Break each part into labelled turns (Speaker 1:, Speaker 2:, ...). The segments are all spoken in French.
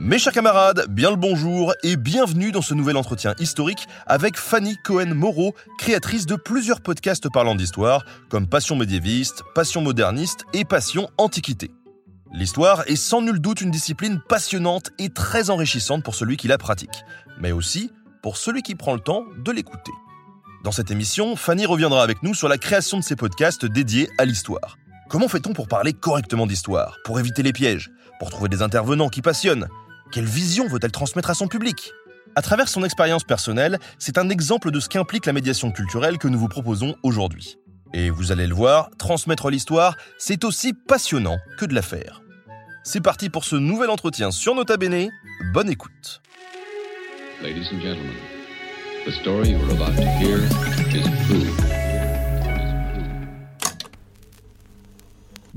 Speaker 1: Mes chers camarades, bien le bonjour et bienvenue dans ce nouvel entretien historique avec Fanny Cohen-Moreau, créatrice de plusieurs podcasts parlant d'histoire, comme Passion médiéviste, Passion moderniste et Passion antiquité. L'histoire est sans nul doute une discipline passionnante et très enrichissante pour celui qui la pratique, mais aussi pour celui qui prend le temps de l'écouter. Dans cette émission, Fanny reviendra avec nous sur la création de ces podcasts dédiés à l'histoire. Comment fait-on pour parler correctement d'histoire, pour éviter les pièges, pour trouver des intervenants qui passionnent Quelle vision veut-elle transmettre à son public? À travers son expérience personnelle, c'est un exemple de ce qu'implique la médiation culturelle que nous vous proposons aujourd'hui. Et vous allez le voir, transmettre l'histoire, c'est aussi passionnant que de la faire. C'est parti pour ce nouvel entretien sur Nota Bene. Bonne écoute.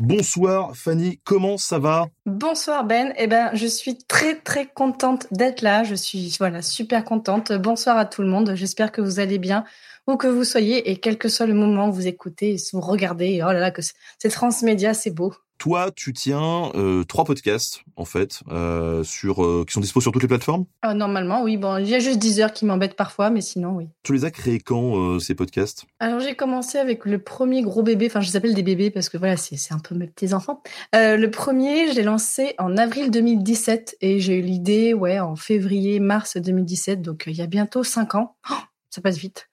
Speaker 1: Bonsoir Fanny, comment ça va?
Speaker 2: Bonsoir Ben, eh ben je suis très très contente d'être là, je suis super contente. Bonsoir à tout le monde, j'espère que vous allez bien où que vous soyez. Et quel que soit le moment où vous écoutez, vous regardez, oh là là que c'est transmédia, c'est beau.
Speaker 1: Toi, tu tiens euh, trois podcasts en fait euh, sur euh, qui sont dispo sur toutes les plateformes?
Speaker 2: Ah, normalement, oui. Bon, il y a juste 10 heures qui m'embêtent parfois, mais sinon, oui.
Speaker 1: Tu les as créés quand ces podcasts?
Speaker 2: Alors j'ai commencé avec le premier gros bébé. Enfin, je les appelle des bébés parce que voilà, c'est un peu mes petits enfants. Le premier, je l'ai lancé en avril 2017 et j'ai eu l'idée, ouais, en février-mars 2017. Donc il y a bientôt 5 ans. Oh, ça passe vite.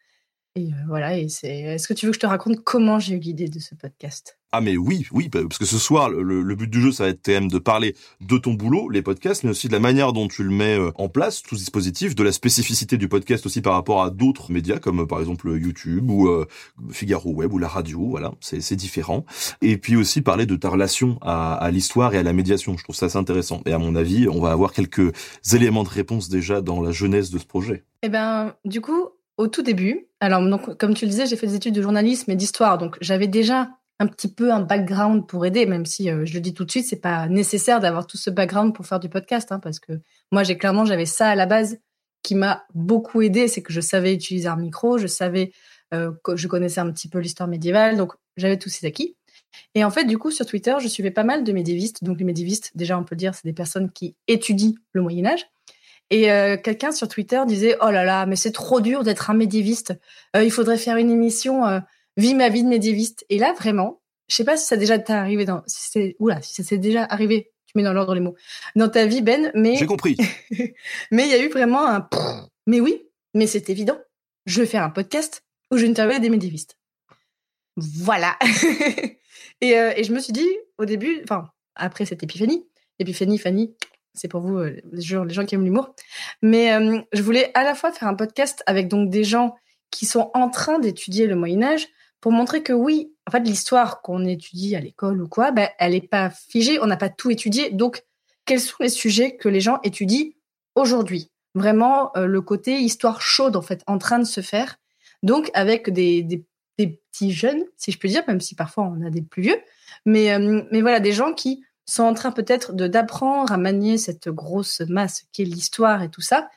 Speaker 2: Et euh, voilà. Et c'est. Est-ce que tu veux que je te raconte comment j'ai eu l'idée de ce podcast?
Speaker 1: Ah mais oui, oui, parce que ce soir, le, le but du jeu, ça va être TM de parler de ton boulot, les podcasts, mais aussi de la manière dont tu le mets euh, en place, tout ce dispositif, de la spécificité du podcast aussi par rapport à d'autres médias, comme euh, par exemple YouTube ou euh, Figaro Web ou la radio, voilà, c'est c'est différent. Et puis aussi parler de ta relation à, à l'histoire et à la médiation, je trouve ça assez intéressant. Et à mon avis, on va avoir quelques éléments de réponse déjà dans la jeunesse de ce projet.
Speaker 2: Eh ben, du coup, au tout début, alors donc, comme tu le disais, j'ai fait des études de journalisme et d'histoire, donc j'avais déjà un petit peu un background pour aider, même si euh, je le dis tout de suite, c'est pas nécessaire d'avoir tout ce background pour faire du podcast, hein, parce que moi, j'ai clairement, j'avais ça à la base qui m'a beaucoup aidé, c'est que je savais utiliser un micro, je savais euh, je connaissais un petit peu l'histoire médiévale, donc j'avais tous ces acquis. Et en fait, du coup, sur Twitter, je suivais pas mal de médiévistes. Donc les médiévistes, déjà, on peut dire, c'est des personnes qui étudient le Moyen Âge. Et euh, quelqu'un sur Twitter disait oh là là mais c'est trop dur d'être un médiéviste. Euh, il faudrait faire une émission euh, vie ma vie de médiéviste et là vraiment je sais pas si ça déjà t'est arrivé dans si c'est oula si ça s'est déjà arrivé tu mets dans l'ordre les mots dans ta vie Ben mais
Speaker 1: J'ai compris.
Speaker 2: mais il y a eu vraiment un mais oui mais c'est évident. Je vais faire un podcast où je vais interviewer des médiévistes. Voilà. Et, euh, et je me suis dit au début enfin après cette épiphanie épiphanie Fanny c'est pour vous euh, les gens qui aiment l'humour mais euh, je voulais à la fois faire un podcast avec donc des gens qui sont en train d'étudier le Moyen Âge pour montrer que oui, en fait, l'histoire qu'on étudie à l'école ou quoi, ben, elle n'est pas figée, on n'a pas tout étudié. Donc, quels sont les sujets que les gens étudient aujourd'hui? Vraiment, euh, le côté histoire chaude, en fait, en train de se faire. Donc, avec des, des, petits jeunes, si je peux dire, même si parfois on a des plus vieux, mais, mais voilà, des gens qui sont en train peut-être de d'apprendre à manier cette grosse masse qui est l'histoire et tout ça.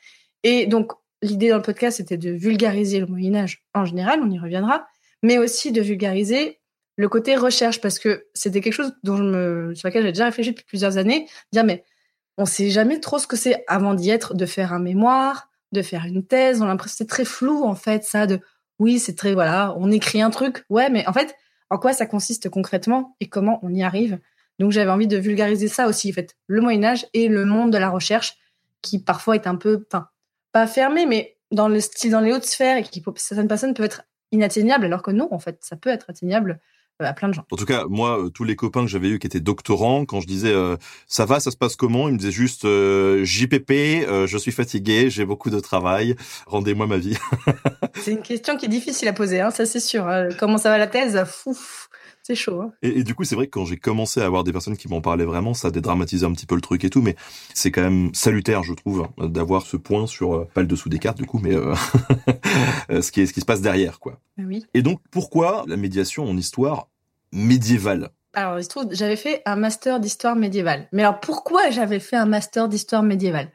Speaker 2: Et donc, l'idée dans le podcast, c'était de vulgariser le Moyen Âge en général, on y reviendra, mais aussi de vulgariser le côté recherche, parce que c'était quelque chose dont je me, sur laquelle j'ai déjà réfléchi depuis plusieurs années, dire mais on sait jamais trop ce que c'est avant d'y être, de faire un mémoire, de faire une thèse, on a l'impression c'est très flou en fait, ça de oui c'est très voilà, on écrit un truc, ouais mais en fait en quoi ça consiste concrètement et comment on y arrive? Donc j'avais envie de vulgariser ça aussi, en fait, le Moyen Âge et le monde de la recherche qui parfois est un peu, enfin pas fermé, mais dans le style, dans les hautes sphères et qui pour certaines personnes peuvent être inatteignable, alors que non, en fait, ça peut être atteignable euh, à plein de gens.
Speaker 1: En tout cas, moi, euh, tous les copains que j'avais eu qui étaient doctorants, quand je disais euh, ça va, ça se passe comment, ils me disaient juste euh, JPP, euh, je suis fatigué, j'ai beaucoup de travail, rendez-moi ma vie.
Speaker 2: c'est une question qui est difficile à poser, hein, ça c'est sûr. hein. Comment ça va la thèse? Fouf, c'est chaud. Hein.
Speaker 1: Et, et du coup, c'est vrai que quand j'ai commencé à avoir des personnes qui m'en parlaient vraiment, ça dédramatisait un petit peu le truc et tout, mais c'est quand même salutaire, je trouve, hein, d'avoir ce point sur euh, pas le dessous des cartes du coup, mais euh, ce qui est ce qui se passe derrière, quoi.
Speaker 2: Oui.
Speaker 1: Et donc, pourquoi la médiation en histoire médiévale?
Speaker 2: Alors, il se trouve, j'avais fait un master d'histoire médiévale. Mais alors, pourquoi j'avais fait un master d'histoire médiévale?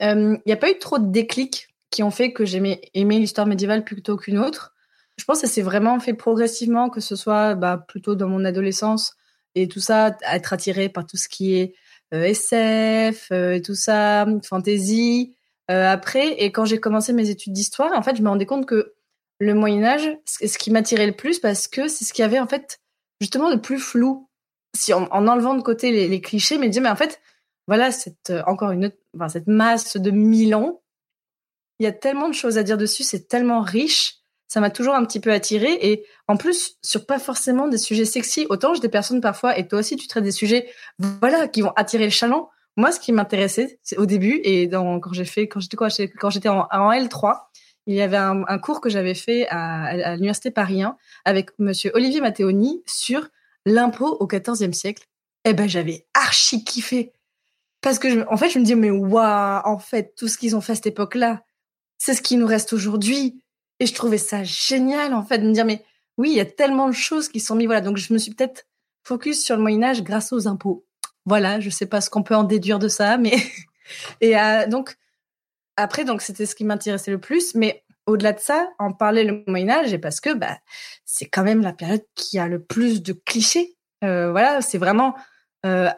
Speaker 2: Il n'y a pas eu trop de déclics qui ont fait que j'aimais aimé l'histoire médiévale plutôt qu'une autre. Je pense que ça s'est vraiment fait progressivement, que ce soit bah, plutôt dans mon adolescence et tout ça, être attiré par tout ce qui est SF et tout ça, fantasy. après, et quand j'ai commencé mes études d'histoire, en fait, je me rendais compte que le Moyen Âge, ce qui m'attirait le plus, parce que c'est ce qui avait en fait justement le plus flou. Si en, enlevant de côté les, clichés, mais dire mais en fait, voilà, cette encore une enfin, cette masse de mille ans, il y a tellement de choses à dire dessus, c'est tellement riche ça m'a toujours un petit peu attiré et en plus sur pas forcément des sujets sexy autant j'ai des personnes parfois et toi aussi tu traites des sujets voilà qui vont attirer le chaland. Moi ce qui m'intéressait c'est au début et quand j'ai fait quand j'étais quoi quand j'étais en, L3 il y avait un, cours que j'avais fait à, l'université Paris 1 avec monsieur Olivier Matteoni sur l'impôt au XIVe siècle. Eh ben j'avais archi kiffé. Parce que en fait je me dis mais waouh en fait tout ce qu'ils ont fait à cette époque là c'est ce qui nous reste aujourd'hui et je trouvais ça génial, en fait, de me dire, mais oui, il y a tellement de choses qui sont mises. Voilà, donc je me suis peut-être focus sur le Moyen-Âge grâce aux impôts. Voilà, je sais pas ce qu'on peut en déduire de ça, mais. et euh, donc, après, donc c'était ce qui m'intéressait le plus. Mais au-delà de ça, en parler le Moyen-Âge, et parce que bah, c'est quand même la période qui a le plus de clichés. Euh, voilà, c'est vraiment. Euh,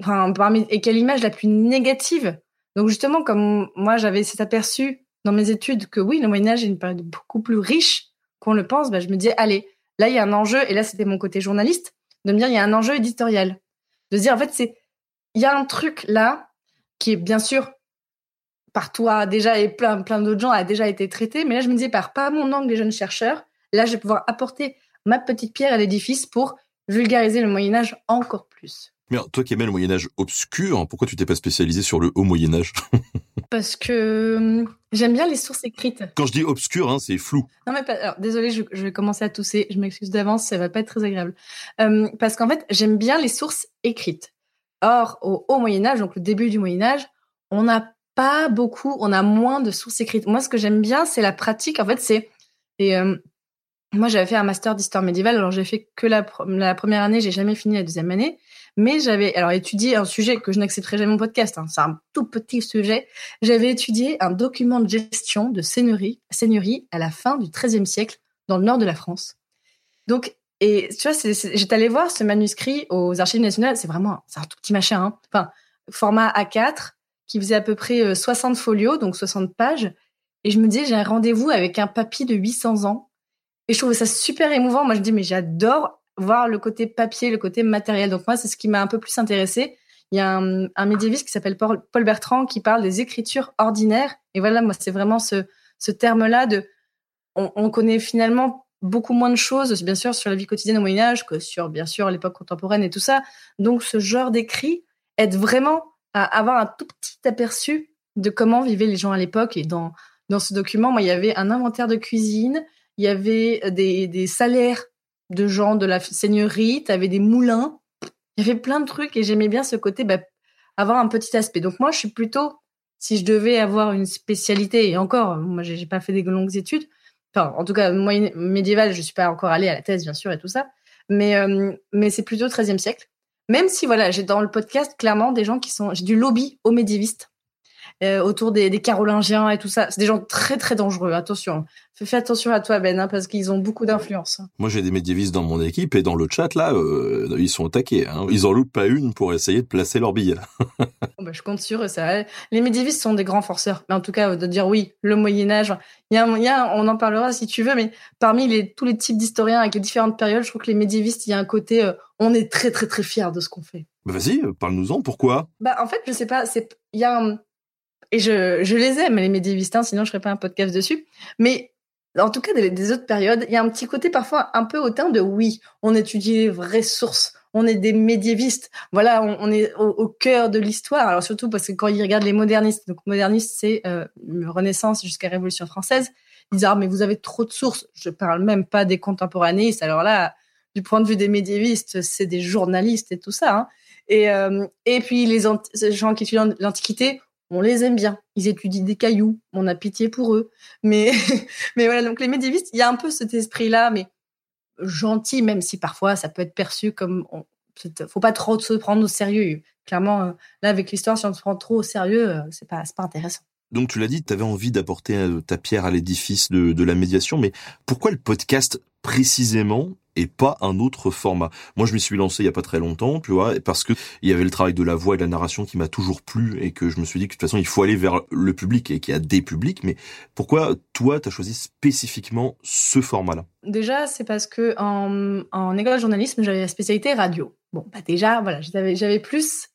Speaker 2: enfin, parmi, et quelle image la plus négative donc justement, comme moi j'avais cet aperçu dans mes études que oui, le Moyen Âge est une période beaucoup plus riche qu'on le pense, bah, je me disais, allez, là, il y a un enjeu, et là, c'était mon côté journaliste, de me dire, il y a un enjeu éditorial. De se dire, en fait, c'est, il y a un truc là, qui est bien sûr, par toi déjà, et plein, plein d'autres gens, a déjà été traité, mais là, je me disais, par pas mon angle des jeunes chercheurs, là, je vais pouvoir apporter ma petite pierre à l'édifice pour vulgariser le Moyen Âge encore plus.
Speaker 1: Mais toi qui aimais le Moyen Âge obscur, pourquoi tu t'es pas spécialisé sur le haut Moyen Âge
Speaker 2: Parce que hum, j'aime bien les sources écrites.
Speaker 1: Quand je dis obscur, hein, c'est flou.
Speaker 2: Non mais pas, alors, désolé, je, vais commencer à tousser. Je m'excuse d'avance, ça va pas être très agréable. Hum, parce qu'en fait, j'aime bien les sources écrites. Or, au haut Moyen Âge, donc le début du Moyen Âge, on n'a pas beaucoup, on a moins de sources écrites. Moi, ce que j'aime bien, c'est la pratique. En fait, c'est et hum, moi, j'avais fait un master d'histoire médiévale. Alors, j'ai fait que la, première année, j'ai jamais fini la deuxième année. Mais j'avais alors étudié un sujet que je n'accepterai jamais mon podcast. Hein, c'est un tout petit sujet. J'avais étudié un document de gestion de seigneurie, seigneurie à la fin du XIIIe siècle dans le nord de la France. Donc, et tu vois, j'étais allée voir ce manuscrit aux Archives nationales. C'est vraiment, c'est un tout petit machin. Hein. Enfin, format A4 qui faisait à peu près 60 euh, folios, donc 60 pages. Et je me disais, j'ai un rendez-vous avec un papy de 800 ans. Et je trouvais ça super émouvant. Moi, je dis, mais j'adore voir le côté papier, le côté matériel. Donc moi, c'est ce qui m'a un peu plus intéressé. Il y a un, un médiéviste qui s'appelle Paul, Bertrand qui parle des écritures ordinaires. Et voilà, moi, c'est vraiment ce, ce terme-là de, on, on, connaît finalement beaucoup moins de choses, bien sûr, sur la vie quotidienne au Moyen Âge que sur, bien sûr, l'époque contemporaine et tout ça. Donc, ce genre d'écrit aide vraiment à avoir un tout petit aperçu de comment vivaient les gens à l'époque. Et dans, dans ce document, moi, il y avait un inventaire de cuisine, il y avait des, des salaires de gens de la seigneurie, tu avais des moulins, il y avait plein de trucs et j'aimais bien ce côté bah, avoir un petit aspect. Donc moi, je suis plutôt, si je devais avoir une spécialité, et encore, moi, j'ai pas fait des longues études, enfin, en tout cas, moyen médiéval, je suis pas encore allée à la thèse, bien sûr, et tout ça, mais, euh, mais c'est plutôt 13e siècle. Même si, voilà, j'ai dans le podcast clairement des gens qui sont, j'ai du lobby aux médiévistes. Euh, autour des, des, Carolingiens et tout ça. C'est des gens très très dangereux. Attention, fais, attention à toi Ben, hein, parce qu'ils ont beaucoup d'influence.
Speaker 1: Moi, j'ai des médiévistes dans mon équipe et dans le chat là, euh, ils sont attaqués. Hein. Ils en loupent pas une pour essayer de placer leur billet.
Speaker 2: bah, je compte sur eux. Ça. Les médiévistes sont des grands forceurs. Mais en tout cas, de dire oui, le Moyen Âge. Il y a, il y a, on en parlera si tu veux, mais parmi les, tous les types d'historiens avec les différentes périodes, je trouve que les médiévistes, il y a un côté, euh, on est très très très fiers de ce qu'on fait.
Speaker 1: Bah vas-y, parle-nous-en. Pourquoi?
Speaker 2: Bah en fait, je sais pas. C'est il y a un et je, les aime, les médiévistes, hein, sinon je ferais pas un podcast dessus. Mais en tout cas, des, autres périodes, il y a un petit côté parfois un peu hautain de oui, on étudie les vraies sources, on est des médiévistes, voilà, on, est au, cœur de l'histoire. Alors surtout parce que quand ils regardent les modernistes, donc modernistes, c'est euh, Renaissance jusqu'à Révolution française, ils disent ah mais vous avez trop de sources. Je parle même pas des contemporanéistes. Alors là, du point de vue des médiévistes, c'est des journalistes et tout ça. Hein. Et, euh, et puis les gens qui étudient l'Antiquité, on les aime bien. Ils étudient des cailloux, on a pitié pour eux. Mais, voilà, donc les médiévistes, il y a un peu cet esprit-là, mais gentil, même si parfois ça peut être perçu comme. On, faut pas trop se prendre au sérieux. Clairement, euh, là, avec l'histoire, si on se prend trop au sérieux, euh, c'est pas, pas intéressant.
Speaker 1: Donc tu l'as dit, tu avais envie d'apporter euh, ta pierre à l'édifice de la médiation, mais pourquoi le podcast précisément et pas un autre format. Moi, je m'y suis lancé il y a pas très longtemps, tu vois, parce que il y avait le travail de la voix et de la narration qui m'a toujours plu et que je me suis dit que de toute façon, il faut aller vers le public et qu'il y a des publics. Mais pourquoi toi, tu as choisi spécifiquement ce format-là?
Speaker 2: Déjà, c'est parce que en, école de journalisme, j'avais la spécialité radio. Bon, bah déjà, voilà, j'avais plus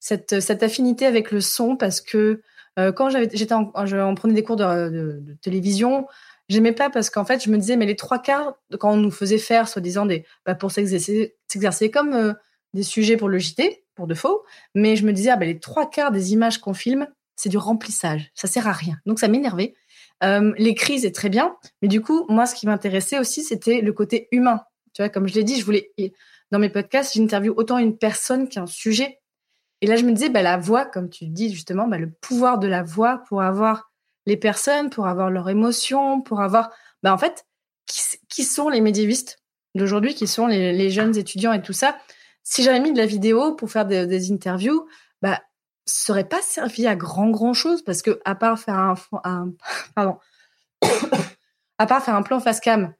Speaker 2: cette affinité avec le son parce que euh, quand j'étais en, on prenait des cours de télévision, J'aimais pas parce qu'en fait, je me disais, mais les trois quarts, quand on nous faisait faire, soi-disant, des, bah, pour s'exercer, comme euh, des sujets pour le JT, pour de faux, mais je me disais, ah, bah, les trois quarts des images qu'on filme, c'est du remplissage. Ça sert à rien. Donc, ça m'énervait. Euh, L'écrit, c'est très bien. Mais du coup, moi, ce qui m'intéressait aussi, c'était le côté humain. Tu vois, comme je l'ai dit, je voulais, dans mes podcasts, j'interviewe autant une personne qu'un sujet. Et là, je me disais, bah, la voix, comme tu dis justement, bah, le pouvoir de la voix pour avoir les personnes, pour avoir leurs émotions, pour avoir, bah, en fait, qui, sont les médiévistes d'aujourd'hui, qui sont les, jeunes étudiants et tout ça. Si j'avais mis de la vidéo pour faire des, interviews, bah, ça serait pas servi à grand grand chose parce que à part faire un, pardon, à part faire un plan face cam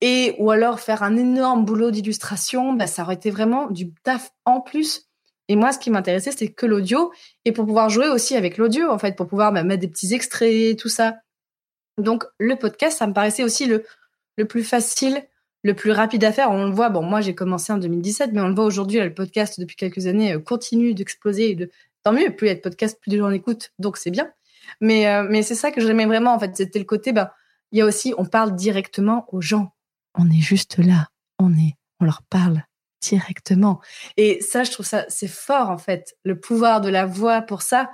Speaker 2: et ou alors faire un énorme boulot d'illustration, bah, ça aurait été vraiment du taf en plus. Et moi, ce qui m'intéressait, c'était que l'audio. Et pour pouvoir jouer aussi avec l'audio, en fait, pour pouvoir bah, mettre des petits extraits, tout ça. Donc, le podcast, ça me paraissait aussi le, le plus facile, le plus rapide à faire. On le voit, bon, moi, j'ai commencé en 2017, mais on le voit aujourd'hui, le podcast, depuis quelques années, euh, continue d'exploser. De... Tant mieux, plus il y a de podcasts, plus de gens en écoutent, donc c'est bien. Mais, euh, mais c'est ça que j'aimais vraiment, en fait. C'était le côté, bah, il y a aussi, on parle directement aux gens. On est juste là. On est, on leur parle directement. Et ça, je trouve ça, c'est fort en fait. Le pouvoir de la voix pour ça,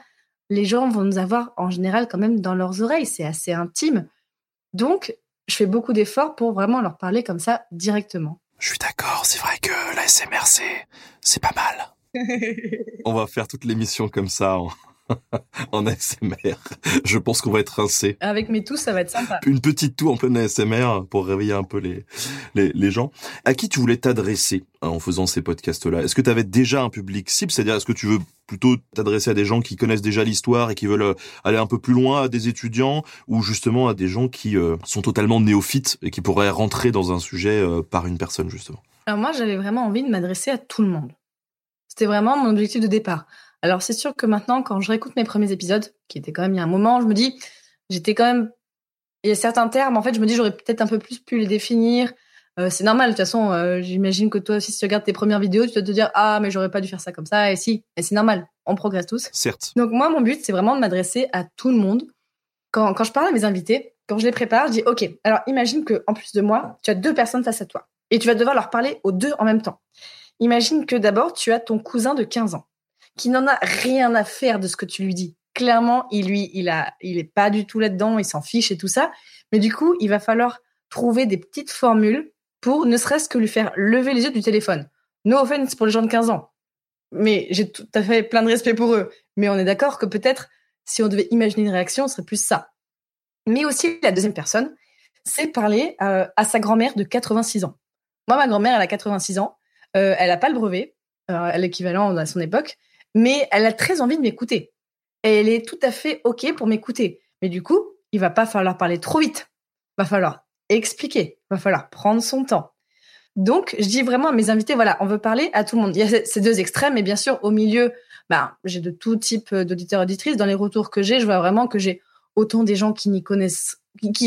Speaker 2: les gens vont nous avoir en général quand même dans leurs oreilles. C'est assez intime. Donc, je fais beaucoup d'efforts pour vraiment leur parler comme ça directement.
Speaker 1: Je suis d'accord, c'est vrai que la SMR, c'est pas mal. On va faire toute l'émission comme ça. en ASMR. Je pense qu'on va être rincé.
Speaker 2: Avec mes toux, ça va être sympa.
Speaker 1: Une petite toux en pleine ASMR pour réveiller un peu les, les, les gens. À qui tu voulais t'adresser hein, en faisant ces podcasts-là? Est-ce que tu avais déjà un public cible? C'est-à-dire, est-ce que tu veux plutôt t'adresser à des gens qui connaissent déjà l'histoire et qui veulent euh, aller un peu plus loin, à des étudiants, ou justement à des gens qui euh, sont totalement néophytes et qui pourraient rentrer dans un sujet euh, par une personne, justement?
Speaker 2: Alors moi, j'avais vraiment envie de m'adresser à tout le monde. C'était vraiment mon objectif de départ. Alors c'est sûr que maintenant, quand je réécoute mes premiers épisodes, qui étaient quand même il y a un moment, je me dis, j'étais quand même, il y a certains termes, en fait, je me dis, j'aurais peut-être un peu plus pu les définir. Euh, c'est normal, de toute façon, euh, j'imagine que toi aussi, si tu regardes tes premières vidéos, tu vas te dire, ah, mais j'aurais pas dû faire ça comme ça, et si, et c'est normal, on progresse tous.
Speaker 1: Certes.
Speaker 2: Donc moi, mon but, c'est vraiment de m'adresser à tout le monde. Quand, quand je parle à mes invités, quand je les prépare, je dis, ok, alors imagine que en plus de moi, tu as deux personnes face à toi, et tu vas devoir leur parler aux deux en même temps. Imagine que d'abord, tu as ton cousin de 15 ans qui n'en a rien à faire de ce que tu lui dis. Clairement, il lui, il a, il est pas du tout là-dedans, il s'en fiche et tout ça. Mais du coup, il va falloir trouver des petites formules pour ne serait-ce que lui faire lever les yeux du téléphone. No offense pour les gens de 15 ans. Mais j'ai tout à fait plein de respect pour eux. Mais on est d'accord que peut-être, si on devait imaginer une réaction, ce serait plus ça. Mais aussi, la deuxième personne, c'est parler euh, à sa grand-mère de 86 ans. Moi, ma grand-mère, elle a 86 ans. Euh, elle n'a pas le brevet, euh, l'équivalent à son époque mais elle a très envie de m'écouter. Elle est tout à fait OK pour m'écouter. Mais du coup, il va pas falloir parler trop vite. Va falloir expliquer. Va falloir prendre son temps. Donc, je dis vraiment à mes invités, voilà, on veut parler à tout le monde. Il y a ces deux extrêmes, et bien sûr, au milieu, ben, j'ai de tout type d'auditeurs et auditrices. Dans les retours que j'ai, je vois vraiment que j'ai autant des gens qui,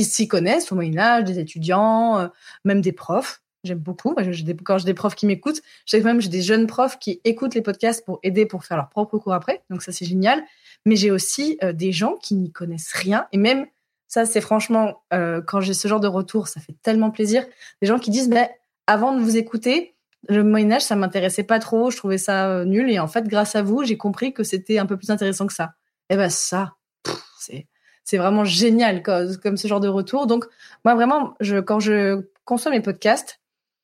Speaker 2: s'y connaissent au Moyen Âge, des étudiants, euh, même des profs. J'aime beaucoup. Quand j'ai des profs qui m'écoutent, je sais que même j'ai des jeunes profs qui écoutent les podcasts pour aider pour faire leur propre cours après. Donc ça, c'est génial. Mais j'ai aussi euh, des gens qui n'y connaissent rien. Et même ça, c'est franchement, euh, quand j'ai ce genre de retour, ça fait tellement plaisir. Des gens qui disent, mais avant de vous écouter, le Moyen Âge, ça m'intéressait pas trop. Je trouvais ça euh, nul. Et en fait, grâce à vous, j'ai compris que c'était un peu plus intéressant que ça. Et ben ça, c'est c'est vraiment génial comme, ce genre de retour. Donc moi vraiment, quand je consomme mes podcasts,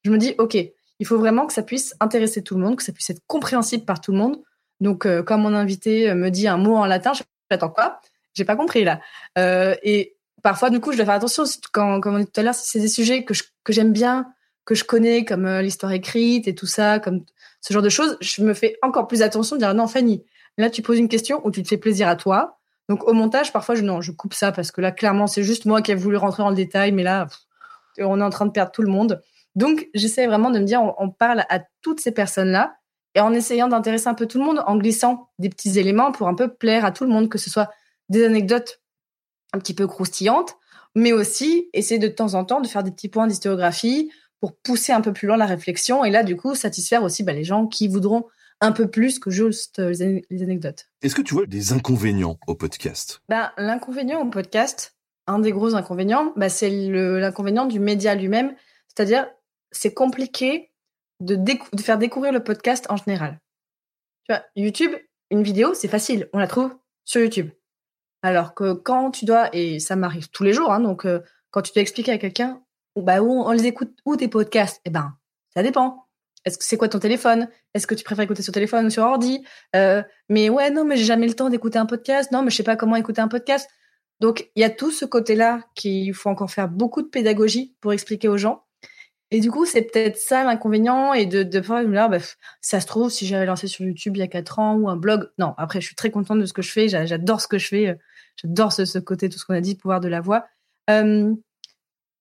Speaker 2: je me dis, OK, il faut vraiment que ça puisse intéresser tout le monde, que ça puisse être compréhensible par tout le monde. Donc, euh, quand mon invité euh, me dit un mot en latin, j'attends quoi? J'ai pas compris là. Euh, et parfois, du coup, je dois faire attention. Quand, comme on dit tout à l'heure, si c'est des sujets que, que j'aime bien, que je connais, comme l'histoire écrite et tout ça, comme ce genre de choses, je me fais encore plus attention de dire non, Fanny, là, tu poses une question où tu te fais plaisir à toi. Donc, au montage, parfois, je, non, je coupe ça parce que là, clairement, c'est juste moi qui ai voulu rentrer dans le détail, mais là, on est en train de perdre tout le monde. Donc, j'essaie vraiment de me dire, on, parle à toutes ces personnes-là et en essayant d'intéresser un peu tout le monde, en glissant des petits éléments pour un peu plaire à tout le monde, que ce soit des anecdotes un petit peu croustillantes, mais aussi essayer de temps en temps de faire des petits points d'historiographie pour pousser un peu plus loin la réflexion et là, du coup, satisfaire aussi bah, les gens qui voudront un peu plus que juste euh, les anecdotes.
Speaker 1: Est-ce que tu vois des inconvénients au podcast?
Speaker 2: Ben, L'inconvénient au podcast, un des gros inconvénients, ben, c'est l'inconvénient du média lui-même. C'est-à-dire, c'est compliqué de, faire découvrir le podcast en général. YouTube, une vidéo, c'est facile, on la trouve sur YouTube. Alors que quand tu dois, et ça m'arrive tous les jours, hein, donc euh, quand tu dois expliquer à quelqu'un, bah, où on les écoute, où tes podcasts, eh ben, ça dépend. Est-ce que c'est quoi ton téléphone? Est-ce que tu préfères écouter sur téléphone ou sur ordi? Euh, Mais ouais, non, mais j'ai jamais le temps d'écouter un podcast. Non, mais je sais pas comment écouter un podcast. Donc, il y a tout ce côté-là qu'il faut encore faire beaucoup de pédagogie pour expliquer aux gens. Et du coup, c'est peut-être ça l'inconvénient et de, de pouvoir me dire, bah, ça se trouve, si j'avais lancé sur YouTube il y a quatre ans ou un blog. Non, après, je suis très contente de ce que je fais. J'adore ce que je fais. J'adore ce, côté, tout ce qu'on a dit, pouvoir de la voix. Euh,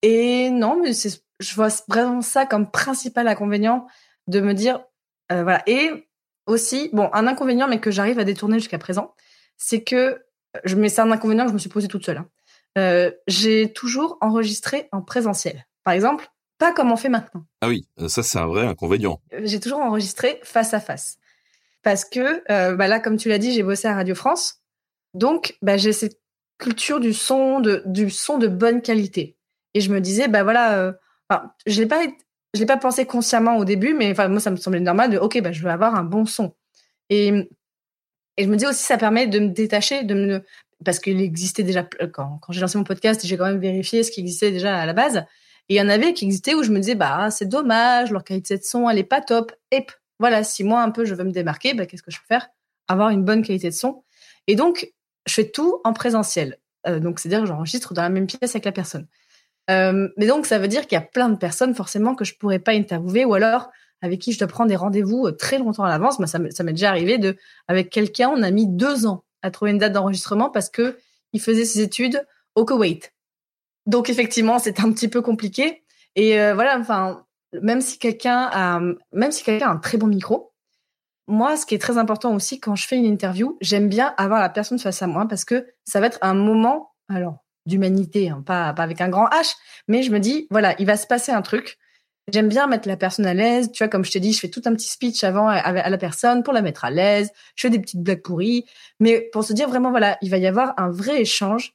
Speaker 2: et non, mais je vois vraiment ça comme principal inconvénient de me dire, euh, voilà. Et aussi, bon, un inconvénient, mais que j'arrive à détourner jusqu'à présent, c'est que, je, mais c'est un inconvénient que je me suis posé toute seule. Hein. Euh, j'ai toujours enregistré en présentiel. Par exemple, pas comme on fait maintenant.
Speaker 1: Ah oui, ça c'est un vrai inconvénient.
Speaker 2: Euh, j'ai toujours enregistré face à face. Parce que bah là, comme tu l'as dit, j'ai bossé à Radio France. Donc, bah, j'ai cette culture du son de, du son de bonne qualité. Et je me disais, bah voilà, enfin, je n'ai pas je l'ai pas pensé consciemment au début, mais enfin moi ça me semblait normal de ok bah je veux avoir un bon son. Et et je me dis aussi ça permet de me détacher de me parce qu'il existait déjà quand, quand j'ai lancé mon podcast j'ai quand même vérifié ce qui existait déjà à la base et il y en avait qui existaient où je me disais bah c'est dommage leur qualité de son elle est pas top. Et voilà si moi un peu je veux me démarquer bah qu'est-ce que je peux faire? Avoir une bonne qualité de son. Et donc je fais tout en présentiel. Euh, donc c'est à dire que j'enregistre dans la même pièce avec la personne. Euh, mais donc, ça veut dire qu'il y a plein de personnes forcément que je pourrais pas interviewer ou alors avec qui je dois prendre des rendez-vous euh, très longtemps à l'avance. Moi, ça m'est déjà arrivé de, avec quelqu'un, on a mis deux ans à trouver une date d'enregistrement parce que il faisait ses études au Koweït. Donc, effectivement, c'est un petit peu compliqué. Et euh, voilà, enfin, même si quelqu'un a, même si quelqu'un a un très bon micro, moi, ce qui est très important aussi quand je fais une interview, j'aime bien avoir la personne face à moi parce que ça va être un moment, alors d'humanité, hein, pas, pas avec un grand H, mais je me dis, voilà, il va se passer un truc. J'aime bien mettre la personne à l'aise. Tu vois, comme je t'ai dit, je fais tout un petit speech avant à, à, la personne pour la mettre à l'aise. Je fais des petites blagues pourries. Mais pour se dire vraiment, voilà, il va y avoir un vrai échange.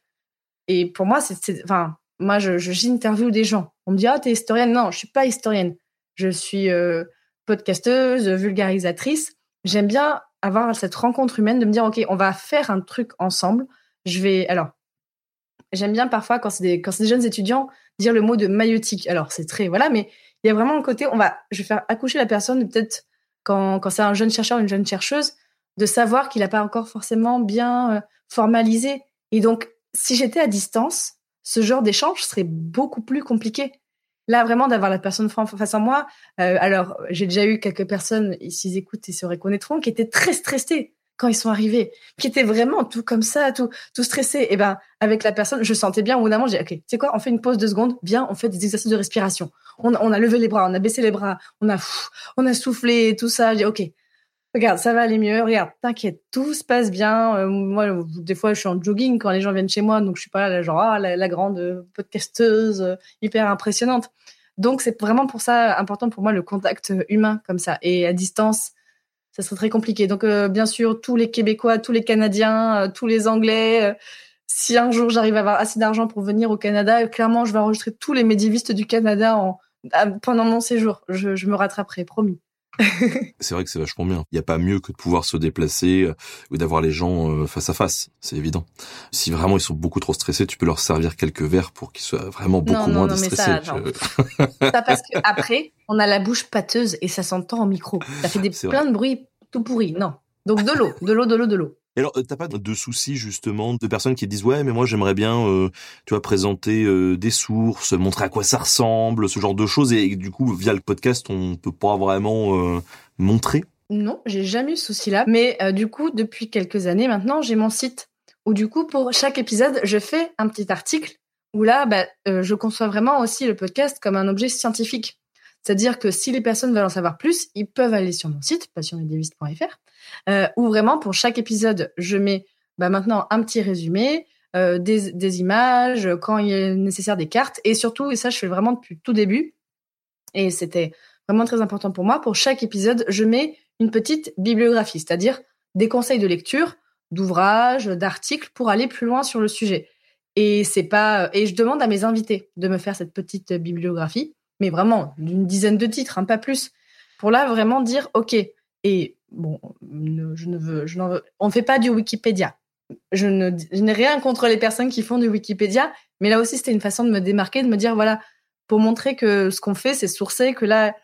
Speaker 2: Et pour moi, c'est, enfin, moi, je, je j'interview des gens. On me dit, ah, t'es historienne. Non, je suis pas historienne. Je suis euh, podcasteuse, vulgarisatrice. J'aime bien avoir cette rencontre humaine de me dire, OK, on va faire un truc ensemble. Je vais, alors, j'aime bien parfois quand c'est des des jeunes étudiants dire le mot de maïotique. Alors c'est très voilà, mais il y a vraiment un côté on va je vais faire accoucher la personne peut-être quand quand c'est un jeune chercheur une jeune chercheuse de savoir qu'il n'a pas encore forcément bien euh, formalisé et donc si j'étais à distance ce genre d'échange serait beaucoup plus compliqué. Là, vraiment, d'avoir la personne face à moi. Euh, alors, j'ai déjà eu quelques personnes, s'ils écoutent, ils se reconnaîtront, qui étaient très stressées quand ils sont arrivés, qui étaient vraiment tout comme ça, tout, tout stressé. Et ben, avec la personne, je sentais bien, au bout d'un moment, j'ai, ok, tu sais quoi, on fait une pause de secondes, viens, on fait des exercices de respiration. On, on, a levé les bras, on a baissé les bras, on a, on a soufflé, tout ça. J'ai, ok, regarde, ça va aller mieux, regarde, t'inquiète, tout se passe bien. Euh, moi, des fois, je suis en jogging quand les gens viennent chez moi, donc je suis pas là, genre, ah, la, grande podcasteuse, euh, hyper impressionnante. Donc, c'est vraiment pour ça important pour moi le contact humain comme ça. Et à distance, ça serait très compliqué. Donc, euh, bien sûr, tous les Québécois, tous les Canadiens, tous les Anglais, si un jour j'arrive à avoir assez d'argent pour venir au Canada, clairement, je vais enregistrer tous les médiévistes du Canada en, pendant mon séjour. Je me rattraperai, promis.
Speaker 1: c'est vrai que c'est vachement bien. Il n'y a pas mieux que de pouvoir se déplacer euh, ou d'avoir les gens euh, face à face, c'est évident. Si vraiment ils sont beaucoup trop stressés, tu peux leur servir quelques verres pour qu'ils soient vraiment beaucoup moins non, stressés.
Speaker 2: ça, ça parce qu'après, on a la bouche pâteuse et ça s'entend au micro. Ça fait des plein de bruits tout pourris. Non. Donc de l'eau, de l'eau, de l'eau, de l'eau.
Speaker 1: Et alors, t'as pas de soucis justement de personnes qui disent ouais, mais moi j'aimerais bien, euh, tu vois, présenter euh, des sources, montrer à quoi ça ressemble, ce genre de choses, et, du coup via le podcast on peut pas vraiment euh, montrer?
Speaker 2: Non, j'ai jamais eu ce souci-là, mais du coup depuis quelques années maintenant j'ai mon site où du coup pour chaque épisode je fais un petit article où là, bah, euh, je conçois vraiment aussi le podcast comme un objet scientifique. C'est-à-dire que si les personnes veulent en savoir plus, ils peuvent aller sur mon site, passionmedieviste.fr, euh, où vraiment pour chaque épisode, je mets bah, maintenant un petit résumé, euh, des, images, quand il est nécessaire des cartes, et surtout, et ça je fais vraiment depuis tout début, et c'était vraiment très important pour moi, pour chaque épisode, je mets une petite bibliographie, c'est-à-dire des conseils de lecture, d'ouvrages, d'articles pour aller plus loin sur le sujet. Et c'est pas et je demande à mes invités de me faire cette petite bibliographie, mais vraiment d'une dizaine de titres, hein, pas plus, pour là vraiment dire ok. Et bon, je ne veux, je veux, on fait pas du Wikipédia. Je ne, n'ai rien contre les personnes qui font du Wikipédia, mais là aussi c'était une façon de me démarquer, de me dire voilà, pour montrer que ce qu'on fait c'est sourcé, que là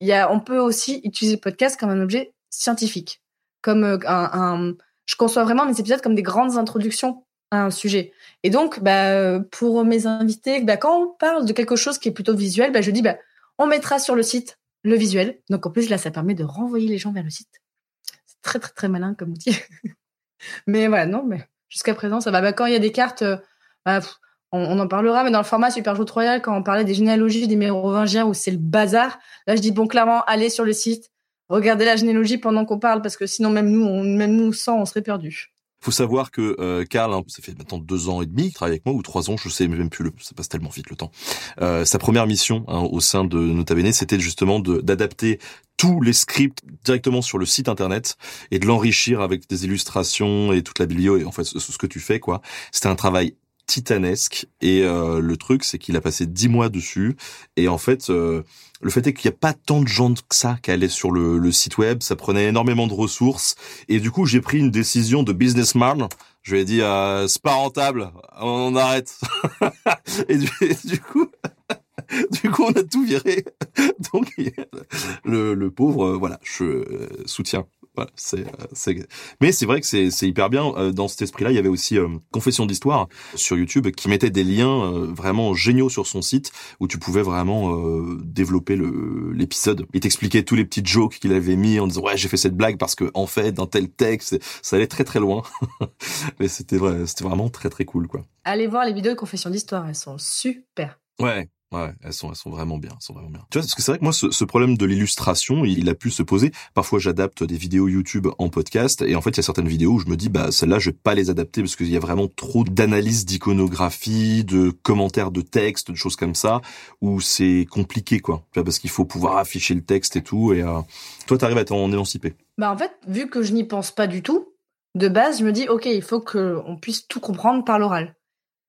Speaker 2: y a, on peut aussi utiliser le podcast comme un objet scientifique, comme euh, un je conçois vraiment mes épisodes comme des grandes introductions un sujet. Et donc, bah, pour mes invités, bah, quand on parle de quelque chose qui est plutôt visuel, bah, je dis, bah, on mettra sur le site le visuel. Donc, en plus, là, ça permet de renvoyer les gens vers le site. C'est très, très, très malin comme outil. mais voilà, non, mais jusqu'à présent, ça va. Bah, quand il y a des cartes, euh, bah, on, en parlera, mais dans le format Super Joute Royal, quand on parlait des généalogies des mérovingiens où c'est le bazar, là, je dis, bon, clairement, allez sur le site, regardez la généalogie pendant qu'on parle, parce que sinon, même nous, même nous, sans, on serait perdus
Speaker 1: faut savoir que euh, Karl, hein, ça fait maintenant deux ans et demi qu'il travaille avec moi, ou trois ans, je sais même plus, le, ça passe tellement vite le temps. Euh, sa première mission hein, au sein de Nota Bene, c'était justement d'adapter tous les scripts directement sur le site internet et de l'enrichir avec des illustrations et toute la biblio et en fait ce, ce que tu fais quoi. C'était un travail titanesque et euh, le truc c'est qu'il a passé dix mois dessus et en fait euh, le fait est qu'il n'y a pas tant de gens que ça qui allaient sur le, site web. Ça prenait énormément de ressources. Et du coup j'ai pris une décision de businessman je lui ai dit euh, c'est pas rentable. On arrête. Et du, coup du coup, on a tout viré. Donc, le, le pauvre, voilà, je soutiens voilà, c'est, euh, c'est... Mais c'est vrai que c'est, c'est hyper bien. Euh, dans cet esprit-là, il y avait aussi euh, Confession d'histoire sur YouTube qui mettait des liens vraiment géniaux sur son site où tu pouvais vraiment développer le, l'épisode. Il t'expliquait tous les petits jokes qu'il avait mis en disant ouais j'ai fait cette blague parce que en fait dans tel texte ça allait très très loin. Mais c'était vrai, c'était vraiment très très cool quoi.
Speaker 2: Allez voir les vidéos de Confession d'histoire, elles sont super.
Speaker 1: Ouais, Ouais, elles sont, elles sont vraiment bien, elles sont vraiment bien. Tu vois, parce que c'est vrai que moi, ce, problème de l'illustration, il, a pu se poser. Parfois, j'adapte des vidéos YouTube en podcast, et en fait, il y a certaines vidéos où je me dis, bah, celles-là, je vais pas les adapter parce qu'il y a vraiment trop d'analyses d'iconographie, de commentaires de texte, de choses comme ça, où c'est compliqué, quoi. Tu vois, parce qu'il faut pouvoir afficher le texte et tout, et euh... toi, t'arrives à t'en émanciper.
Speaker 2: Bah, en fait, vu que je n'y pense pas du tout, de base, je me dis, ok, il faut qu'on puisse tout comprendre par l'oral.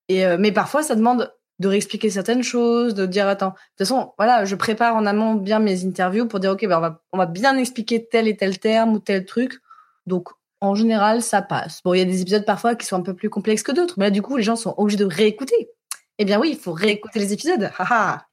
Speaker 2: Et euh, mais parfois, ça demande de réexpliquer certaines choses, de dire attends, de toute façon, voilà, je prépare en amont bien mes interviews pour dire ok, ben on va on va bien expliquer tel et tel terme ou tel truc. Donc en général, ça passe. Bon, il y a des épisodes parfois qui sont un peu plus complexes que d'autres, mais là du coup, les gens sont obligés de réécouter. Eh bien oui, il faut réécouter les épisodes.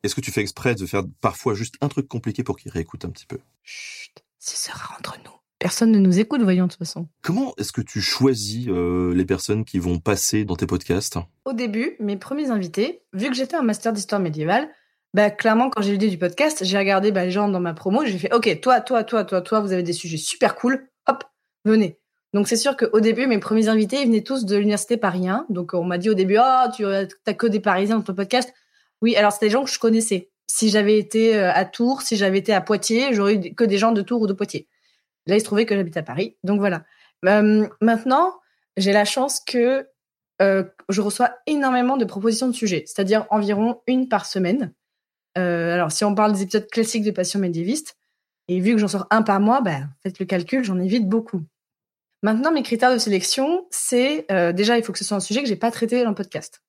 Speaker 1: Est-ce que tu fais exprès de faire parfois juste un truc compliqué pour qu'ils réécoutent un petit peu?
Speaker 2: Chut, ce sera entre nous. Personne ne nous écoute, voyons de toute façon.
Speaker 1: Comment est-ce que tu choisis euh, les personnes qui vont passer dans tes podcasts?
Speaker 2: Au début, mes premiers invités, vu que j'étais un master d'histoire médiévale, bah, clairement, quand j'ai eu l'idée du podcast, j'ai regardé bah, les gens dans ma promo, j'ai fait OK, toi, toi, toi, toi, toi, vous avez des sujets super cool, hop, venez. Donc c'est sûr qu'au début, mes premiers invités, ils venaient tous de l'université Paris Donc on m'a dit au début, oh, tu as que des Parisiens dans ton podcast. Oui, alors c'était des gens que je connaissais. Si j'avais été euh, à Tours, si j'avais été à Poitiers, j'aurais eu que des gens de Tours ou de Poitiers. Là, il se trouvait que j'habite à Paris. Donc voilà. Maintenant, j'ai la chance que je reçois énormément de propositions de sujets, c'est-à-dire environ une par semaine. Alors, si on parle des épisodes classiques de Passion médiéviste, et vu que j'en sors un par mois, bah, faites le calcul, j'en évite beaucoup. Maintenant, mes critères de sélection, c'est déjà, il faut que ce soit un sujet que j'ai pas traité dans le podcast.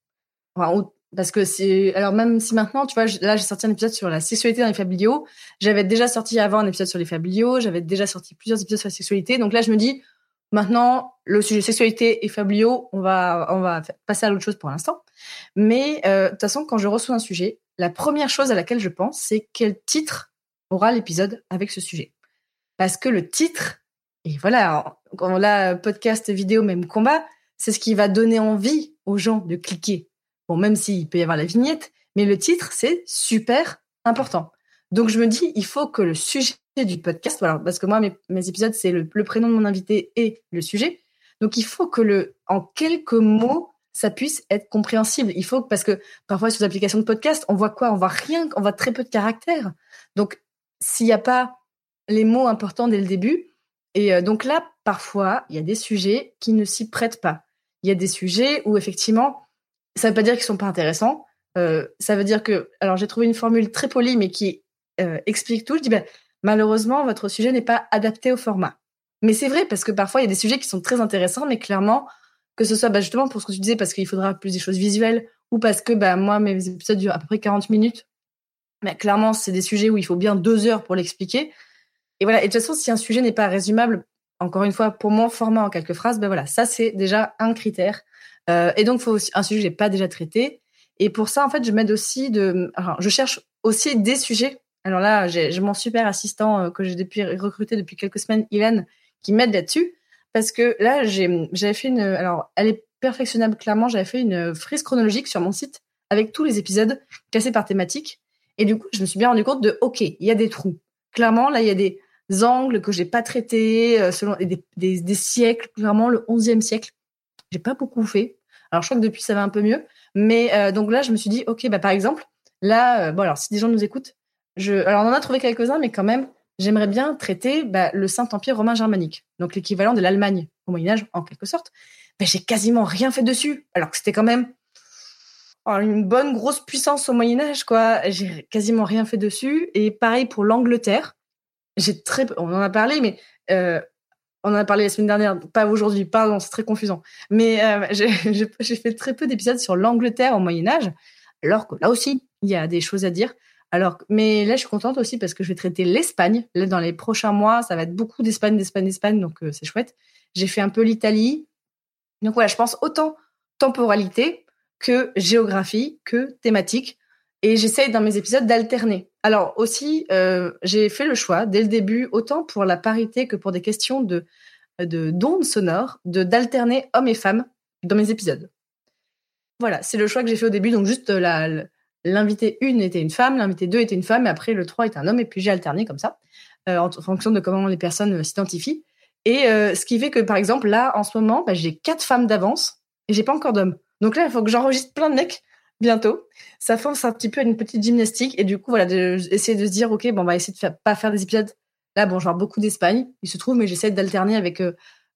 Speaker 2: Parce que c'est alors même si maintenant tu vois là j'ai sorti un épisode sur la sexualité dans les familiaux j'avais déjà sorti avant un épisode sur les familiaux j'avais déjà sorti plusieurs épisodes sur la sexualité. Donc là je me dis maintenant le sujet sexualité et familiaux on va on va passer à l'autre chose pour l'instant. Mais euh, de toute façon quand je reçois un sujet la première chose à laquelle je pense c'est quel titre aura l'épisode avec ce sujet. Parce que le titre et voilà là podcast vidéo même combat c'est ce qui va donner envie aux gens de cliquer Bon, même s'il peut y avoir la vignette, mais le titre, c'est super important. Donc, je me dis, il faut que le sujet du podcast, voilà, parce que moi, mes, épisodes, c'est le, prénom de mon invité et le sujet. Donc, il faut que le, en quelques mots, ça puisse être compréhensible. Il faut parce que parfois sur les applications de podcast, on voit quoi? On voit rien, on voit très peu de caractères. Donc s'il n'y a pas les mots importants dès le début, et euh, donc là, parfois, il y a des sujets qui ne s'y prêtent pas. Il y a des sujets où effectivement, ça ne veut pas dire qu'ils sont pas intéressants. Euh, ça veut dire que, alors j'ai trouvé une formule très polie, mais qui euh, explique tout. Je dis, ben, malheureusement, votre sujet n'est pas adapté au format. Mais c'est vrai parce que parfois il y a des sujets qui sont très intéressants, mais clairement, que ce soit bah, justement pour ce que tu disais, parce qu'il faudra plus des choses visuelles, ou parce que bah, moi, mes épisodes durent à peu près 40 minutes. Mais clairement, c'est des sujets où il faut bien deux heures pour l'expliquer. Et voilà. Et de toute façon, si un sujet n'est pas résumable, encore une fois, pour mon format en quelques phrases, ben voilà, ça c'est déjà un critère. Euh, et donc, faut aussi un sujet que j'ai pas déjà traité. Et pour ça, en fait, je m'aide aussi de. Je cherche aussi des sujets. Alors là, j'ai mon super assistant euh, que j'ai depuis recruté depuis quelques semaines, Ilan, qui m'aide là-dessus parce que là, j'avais fait une. Alors, elle est perfectionnable clairement. J'avais fait une frise chronologique sur mon site avec tous les épisodes classés par thématique. Et du coup, je me suis bien rendu compte de OK, il y a des trous. Clairement, là, il y a des angles que j'ai pas traités euh, selon des, des, des, siècles. Clairement, le 11e siècle, j'ai pas beaucoup fait. Alors, je crois que depuis, ça va un peu mieux. Mais euh, donc là, je me suis dit OK, bah par exemple, là, euh, bon alors si des gens nous écoutent, je, alors on en a trouvé quelques-uns, mais quand même, j'aimerais bien traiter bah, le Saint-Empire romain germanique, donc l'équivalent de l'Allemagne au Moyen Âge en quelque sorte. Mais j'ai quasiment rien fait dessus, alors que c'était quand même oh, une bonne grosse puissance au Moyen Âge, quoi. J'ai quasiment rien fait dessus. Et pareil pour l'Angleterre. J'ai très, on en a parlé, mais euh, on en a parlé la semaine dernière, pas aujourd'hui, pardon, c'est très confusant. Mais euh, j'ai fait très peu d'épisodes sur l'Angleterre au Moyen Âge, alors que là aussi, il y a des choses à dire. Alors, mais là, je suis contente aussi parce que je vais traiter l'Espagne. Là, dans les prochains mois, ça va être beaucoup d'Espagne, d'Espagne, d'Espagne, donc euh, c'est chouette. J'ai fait un peu l'Italie. Donc voilà, je pense autant temporalité que géographie, que thématique. Et j'essaye dans mes épisodes d'alterner. Alors aussi, euh, j'ai fait le choix dès le début, autant pour la parité que pour des questions de d'ondes sonores, de d'alterner hommes et femmes dans mes épisodes. Voilà, c'est le choix que j'ai fait au début, donc juste l'invité 1 était une femme, l'invité 2 était une femme, et après le 3 est un homme, et puis j'ai alterné comme ça, euh, en, fonction de comment les personnes euh, s'identifient. Et ce qui fait que, par exemple, là, en ce moment, bah, j'ai quatre femmes d'avance, et j'ai pas encore d'hommes. Donc là, il faut que j'enregistre plein de mecs bientôt. Ça force un petit peu à une petite gymnastique, et du coup, voilà, d'essayer de se dire, ok, bon, on va essayer de faire, pas faire des épisodes. Là, bon, je beaucoup d'Espagne, il se trouve, mais j'essaie d'alterner avec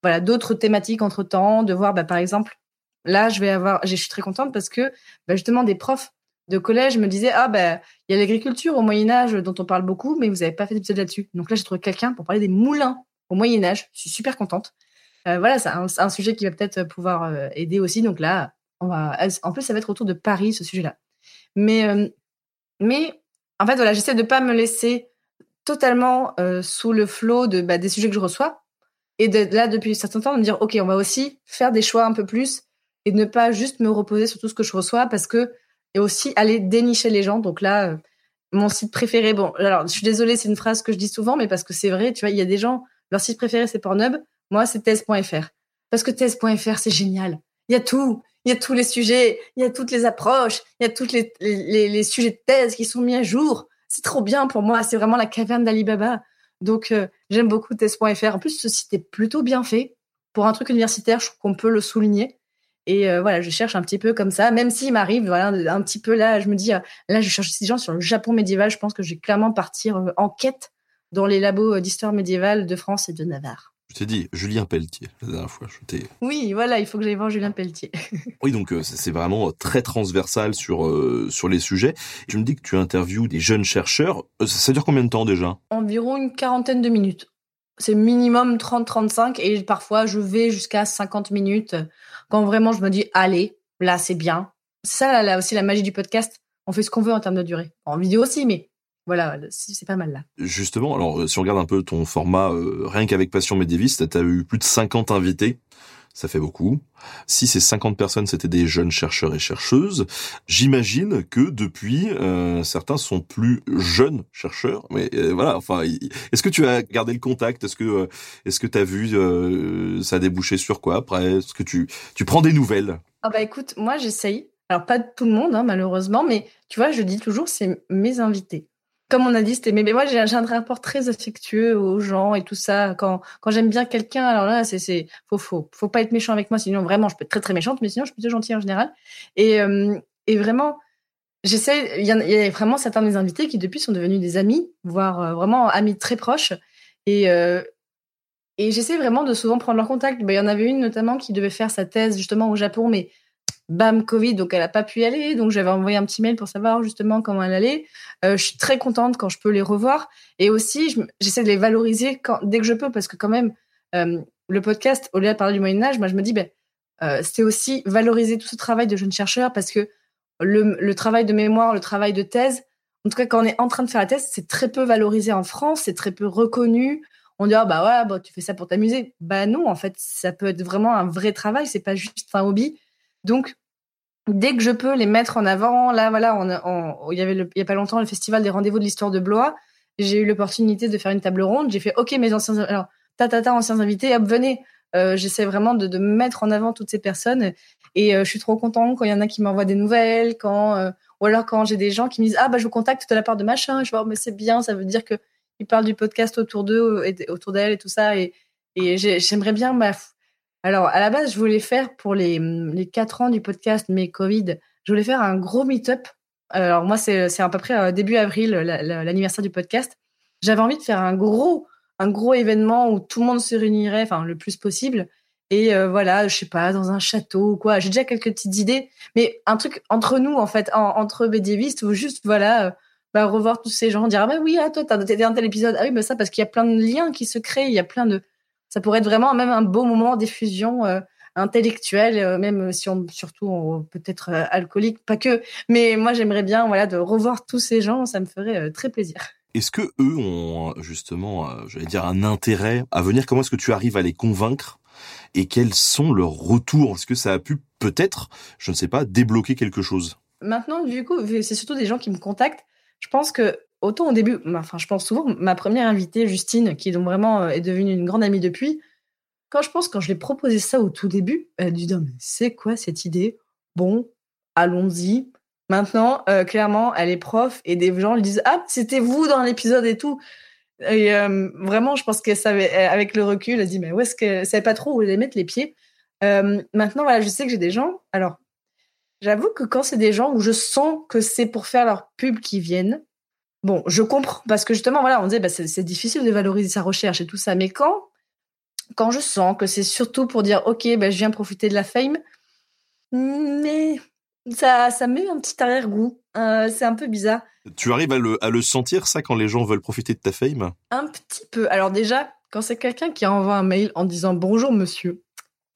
Speaker 2: voilà d'autres thématiques entre temps, de voir, bah, par exemple, là, je vais avoir, je suis très contente parce que bah, justement des profs de collège me disait ah ben il y a l'agriculture au Moyen Âge dont on parle beaucoup mais vous n'avez pas fait d'épisode là-dessus donc là j'ai trouvé quelqu'un pour parler des moulins au Moyen Âge je suis super contente euh, voilà c'est un, sujet qui va peut-être pouvoir euh, aider aussi donc là en plus ça va être autour de Paris ce sujet là mais euh, mais en fait voilà j'essaie de pas me laisser totalement sous le flot de bah, des sujets que je reçois et de, là depuis un certain temps de me dire ok on va aussi faire des choix un peu plus et de ne pas juste me reposer sur tout ce que je reçois parce que et aussi aller dénicher les gens. Donc là, euh, mon site préféré, bon, alors je suis désolée, c'est une phrase que je dis souvent, mais parce que c'est vrai, tu vois, il y a des gens, leur site préféré c'est Pornhub, moi c'est thèse.fr. Parce que thèse.fr c'est génial. Il y a tout, il y a tous les sujets, il y a toutes les approches, il y a tous les, sujets de thèse qui sont mis à jour. C'est trop bien pour moi, c'est vraiment la caverne d'Alibaba. Donc euh, j'aime beaucoup thèse.fr. En plus, ce site est plutôt bien fait. Pour un truc universitaire, je trouve qu'on peut le souligner. Et euh, voilà, je cherche un petit peu comme ça, même s'il m'arrive, voilà, un petit peu là, je me dis, euh, là, je cherche des gens sur le Japon médiéval. Je pense que je vais clairement partir en quête dans les labos d'histoire médiévale de France et de Navarre.
Speaker 1: Je t'ai dit, Julien Pelletier, la dernière fois. Je.
Speaker 2: Oui, voilà, il faut que j'aille voir Julien Pelletier.
Speaker 1: oui, donc c'est vraiment très transversal sur, sur les sujets. Je me dis que tu interviews des jeunes chercheurs. Ça dure combien de temps déjà?
Speaker 2: Environ une quarantaine de minutes. C'est minimum 30-35 et parfois je vais jusqu'à 50 minutes quand vraiment je me dis, allez, là, c'est bien. C'est ça, là, aussi, la magie du podcast. On fait ce qu'on veut en termes de durée. En vidéo aussi, mais voilà, c'est pas mal là.
Speaker 1: Justement, alors, si on regarde un peu ton format, euh, rien qu'avec Passion médiéviste, tu as eu plus de 50 invités ça fait beaucoup. Si ces 50 personnes, c'était des jeunes chercheurs et chercheuses, j'imagine que depuis, euh, certains sont plus jeunes chercheurs. Mais euh, voilà, enfin, est-ce que tu as gardé le contact? Est-ce que, euh, est-ce que tu as vu ça a débouché sur quoi après? Est-ce que tu, tu prends des nouvelles?
Speaker 2: Ah bah écoute, moi j'essaye. Alors pas de tout le monde, hein, malheureusement, mais tu vois, je dis toujours, c'est mes invités. Comme on a dit, mais, moi j'ai un rapport très affectueux aux gens et tout ça. Quand j'aime bien quelqu'un, alors là c'est c'est faut faut faut pas être méchant avec moi, sinon vraiment je peux être très très méchante, mais sinon je suis plutôt gentille en général. Et euh, vraiment j'essaie. Il y, a vraiment certains de mes invités qui depuis sont devenus des amis, voire euh, vraiment amis très proches. Et euh, et j'essaie vraiment de souvent prendre leur contact. Bah, il y en avait une notamment qui devait faire sa thèse justement au Japon, mais bam, Covid, donc elle a pas pu y aller. Donc j'avais envoyé un petit mail pour savoir justement comment elle allait. Euh, je suis très contente quand je peux les revoir. Et aussi, j'essaie de les valoriser dès que je peux, parce que quand même, euh, le podcast, au lieu de parler du Moyen Âge, moi je me dis, ben, euh, c'était aussi valoriser tout ce travail de jeunes chercheurs, parce que le, travail de mémoire, le travail de thèse, en tout cas quand on est en train de faire la thèse, c'est très peu valorisé en France, c'est très peu reconnu. On dit ah bah bah, tu fais ça pour t'amuser. Bah non, en fait, ça peut être vraiment un vrai travail, c'est pas juste un hobby. Donc, dès que je peux les mettre en avant, là, voilà, il y avait il y a pas longtemps le festival des rendez-vous de l'histoire de Blois. J'ai eu l'opportunité de faire une table ronde. J'ai fait, OK, mes anciens, alors, ta, anciens invités, hop, venez. Euh, j'essaie vraiment de, mettre en avant toutes ces personnes. Et euh, je suis trop contente quand il y en a qui m'envoient des nouvelles, quand, euh, ou alors quand j'ai des gens qui me disent, ah, bah, je vous contacte de la part de machin. Je vois, oh, mais c'est bien, ça veut dire que ils parlent du podcast autour d'eux, autour d'elle et tout ça. Et, et j'aimerais bien, bah, alors, à la base, je voulais faire pour les, les 4 ans du podcast, mais Covid, je voulais faire un gros meet-up. Alors, moi, c'est à peu près euh, début avril, l'anniversaire du podcast. J'avais envie de faire un gros, un gros événement où tout le monde se réunirait, enfin, le plus possible. Et euh, voilà, je sais pas, dans un château ou quoi. J'ai déjà quelques petites idées, mais un truc entre nous, en fait, entre médiévistes, ou juste, voilà, euh, bah, revoir tous ces gens, dire, ah bah oui, ah, toi, t'as un tel épisode. Ah oui, bah ça, parce qu'il y a plein de liens qui se créent, il y a plein de, ça pourrait être vraiment même un beau moment d'effusion euh, intellectuelle, euh, même si on, surtout peut-être euh, alcoolique, pas que. Mais moi, j'aimerais bien, voilà, de revoir tous ces gens, ça me ferait très plaisir.
Speaker 1: Est-ce que eux ont justement, j'allais dire, un intérêt à venir? Comment est-ce que tu arrives à les convaincre? Et quels sont leurs retours? Est-ce que ça a pu peut-être, je ne sais pas, débloquer quelque chose?
Speaker 2: Maintenant, du coup, c'est surtout des gens qui me contactent. Je pense que autant au début, enfin, je pense souvent, ma première invitée, Justine, qui donc vraiment euh, est devenue une grande amie depuis, quand je pense, quand je lui ai proposé ça au tout début, elle a dit, c'est quoi cette idée? Bon, allons-y. Maintenant, euh, clairement, elle est prof et des gens lui disent, ah, c'était vous dans l'épisode et tout. Et euh, vraiment, je pense qu'elle savait, avec le recul, elle dit, mais où est-ce que, savait pas trop où elle mettre les pieds. maintenant, voilà, je sais que j'ai des gens. Alors, j'avoue que quand c'est des gens où je sens que c'est pour faire leur pub qui viennent, Bon, je comprends parce que justement, voilà, on disait, bah, c'est difficile de valoriser sa recherche et tout ça, mais quand, quand je sens que c'est surtout pour dire, ok, bah, je viens profiter de la fame, mais ça, ça met un petit arrière-goût. Euh, c'est un peu bizarre.
Speaker 1: Tu arrives à le, à le sentir ça quand les gens veulent profiter de ta fame?
Speaker 2: Un petit peu. Alors déjà, quand c'est quelqu'un qui envoie un mail en disant bonjour monsieur,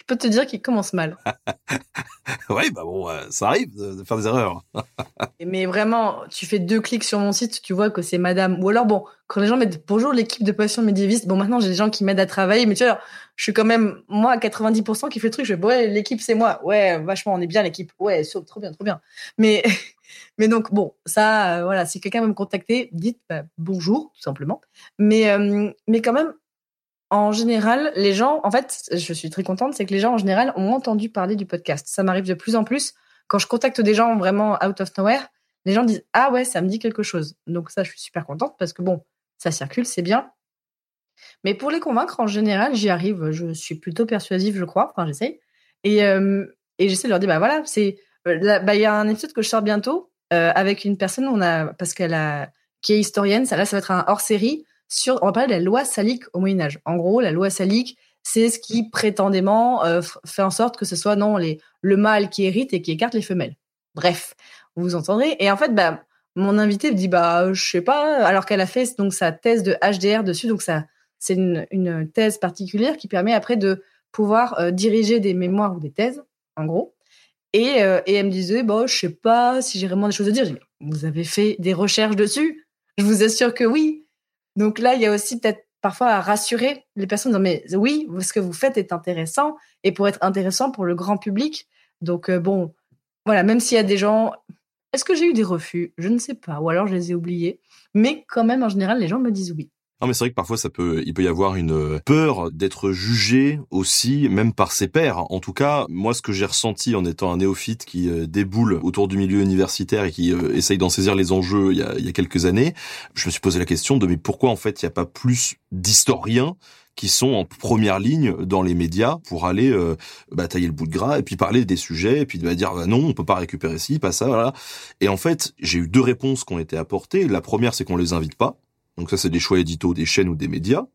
Speaker 2: je peux te dire qu'il commence mal.
Speaker 1: oui, bah bon, euh, ça arrive de, faire des erreurs.
Speaker 2: Mais vraiment, tu fais deux clics sur mon site, tu vois que c'est madame. Ou alors, bon, quand les gens mettent bonjour l'équipe de passion médiéviste, bon, maintenant j'ai des gens qui m'aident à travailler, mais tu vois, je suis quand même, moi, à 90% qui fait le truc, je dis, ouais, l'équipe c'est moi. Ouais, vachement, on est bien l'équipe. Ouais, trop bien, trop bien. Mais, mais donc, bon, ça, euh, voilà, si quelqu'un veut me contacter, dites bah, bonjour, tout simplement. Mais, euh, mais quand même, en général, les gens, en fait, je suis très contente, c'est que les gens en général ont entendu parler du podcast. Ça m'arrive de plus en plus quand je contacte des gens vraiment out of nowhere. Les gens disent ah ouais, ça me dit quelque chose. Donc ça, je suis super contente parce que bon, ça circule, c'est bien. Mais pour les convaincre, en général, j'y arrive. Je suis plutôt persuasive, je crois. Enfin, j'essaye. Et, euh, et j'essaie de leur dire bah voilà, c'est euh, bah il y a un épisode que je sors bientôt euh, avec une personne on a parce qu'elle a qui est historienne. Ça là, ça va être un hors série on va parler de la loi salique au Moyen Âge. En gros, la loi salique, c'est ce qui prétendument euh, fait en sorte que ce soit non les, le mâle qui hérite et qui écarte les femelles. Bref, vous entendrez. Et en fait, bah, mon invité me dit bah je sais pas, alors qu'elle a fait donc sa thèse de HDR dessus, donc ça c'est une, thèse particulière qui permet après de pouvoir euh, diriger des mémoires ou des thèses, en gros. Et, euh, et elle me disait bon, je sais pas si j'ai vraiment des choses à dire. vous avez fait des recherches dessus? Je vous assure que oui. Donc là, il y a aussi peut-être parfois à rassurer les personnes, mais oui, ce que vous faites est intéressant et pour être intéressant pour le grand public. Donc euh, bon, voilà, même s'il y a des gens, est-ce que j'ai eu des refus? Je ne sais pas, ou alors je les ai oubliés. Mais quand même, en général, les gens me disent oui.
Speaker 1: Non, mais c'est vrai que parfois ça peut, il peut y avoir une peur d'être jugé aussi, même par ses pairs. En tout cas, moi, ce que j'ai ressenti en étant un néophyte qui euh, déboule autour du milieu universitaire et qui euh, essaye d'en saisir les enjeux il y, a, il y a quelques années, je me suis posé la question de mais pourquoi en fait il n'y a pas plus d'historiens qui sont en première ligne dans les médias pour aller euh, batailler le bout de gras et puis parler des sujets et puis bah, dire bah, non on peut pas récupérer ci pas ça voilà. Et en fait j'ai eu deux réponses qui ont été apportées. La première c'est qu'on les invite pas donc ça, c'est des choix édito des chaînes ou des médias.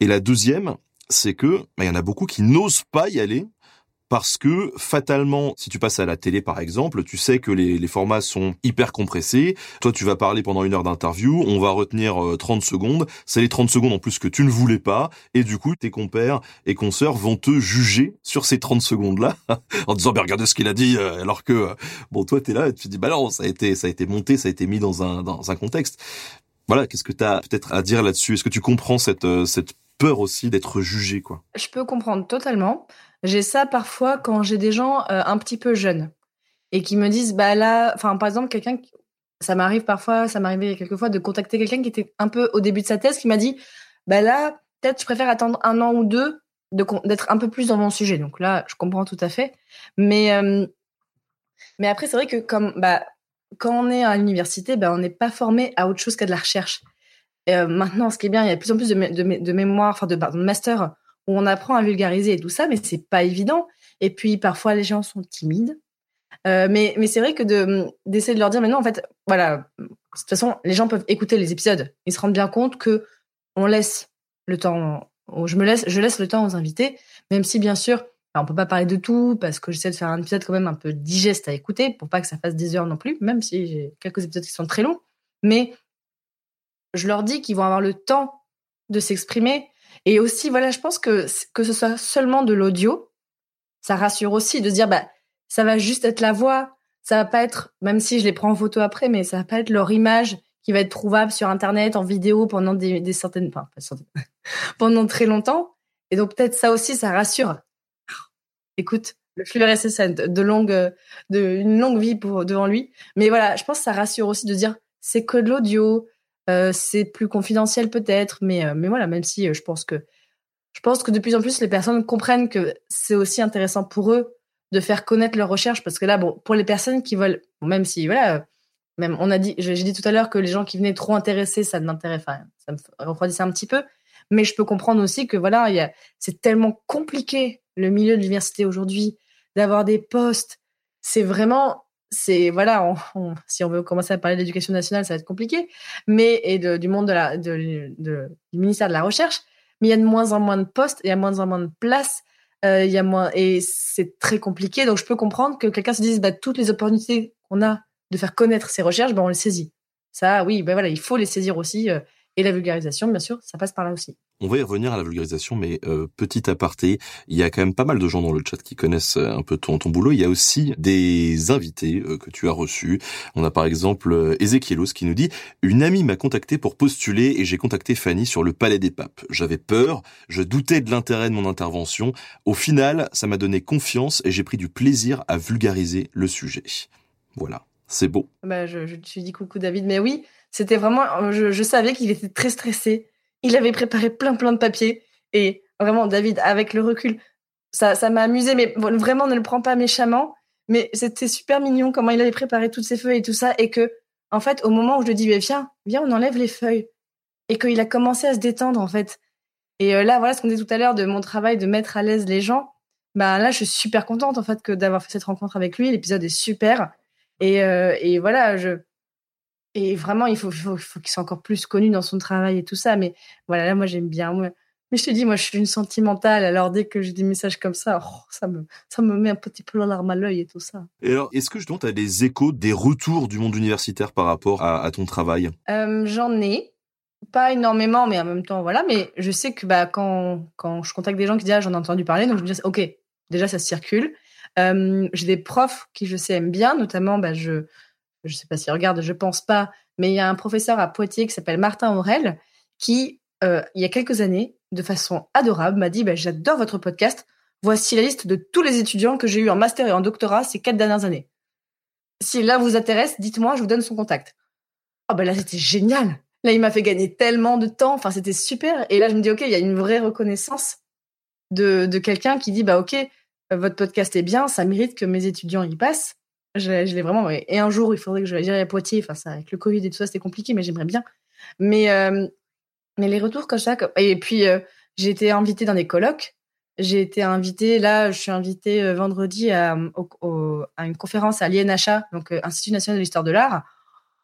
Speaker 1: Et la deuxième, c'est que bah, il y en a beaucoup qui n'osent pas y aller parce que fatalement, si tu passes à la télé par exemple, tu sais que les, les, formats sont hyper compressés. Toi, tu vas parler pendant une heure d'interview, on va retenir 30 euh, secondes. C'est les 30 secondes en plus que tu ne voulais pas. Et du coup, tes compères et consoeurs vont te juger sur ces 30 secondes-là en disant, bah, regardez ce qu'il a dit. Euh, alors que, euh, bon, toi, t'es là et tu dis, bah non, ça a été, ça a été monté, ça a été mis dans un, dans un contexte. Voilà, qu'est-ce que tu as peut-être à dire là-dessus? Est-ce que tu comprends cette, euh, cette peur aussi d'être jugé quoi?
Speaker 2: Je peux comprendre totalement. J'ai ça parfois quand j'ai des gens euh, un petit peu jeunes et qui me disent bah là, enfin par exemple quelqu'un, ça m'arrive parfois, ça m'arrivait quelquefois de contacter quelqu'un qui était un peu au début de sa thèse qui m'a dit bah là peut-être je préfère attendre un an ou deux d'être un peu plus dans mon sujet. Donc là je comprends tout à fait, mais euh, mais après c'est vrai que comme bah quand on est à l'université, ben, on n'est pas formé à autre chose qu'à de la recherche. Euh, maintenant, ce qui est bien, il y a de plus en plus de, de, de mémoire, enfin de, de master où on apprend à vulgariser et tout ça, mais c'est pas évident. Et puis parfois les gens sont timides. Euh, mais mais c'est vrai que de d'essayer de leur dire maintenant en fait voilà de toute façon les gens peuvent écouter les épisodes ils se rendent bien compte que on laisse le temps je me laisse je laisse le temps aux invités même si bien sûr on peut pas parler de tout parce que j'essaie de faire un épisode quand même un peu digeste à écouter pour pas que ça fasse des heures non plus, même si j'ai quelques épisodes qui sont très longs. Mais je leur dis qu'ils vont avoir le temps de s'exprimer. Et aussi, voilà, je pense que que ce soit seulement de l'audio, ça rassure aussi de se dire, bah, ça va juste être la voix. Ça va pas être, même si je les prends en photo après, mais ça va pas être leur image qui va être trouvable sur Internet, en vidéo pendant des, des centaines, enfin, pendant très longtemps. Et donc, peut-être ça aussi, ça rassure écoute, le flux de longue, de une longue vie pour devant lui. Mais voilà, je pense que ça rassure aussi de dire c'est que de l'audio, euh, c'est plus confidentiel peut-être, mais euh, mais voilà, même si euh, je pense que je pense que de plus en plus les personnes comprennent que c'est aussi intéressant pour eux de faire connaître leurs recherches parce que là, bon, pour les personnes qui veulent, même si voilà, même on a dit, j'ai dit tout à l'heure que les gens qui venaient trop intéressés, ça ne m'intéresse, pas, ça me refroidissait un petit peu. Mais je peux comprendre aussi que voilà, c'est tellement compliqué le milieu de l'université aujourd'hui, d'avoir des postes, c'est vraiment, c'est voilà, si on veut commencer à parler d'éducation nationale, ça va être compliqué, mais et du monde de la, de, du ministère de la recherche, mais il y a de moins en moins de postes, il y a de moins en moins de places, euh, il y a moins et c'est très compliqué. Donc je peux comprendre que quelqu'un se dise, bah, toutes les opportunités qu'on a de faire connaître ses recherches, bah, on les saisit. Ça, oui, ben voilà, il faut les saisir aussi. Euh, et la vulgarisation, bien sûr, ça passe par là aussi.
Speaker 1: On va y revenir à la vulgarisation, mais euh, petit aparté, il y a quand même pas mal de gens dans le chat qui connaissent euh, un peu ton, ton boulot. Il y a aussi des invités euh, que tu as reçus. On a par exemple euh, Ezekielos qui nous dit « Une amie m'a contacté pour postuler et j'ai contacté Fanny sur le Palais des Papes. J'avais peur, je doutais de l'intérêt de mon intervention. Au final, ça m'a donné confiance et j'ai pris du plaisir à vulgariser le sujet. » Voilà, c'est beau.
Speaker 2: Bah, je, je te dis coucou David, mais oui, c'était vraiment, je, je savais qu'il était très stressé. Il avait préparé plein plein de papiers et vraiment David, avec le recul, ça, ça m'a amusé, mais vraiment ne le prends pas méchamment. Mais c'était super mignon comment il avait préparé toutes ses feuilles et tout ça et que en fait au moment où je lui dis viens, viens, on enlève les feuilles et qu'il a commencé à se détendre en fait. Et euh, là voilà ce qu'on disait tout à l'heure de mon travail de mettre à l'aise les gens. Bah là je suis super contente en fait que d'avoir fait cette rencontre avec lui. L'épisode est super et, euh, et voilà je et vraiment, il faut, faut, faut qu'il soit encore plus connu dans son travail et tout ça. Mais voilà, là, moi, j'aime bien. Mais je te dis, moi, je suis une sentimentale. Alors, dès que j'ai des messages comme ça, oh, ça, me, ça me met un petit peu la larme à l'œil et tout ça.
Speaker 1: Et alors, est-ce que justement, tu as des échos, des retours du monde universitaire par rapport à, ton travail?
Speaker 2: Euh, J'en ai. Pas énormément, mais en même temps, voilà. Mais je sais que bah, quand, quand je contacte des gens qui disent, ah, j'en ai entendu parler, donc je me dis, OK, déjà, ça circule. Euh, j'ai des profs qui, je sais, aiment bien, notamment, bah, je, je sais pas s'il regarde, je pense pas, mais il y a un professeur à Poitiers qui s'appelle Martin Aurel qui, euh, il y a quelques années, de façon adorable, m'a dit bah, J'adore votre podcast. Voici la liste de tous les étudiants que j'ai eu en master et en doctorat ces quatre dernières années. Si là vous intéresse, dites-moi, je vous donne son contact. Ah ben là, c'était génial. Là, il m'a fait gagner tellement de temps. Enfin, c'était super. Et là, je me dis, OK, il y a une vraie reconnaissance de, de quelqu'un qui dit, bah, OK, votre podcast est bien, ça mérite que mes étudiants y passent. Je, l'ai vraiment. Et un jour, il faudrait que je j'aille à Poitiers. Enfin, avec le Covid et tout ça, c'était compliqué, mais j'aimerais bien. Mais, euh, les retours comme ça. Et puis, euh, j'ai été invitée dans des colloques. J'ai été invitée, là, je suis invitée vendredi à, à une conférence à l'INHA, donc Institut national de l'histoire de l'art.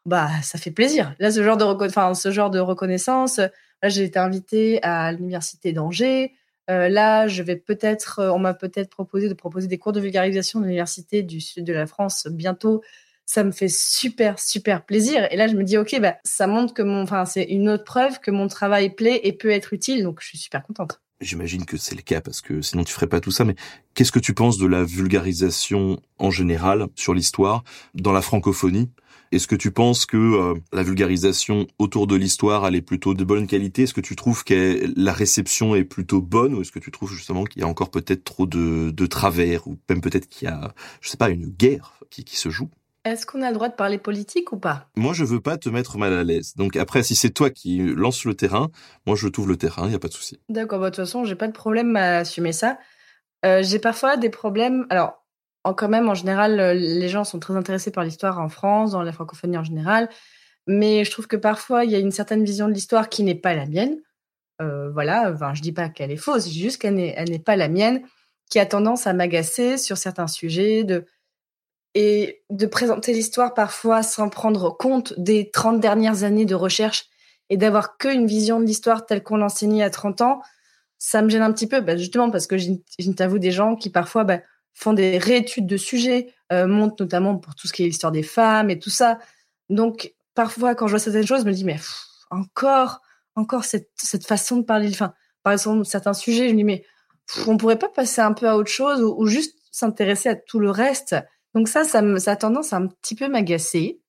Speaker 2: Bah, ça fait plaisir. Là, ce genre de, enfin, ce genre de reconnaissance. Là, j'ai été invitée à l'université d'Angers. Euh, là, je vais peut-être, euh, on m'a peut-être proposé de proposer des cours de vulgarisation de l'université du sud de la France bientôt. Ça me fait super, super plaisir. Et là, je me dis, OK, bah, ça montre que mon, enfin, c'est une autre preuve que mon travail plaît et peut être utile. Donc, je suis super contente.
Speaker 1: J'imagine que c'est le cas parce que sinon tu ferais pas tout ça. Mais qu'est-ce que tu penses de la vulgarisation en général sur l'histoire dans la francophonie? Est-ce que tu penses que euh, la vulgarisation autour de l'histoire, elle est plutôt de bonne qualité? Est-ce que tu trouves que la réception est plutôt bonne? Ou est-ce que tu trouves justement qu'il y a encore peut-être trop de, de travers? Ou même peut-être qu'il y a, je sais pas, une guerre qui, qui se joue?
Speaker 2: Est-ce qu'on a le droit de parler politique ou pas?
Speaker 1: Moi, je veux pas te mettre mal à l'aise. Donc après, si c'est toi qui lance le terrain, moi, je trouve le terrain, il y a pas de souci.
Speaker 2: D'accord, bah, de toute façon, j'ai pas de problème à assumer ça. Euh, j'ai parfois des problèmes. Alors, en quand même, en général, euh, les gens sont très intéressés par l'histoire en France, dans la francophonie en général. Mais je trouve que parfois, il y a une certaine vision de l'histoire qui n'est pas la mienne. Euh, voilà, enfin, je dis pas qu'elle est fausse, juste qu'elle n'est, n'est pas la mienne, qui a tendance à m'agacer sur certains sujets, de, et de présenter l'histoire parfois sans prendre compte des 30 dernières années de recherche et d'avoir qu'une vision de l'histoire telle qu'on l'enseignait à 30 ans, ça me gêne un petit peu, bah, justement parce que j'interviewe des gens qui parfois bah, font des réétudes de sujets, euh, montent notamment pour tout ce qui est l'histoire des femmes et tout ça. Donc, parfois, quand je vois certaines choses, je me dis, mais encore, encore cette, cette façon de parler, enfin, par exemple, certains sujets, je me dis, mais on pourrait pas passer un peu à autre chose ou, juste s'intéresser à tout le reste? Donc ça, ça, me, ça a tendance à un petit peu m'agacer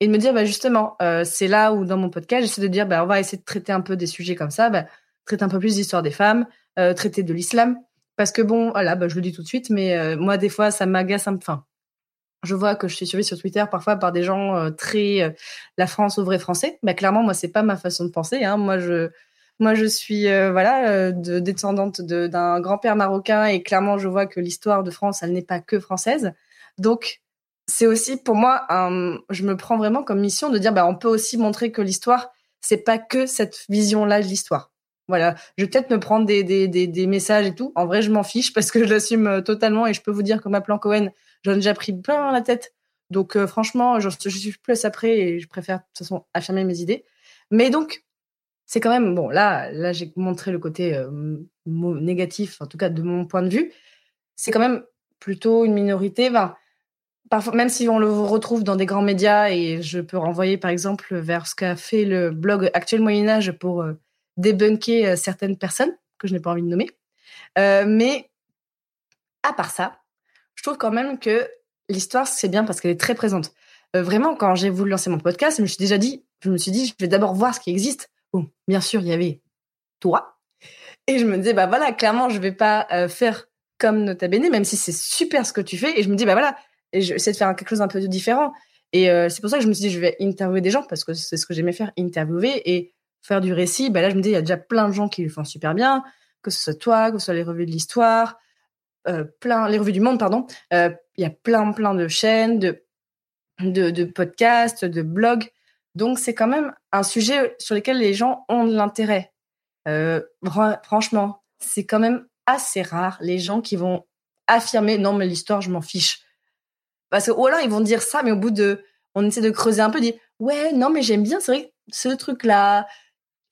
Speaker 2: et de me dire, bah justement, euh, c'est là où dans mon podcast, j'essaie de dire, bah, on va essayer de traiter un peu des sujets comme ça, bah, traiter un peu plus d'histoire des femmes, euh, traiter de l'islam, parce que bon, voilà, bah, je le dis tout de suite, mais euh, moi, des fois, ça m'agace un Enfin, je vois que je suis suivie sur Twitter parfois par des gens euh, très euh, la France au vrai français. Mais clairement, moi, c'est pas ma façon de penser. Hein. Moi, je, moi, je suis voilà de, descendante d'un grand-père marocain et clairement, je vois que l'histoire de France, elle n'est pas que française. Donc, c'est aussi pour moi, je me prends vraiment comme mission de dire, bah, on peut aussi montrer que l'histoire, c'est pas que cette vision-là de l'histoire. Voilà, je vais peut-être me prendre des, des, des, messages et tout. En vrai, je m'en fiche parce que je l'assume euh, totalement et je peux vous dire que ma plan Cohen, j'en ai déjà pris plein la tête. Donc euh, franchement, je, suis plus après et je préfère de toute façon affirmer mes idées. Mais donc, c'est quand même bon. Là, là, j'ai montré le côté euh, négatif, en tout cas de mon point de vue. C'est quand même plutôt une minorité. Enfin, parfois, même si on le retrouve dans des grands médias et je peux renvoyer par exemple vers ce qu'a fait le blog Actuel Moyen Âge pour débunker euh, certaines personnes que je n'ai pas envie de nommer. Euh, mais à part ça, je trouve quand même que l'histoire, c'est bien parce qu'elle est très présente. Euh, vraiment, quand j'ai voulu lancer mon podcast, je me suis déjà dit, je me suis dit, je vais d'abord voir ce qui existe. Bien sûr, il y avait toi. Et je me disais, bah voilà, clairement, je vais pas faire comme Nota Bene, même si c'est super ce que tu fais. Et je me dis, bah voilà, et je vais essayer de faire quelque chose un peu différent. Et c'est pour ça que je me suis dit, je vais interviewer des gens parce que c'est ce que j'aimais faire, interviewer. Et faire du récit, bah là, je me dis, il y a déjà plein de gens qui le font super bien, que ce soit toi, que ce soit les revues de l'histoire, euh, plein, les revues du monde, pardon. Euh, il y a plein, plein de chaînes, de, de, podcasts, de blogs. Donc, c'est quand même un sujet sur lequel les gens ont de l'intérêt. Euh, franchement, c'est quand même assez rare les gens qui vont affirmer non, mais l'histoire, je m'en fiche. Parce que, ou alors, ils vont dire ça, mais au bout de. On essaie de creuser un peu, dire ouais, non, mais j'aime bien, c'est vrai, ce truc-là,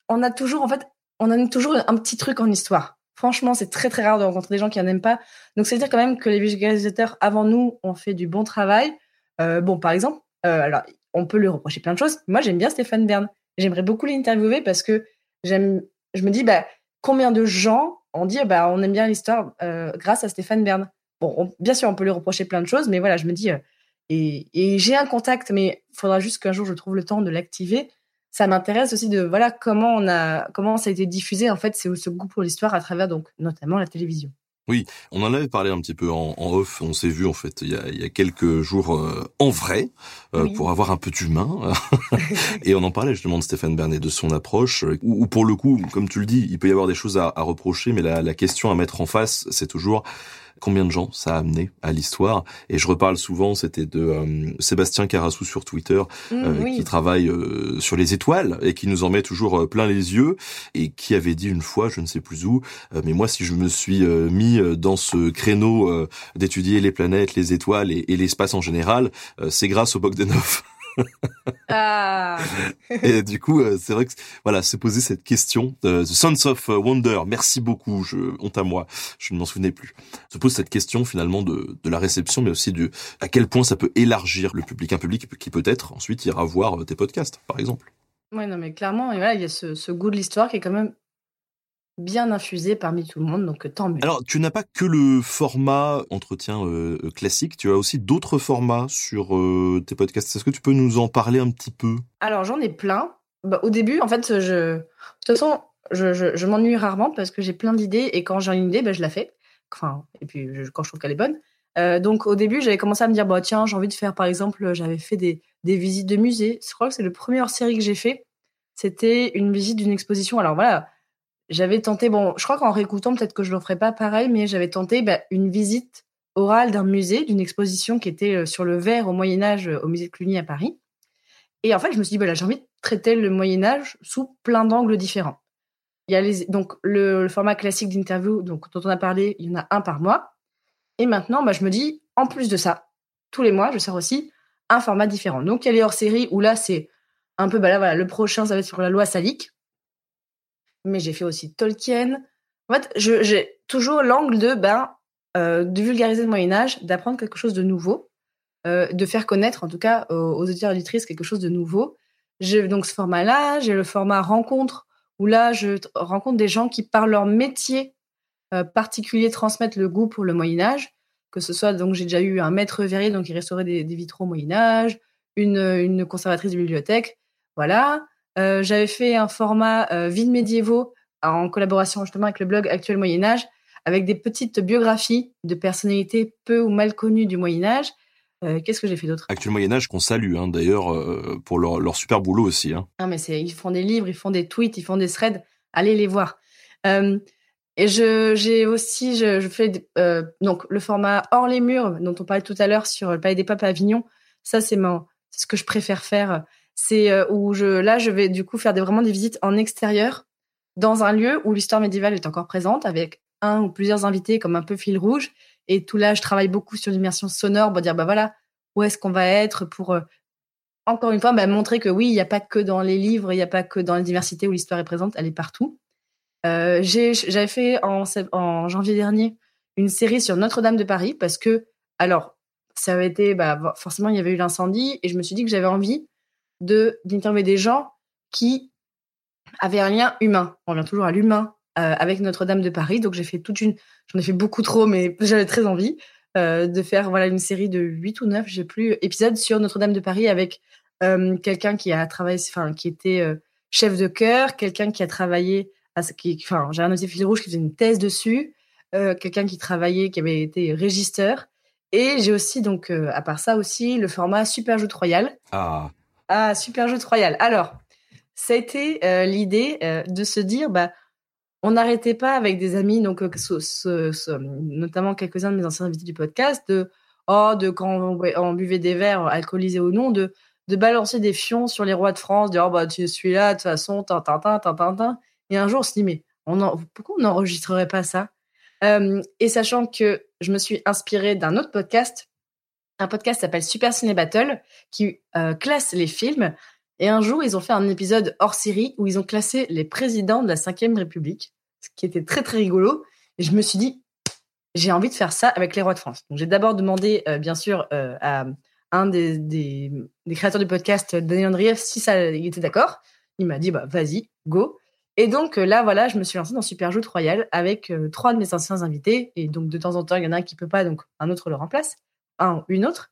Speaker 2: on a toujours, en fait, on toujours un petit truc en histoire. Franchement, c'est très très rare de rencontrer des gens qui en aiment pas. Donc, c'est dire quand même que les vulgarisateurs avant nous ont fait du bon travail. Euh, bon, par exemple, euh, alors on peut lui reprocher plein de choses. Moi, j'aime bien Stéphane Bern. J'aimerais beaucoup l'interviewer parce que j'aime. Je me dis, bah, combien de gens ont dit, bah, on aime bien l'histoire euh, grâce à Stéphane Bern. Bon, bien sûr, on peut lui reprocher plein de choses, mais voilà, je me dis, et, et j'ai un contact, mais il faudra juste qu'un jour je trouve le temps de l'activer ça m'intéresse aussi de voilà comment on a comment ça a été diffusé en fait c'est ce goût pour l'histoire à travers donc notamment la télévision.
Speaker 1: Oui, on en avait parlé un petit peu en, off. On s'est vu en fait il y a, il y a quelques jours euh, en vrai euh, pour avoir un peu d'humain. et on en parlait justement de Stéphane Bernet, de son approche. Où, pour le coup, comme tu le dis, il peut y avoir des choses à, à reprocher, mais la, la question à mettre en face, c'est toujours combien de gens ça a amené à l'histoire. Et je reparle souvent, c'était de euh, Sébastien Carassou sur Twitter, mmh, euh, qui travaille euh, sur les étoiles et qui nous en met toujours plein les yeux, et qui avait dit une fois, je ne sais plus où, mais moi si je me suis mis dans ce créneau d'étudier les planètes, les étoiles et, et l'espace en général, c'est grâce au Bogdanov.
Speaker 2: Ah.
Speaker 1: et du coup, euh, c'est vrai que voilà, se poser cette question, de The Sons of Wonder. Merci beaucoup. Je honte à moi, je ne m'en souvenais plus. Se pose cette question finalement de, de la réception, mais aussi du à quel point ça peut élargir le public, un public qui peut-être ensuite ira voir euh, tes podcasts, par exemple.
Speaker 2: Oui, non, mais clairement, et voilà, il y a ce, ce goût de l'histoire qui est quand même bien infusé parmi tout le monde, donc tant mieux.
Speaker 1: Alors, tu n'as pas que le format entretien euh, classique, tu as aussi d'autres formats sur euh, tes podcasts. Est-ce que tu peux nous en parler un petit peu?
Speaker 2: Alors, j'en ai plein. Bah, au début, en fait, je... de toute façon, je, je, m'ennuie rarement parce que j'ai plein d'idées et quand j'ai une idée, bah, je la fais. Enfin, et puis quand je trouve qu'elle est bonne. Euh, donc, au début, j'avais commencé à me dire, bah, tiens, j'ai envie de faire, par exemple, j'avais fait des, des visites de musées. Je crois que c'est le premier hors-série que j'ai fait. C'était une visite d'une exposition. Alors voilà, j'avais tenté, bon, je crois qu'en réécoutant, peut-être que je ne le ferai pas pareil, mais j'avais tenté bah, une visite orale d'un musée, d'une exposition qui était euh, sur le verre au Moyen Âge euh, au musée de Cluny à Paris. Et en fait, je me suis dit, bah, j'ai envie de traiter le Moyen Âge sous plein d'angles différents. Il y a donc le, format classique d'interview dont on a parlé, il y en a un par mois. Et maintenant, bah, je me dis, en plus de ça, tous les mois, je sors aussi un format différent. Donc, il y a les hors-séries où là, c'est un peu, bah là, voilà, le prochain, ça va être sur la loi salique mais j'ai fait aussi Tolkien. En fait, j'ai toujours l'angle de, ben, euh, de vulgariser le Moyen-Âge, d'apprendre quelque chose de nouveau, euh, de faire connaître, en tout cas, aux, auditeurs et auditrices, quelque chose de nouveau. J'ai donc ce format-là, j'ai le format rencontre, où là, je rencontre des gens qui, par leur métier euh, particulier, transmettent le goût pour le Moyen-Âge. Que ce soit, donc, j'ai déjà eu un maître verrier, donc, qui restaurait des, vitraux au Moyen-Âge, une, une conservatrice de bibliothèque. Voilà. Euh, j'avais fait un format euh, vide médiévaux en collaboration justement avec le blog Actuel Moyen Âge, avec des petites biographies de personnalités peu ou mal connues du Moyen Âge. Euh, Qu'est-ce que j'ai fait d'autre?
Speaker 1: Actuel Moyen Âge qu'on salue hein, d'ailleurs euh, pour leur, leur, super boulot aussi. Hein.
Speaker 2: Ah mais ils font des livres, ils font des tweets, ils font des threads. Allez les voir. Et je j'ai aussi je, je fais euh, donc le format hors les murs dont on parlait tout à l'heure sur le Palais des Papes à Avignon. Ça c'est mon c'est ce que je préfère faire c'est euh, où je là je vais du coup faire des, vraiment des visites en extérieur dans un lieu où l'histoire médiévale est encore présente avec un ou plusieurs invités comme un peu fil rouge. Et tout là je travaille beaucoup sur l'immersion sonore pour dire bah voilà où est-ce qu'on va être pour euh, encore une fois bah, montrer que oui il n'y a pas que dans les livres il n'y a pas que dans la diversité où l'histoire est présente elle est partout. Euh, j'avais fait en, janvier dernier une série sur Notre-Dame de Paris parce que alors ça avait été bah, forcément il y avait eu l'incendie et je me suis dit que j'avais envie de d'interviewer des gens qui avaient un lien humain. On revient toujours à l'humain euh, avec Notre-Dame de Paris. Donc j'ai fait toute une, j'en ai fait beaucoup trop, mais j'avais très envie euh, de faire voilà une série de 8 ou 9, j'ai plus épisodes sur Notre-Dame de Paris avec euh, quelqu'un qui a travaillé, enfin qui était chef de chœur, quelqu'un qui a travaillé, enfin j'ai un aussi fil rouge qui faisait une thèse dessus, quelqu'un qui travaillait, qui avait été régisteur. Et j'ai aussi donc à part ça aussi le format Super Joute Royal.
Speaker 1: Ah.
Speaker 2: Ah, super jeu de Royal. Alors, ça a été euh, l'idée euh, de se dire, bah, on n'arrêtait pas avec des amis, donc euh, notamment quelques-uns de mes anciens invités du podcast, de oh, de quand on, buvait des verres, alcoolisés ou non, de balancer des fions sur les rois de France, de dire oh, bah tu suis là de toute façon, tintin, tintin, Et un jour, on se dit mais on pourquoi on n'enregistrerait pas ça? Et sachant que je me suis inspirée d'un autre podcast un podcast s'appelle Super Ciné Battle qui euh, classe les films. Et un jour, ils ont fait un épisode hors série où ils ont classé les présidents de la Ve République, ce qui était très très rigolo. Et je me suis dit, j'ai envie de faire ça avec les rois de France. Donc j'ai d'abord demandé, euh, bien sûr, euh, à un des, créateurs du podcast, Daniel Andrieff, si ça, il était d'accord. Il m'a dit, bah vas-y, go. Et donc là, voilà, je me suis lancée dans Super Joute Royal avec trois de mes anciens invités. Et donc de temps en temps, il y en a un qui peut pas, donc un autre le remplace un une autre.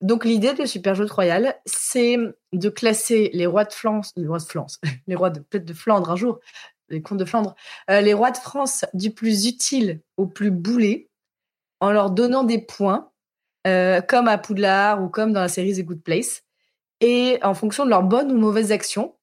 Speaker 2: Donc l'idée de Super Royal, c'est de classer les rois de Flandre, les rois de Flandre, les rois peut-être de Flandre un jour, les contes de Flandre, euh, les rois de France du plus utile au plus boulet, en leur donnant des points, euh, comme à Poudlard ou comme dans la série The Good Place, et en fonction de leurs bonnes ou mauvaises actions,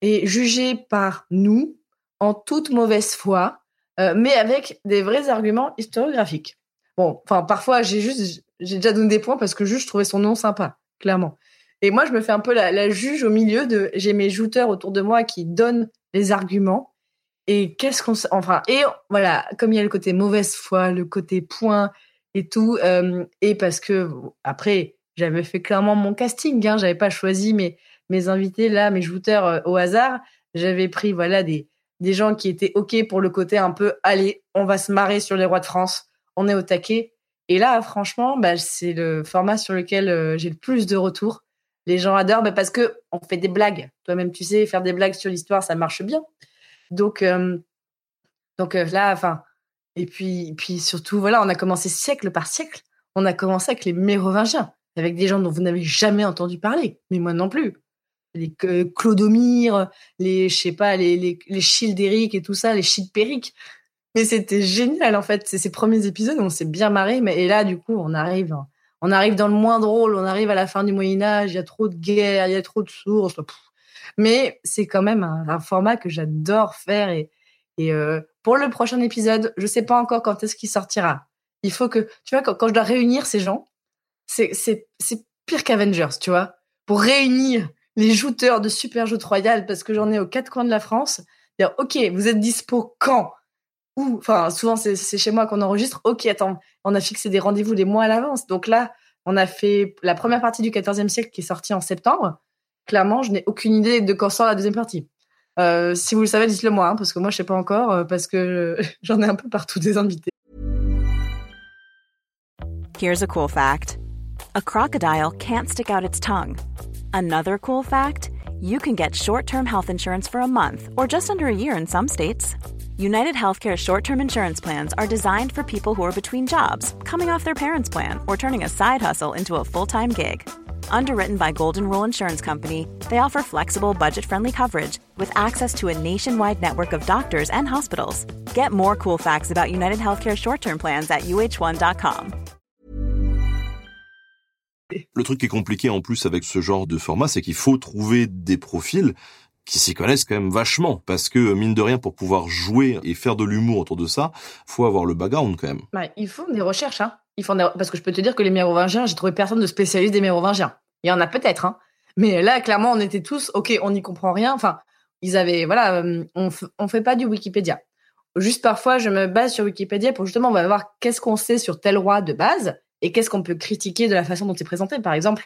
Speaker 2: et jugés par nous en toute mauvaise foi, euh, mais avec des vrais arguments historiographiques. Bon, enfin, parfois, j'ai juste, j'ai déjà donné des points parce que juste, je trouvais son nom sympa, clairement. Et moi, je me fais un peu la, juge au milieu de, j'ai mes jouteurs autour de moi qui donnent les arguments. Et qu'est-ce qu'on, enfin, et voilà, comme il y a le côté mauvaise foi, le côté point et tout, euh, et parce que après, j'avais fait clairement mon casting, hein, j'avais pas choisi mes mes invités là, mes jouteurs euh, au hasard. J'avais pris voilà des des gens qui étaient ok pour le côté un peu, allez, on va se marrer sur les rois de France, on est au taquet. Et là, franchement, bah, c'est le format sur lequel euh, j'ai le plus de retours. Les gens adorent bah, parce que on fait des blagues. Toi-même, tu sais, faire des blagues sur l'histoire, ça marche bien. Donc, euh, donc euh, là, enfin, et puis, puis surtout, voilà, on a commencé siècle par siècle. On a commencé avec les Mérovingiens, avec des gens dont vous n'avez jamais entendu parler, mais moi non plus. Les Clodomir, les, je sais pas, les, les, les Childéric et tout ça, les Childpéric. Mais c'était génial, en fait. C'est ces premiers épisodes, on s'est bien marré. Mais, et là, du coup, on arrive, on arrive dans le moins drôle. On arrive à la fin du Moyen-Âge. Il y a trop de guerres, il y a trop de sources. Mais c'est quand même un, format que j'adore faire. Et, euh, pour le prochain épisode, je sais pas encore quand est-ce qu'il sortira. Il faut que, tu vois, quand, je dois réunir ces gens, c'est, c'est, c'est pire qu'Avengers, tu vois. Pour réunir les jouteurs de Super Joute Royale, parce que j'en ai aux quatre coins de la France, dire, OK, vous êtes dispo quand? Ou, enfin, souvent, c'est, chez moi qu'on enregistre. OK, attends, on a fixé des rendez-vous des mois à l'avance. Donc là, on a fait la première partie du 14e siècle qui est sortie en septembre. Clairement, je n'ai aucune idée de quand sort la deuxième partie. Euh, si vous le savez, dites-le moi, hein, parce que moi, je sais pas encore, euh, parce que j'en ai un peu partout des invités.
Speaker 3: Here's a cool fact a crocodile can't stick out its tongue. Another cool fact you can get short term health insurance for a month or just under a year in some states. United Healthcare short term insurance plans are designed for people who are between jobs, coming off their parents' plan, or turning a side hustle into a full time gig. Underwritten by Golden Rule Insurance Company, they offer flexible, budget friendly coverage with access to a nationwide network of doctors and hospitals. Get more cool facts about United Healthcare short term plans at uh1.com.
Speaker 1: Le truc qui est compliqué en plus avec ce genre de format, c'est qu'il faut trouver des profils qui s'y connaissent quand même vachement parce que mine de rien pour pouvoir jouer et faire de l'humour autour de ça, faut avoir le background quand même.
Speaker 2: Bah, ils font des recherches, hein. Ils font Parce que je peux te dire que les Mérovingiens, j'ai trouvé personne de spécialiste des Mérovingiens. Il y en a peut-être, hein. Mais là, clairement, on était tous, ok, on n'y comprend rien. Enfin, ils avaient, voilà, euh, on, f- on fait pas du Wikipédia. Juste parfois, je me base sur Wikipédia pour justement, on va voir qu'est-ce qu'on sait sur tel roi de base et qu'est-ce qu'on peut critiquer de la façon dont c'est présenté. Par exemple,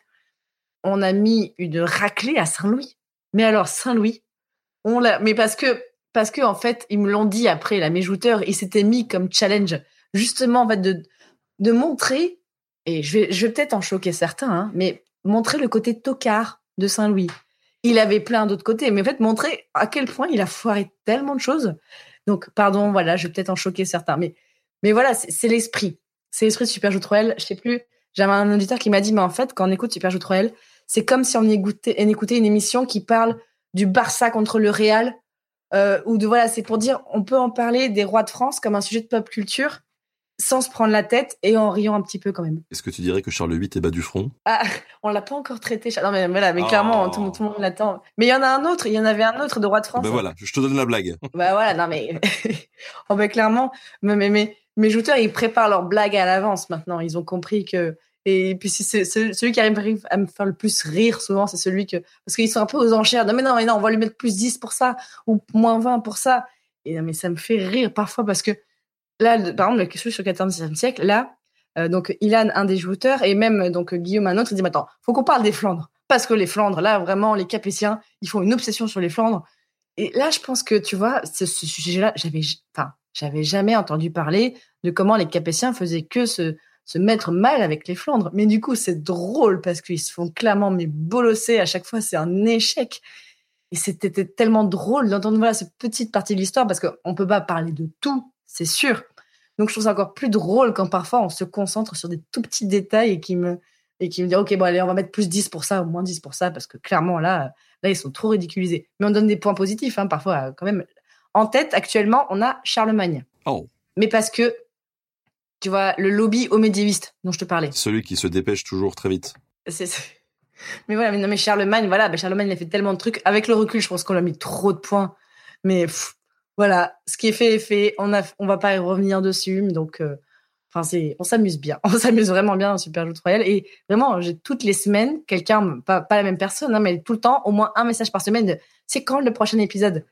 Speaker 2: on a mis une raclée à Saint-Louis. Mais alors, Saint-Louis, on l'a, mais parce que, parce que, en fait, ils me l'ont dit après, là, mes jouteurs, ils s'étaient mis comme challenge, justement, en fait, de, de montrer, et je vais, je vais peut-être en choquer certains, hein, mais montrer le côté tocard de Saint-Louis. Il avait plein d'autres côtés, mais en fait, montrer à quel point il a foiré tellement de choses. Donc, pardon, voilà, je vais peut-être en choquer certains, mais, mais voilà, c'est l'esprit. C'est l'esprit de Super Joute Royale. Je sais plus, j'avais un auditeur qui m'a dit, mais en fait, quand on écoute Super Joute Royale, c'est comme si on écoutait, on écoutait une émission qui parle du Barça contre le Real, euh, ou de voilà, c'est pour dire, on peut en parler des rois de France comme un sujet de pop culture, sans se prendre la tête et en riant un petit peu quand même.
Speaker 1: Est-ce que tu dirais que Charles VIII est bas du front?
Speaker 2: Ah, on l'a pas encore traité. Non mais voilà, mais clairement,
Speaker 1: Oh.
Speaker 2: tout, le monde- tout le monde l'attend. Mais il y en a un autre. Il y en avait un autre de roi de France.
Speaker 1: Ben voilà, je te donne la blague.
Speaker 2: Bah voilà, non mais, oh bah clairement, mais, mais, mais- mes jouteurs, ils préparent leurs blagues à l'avance maintenant. Ils ont compris que, et puis c'est celui qui arrive à me faire le plus rire souvent, c'est celui que, parce qu'ils sont un peu aux enchères. Non mais non, mais non, on va lui mettre plus 10 pour ça, ou moins 20 pour ça. Et non, mais ça me fait rire parfois parce que, là, par exemple, le celui sur le 14e siècle, là, euh, donc Ilan, un des jouteurs, et même donc Guillaume, un autre, il dit, attends, faut qu'on parle des Flandres. Parce que les Flandres, là, vraiment, les Capétiens, ils font une obsession sur les Flandres. Et là, je pense que, tu vois, ce, ce sujet-là, j'avais, enfin, j'avais jamais entendu parler de comment les Capétiens faisaient que se, se mettre mal avec les Flandres. Mais du coup, c'est drôle parce qu'ils se font clairement mais bolosser. À chaque fois, c'est un échec. Et c'était tellement drôle d'entendre voilà cette petite partie de l'histoire parce qu'on peut pas parler de tout, c'est sûr. Donc je trouve ça encore plus drôle quand parfois on se concentre sur des tout petits détails et qui me et qui me dit ok bon allez on va mettre plus 10 pour ça ou moins 10 pour ça parce que clairement là là ils sont trop ridiculisés. Mais on donne des points positifs hein, parfois quand même. En tête, actuellement, on a Charlemagne.
Speaker 1: Oh.
Speaker 2: Mais parce que, tu vois, le lobby au médiéviste dont je te parlais.
Speaker 1: Celui qui se dépêche toujours très vite.
Speaker 2: C'est mais voilà, mais non, mais Charlemagne, voilà, bah Charlemagne, il a fait tellement de trucs. Avec le recul, je pense qu'on a mis trop de points. Mais voilà, ce qui est fait est fait. On a, on va pas y revenir dessus. Donc, euh, enfin, c'est, on s'amuse bien. On s'amuse vraiment bien dans Super Joute Royale. Et vraiment, j'ai toutes les semaines, quelqu'un, pas, pas la même personne, hein, mais tout le temps, au moins un message par semaine de c'est quand le prochain épisode?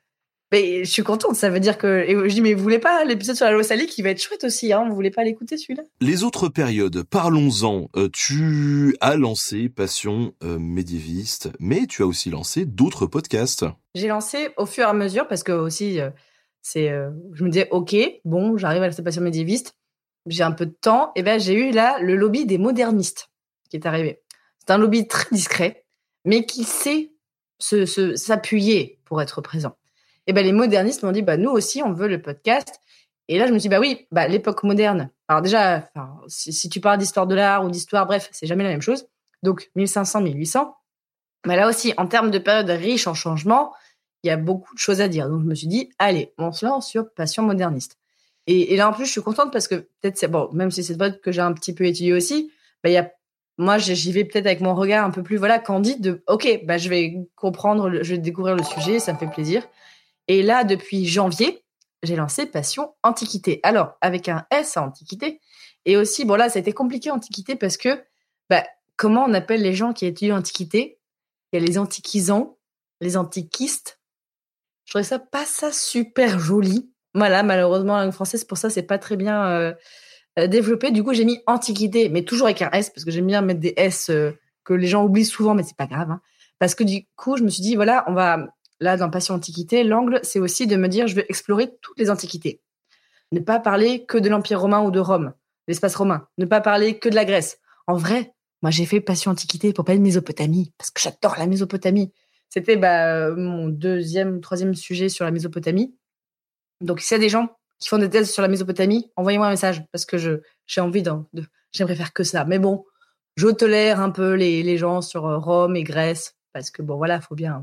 Speaker 2: Mais je suis contente, ça veut dire que. Et je dis, mais vous voulez pas l'épisode sur la loi Sally qui va être chouette aussi, hein Vous voulez pas l'écouter celui-là?
Speaker 1: Les autres périodes, parlons-en. Euh, tu as lancé Passion euh, médiéviste, mais tu as aussi lancé d'autres podcasts.
Speaker 2: J'ai lancé au fur et à mesure parce que aussi, euh, c'est. je me disais, ok, bon, j'arrive à la Passion médiéviste, j'ai un peu de temps, et ben j'ai eu là le lobby des modernistes qui est arrivé. C'est un lobby très discret, mais qui sait s'appuyer pour être présent et ben les modernistes m'ont dit bah nous aussi on veut le podcast. Et là je me suis dit bah oui, bah l'époque moderne. Alors déjà, si, tu parles d'histoire de l'art ou d'histoire, bref, c'est jamais la même chose. Donc 1500, 1800. Mais là aussi, en termes de période riche en changements, il y a beaucoup de choses à dire. Donc je me suis dit allez, on se lance sur passion moderniste. Et, là en plus je suis contente parce que peut-être c'est bon, même si c'est votre que j'ai un petit peu étudié aussi, bah il y a moi j'y vais peut-être avec mon regard un peu plus voilà candide de ok bah je vais comprendre je vais découvrir le sujet ça me fait plaisir et là, depuis janvier, j'ai lancé Passion Antiquité. Alors, avec un S à Antiquité. Et aussi, bon là, ça a été compliqué Antiquité parce que, bah, comment on appelle les gens qui étudient Antiquité Il y a les antiquisants, les antiquistes. Je trouvais ça pas ça super joli. Voilà, malheureusement, la langue française, pour ça, c'est pas très bien euh, euh, développé. Du coup, j'ai mis Antiquité, mais toujours avec un S parce que j'aime bien mettre des S euh, que les gens oublient souvent, mais c'est pas grave. Hein. Parce que du coup, je me suis dit, voilà, on va là, dans Passion Antiquité, l'angle, c'est aussi de me dire, je veux explorer toutes les antiquités. Ne pas parler que de l'Empire romain ou de Rome, l'espace romain. Ne pas parler que de la Grèce. En vrai, moi, j'ai fait Passion Antiquité pour parler de Mésopotamie, parce que j'adore la Mésopotamie. C'était bah, mon deuxième, troisième sujet sur la Mésopotamie. Donc, s'il y a des gens qui font des thèses sur la Mésopotamie, envoyez-moi un message, parce que j'ai envie de, j'aimerais faire que ça. Mais bon, je tolère un peu les, les gens sur euh, Rome et Grèce, parce que bon, voilà, faut bien,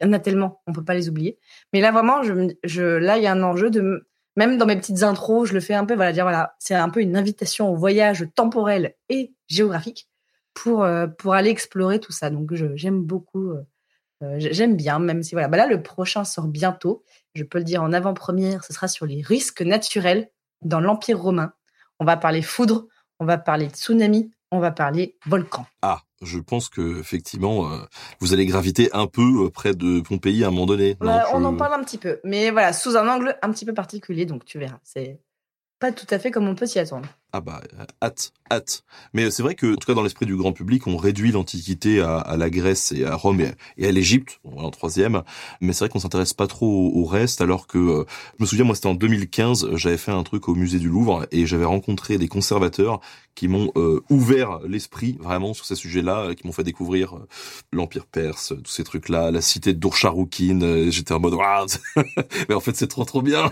Speaker 2: il y en a tellement, on peut pas les oublier. Mais là, vraiment, là, il y a un enjeu de, même dans mes petites intros, je le fais un peu, voilà, dire, voilà, c'est un peu une invitation au voyage temporel et géographique pour, euh, aller explorer tout ça. Donc, j'aime beaucoup, euh, euh, j'aime bien, même si, voilà, bah là, le prochain sort bientôt. Je peux le dire en avant-première, ce sera sur les risques naturels dans l'Empire romain. On va parler foudre, on va parler tsunami, on va parler volcan.
Speaker 1: Ah, je pense que effectivement, euh, vous allez graviter un peu euh, près de Pompéi à un moment donné.
Speaker 2: Bah, on en parle un petit peu, mais voilà, sous un angle un petit peu particulier, donc tu verras. C'est pas tout à fait comme on peut s'y attendre.
Speaker 1: Ah bah, hâte, hâte. Mais c'est vrai que, en tout cas dans l'esprit du grand public, on réduit l'Antiquité à, la Grèce et à Rome et, à l'Égypte, en troisième. Mais c'est vrai qu'on s'intéresse pas trop au, reste, alors que, euh, je me souviens, moi c'était en 2015, j'avais fait un truc au musée du Louvre et j'avais rencontré des conservateurs qui m'ont euh, ouvert l'esprit vraiment sur ces sujets-là, euh, qui m'ont fait découvrir l'Empire perse, tous ces trucs-là, la cité Dourcharoukine. J'étais en mode, mais en fait c'est trop trop bien.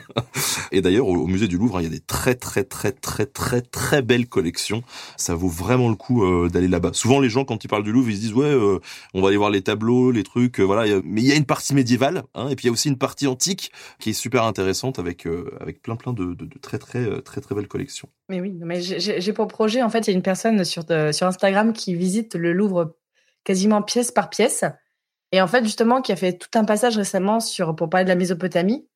Speaker 1: Et d'ailleurs, au, musée du Louvre, il y a des très très très très très très belle collection. Ça vaut vraiment le coup euh, d'aller là-bas. Souvent, les gens, quand ils parlent du Louvre, ils se disent ouais, euh, on va aller voir les tableaux, les trucs, euh, voilà. Mais il y a une partie médiévale, hein, et puis il y a aussi une partie antique qui est super intéressante avec avec plein plein de, très très très très belles collections.
Speaker 2: Mais oui, mais j'ai pour projet en fait, il y a une personne sur sur Instagram qui visite le Louvre quasiment pièce par pièce. Et en fait, justement, qui a fait tout un passage récemment sur pour parler de la Mésopotamie.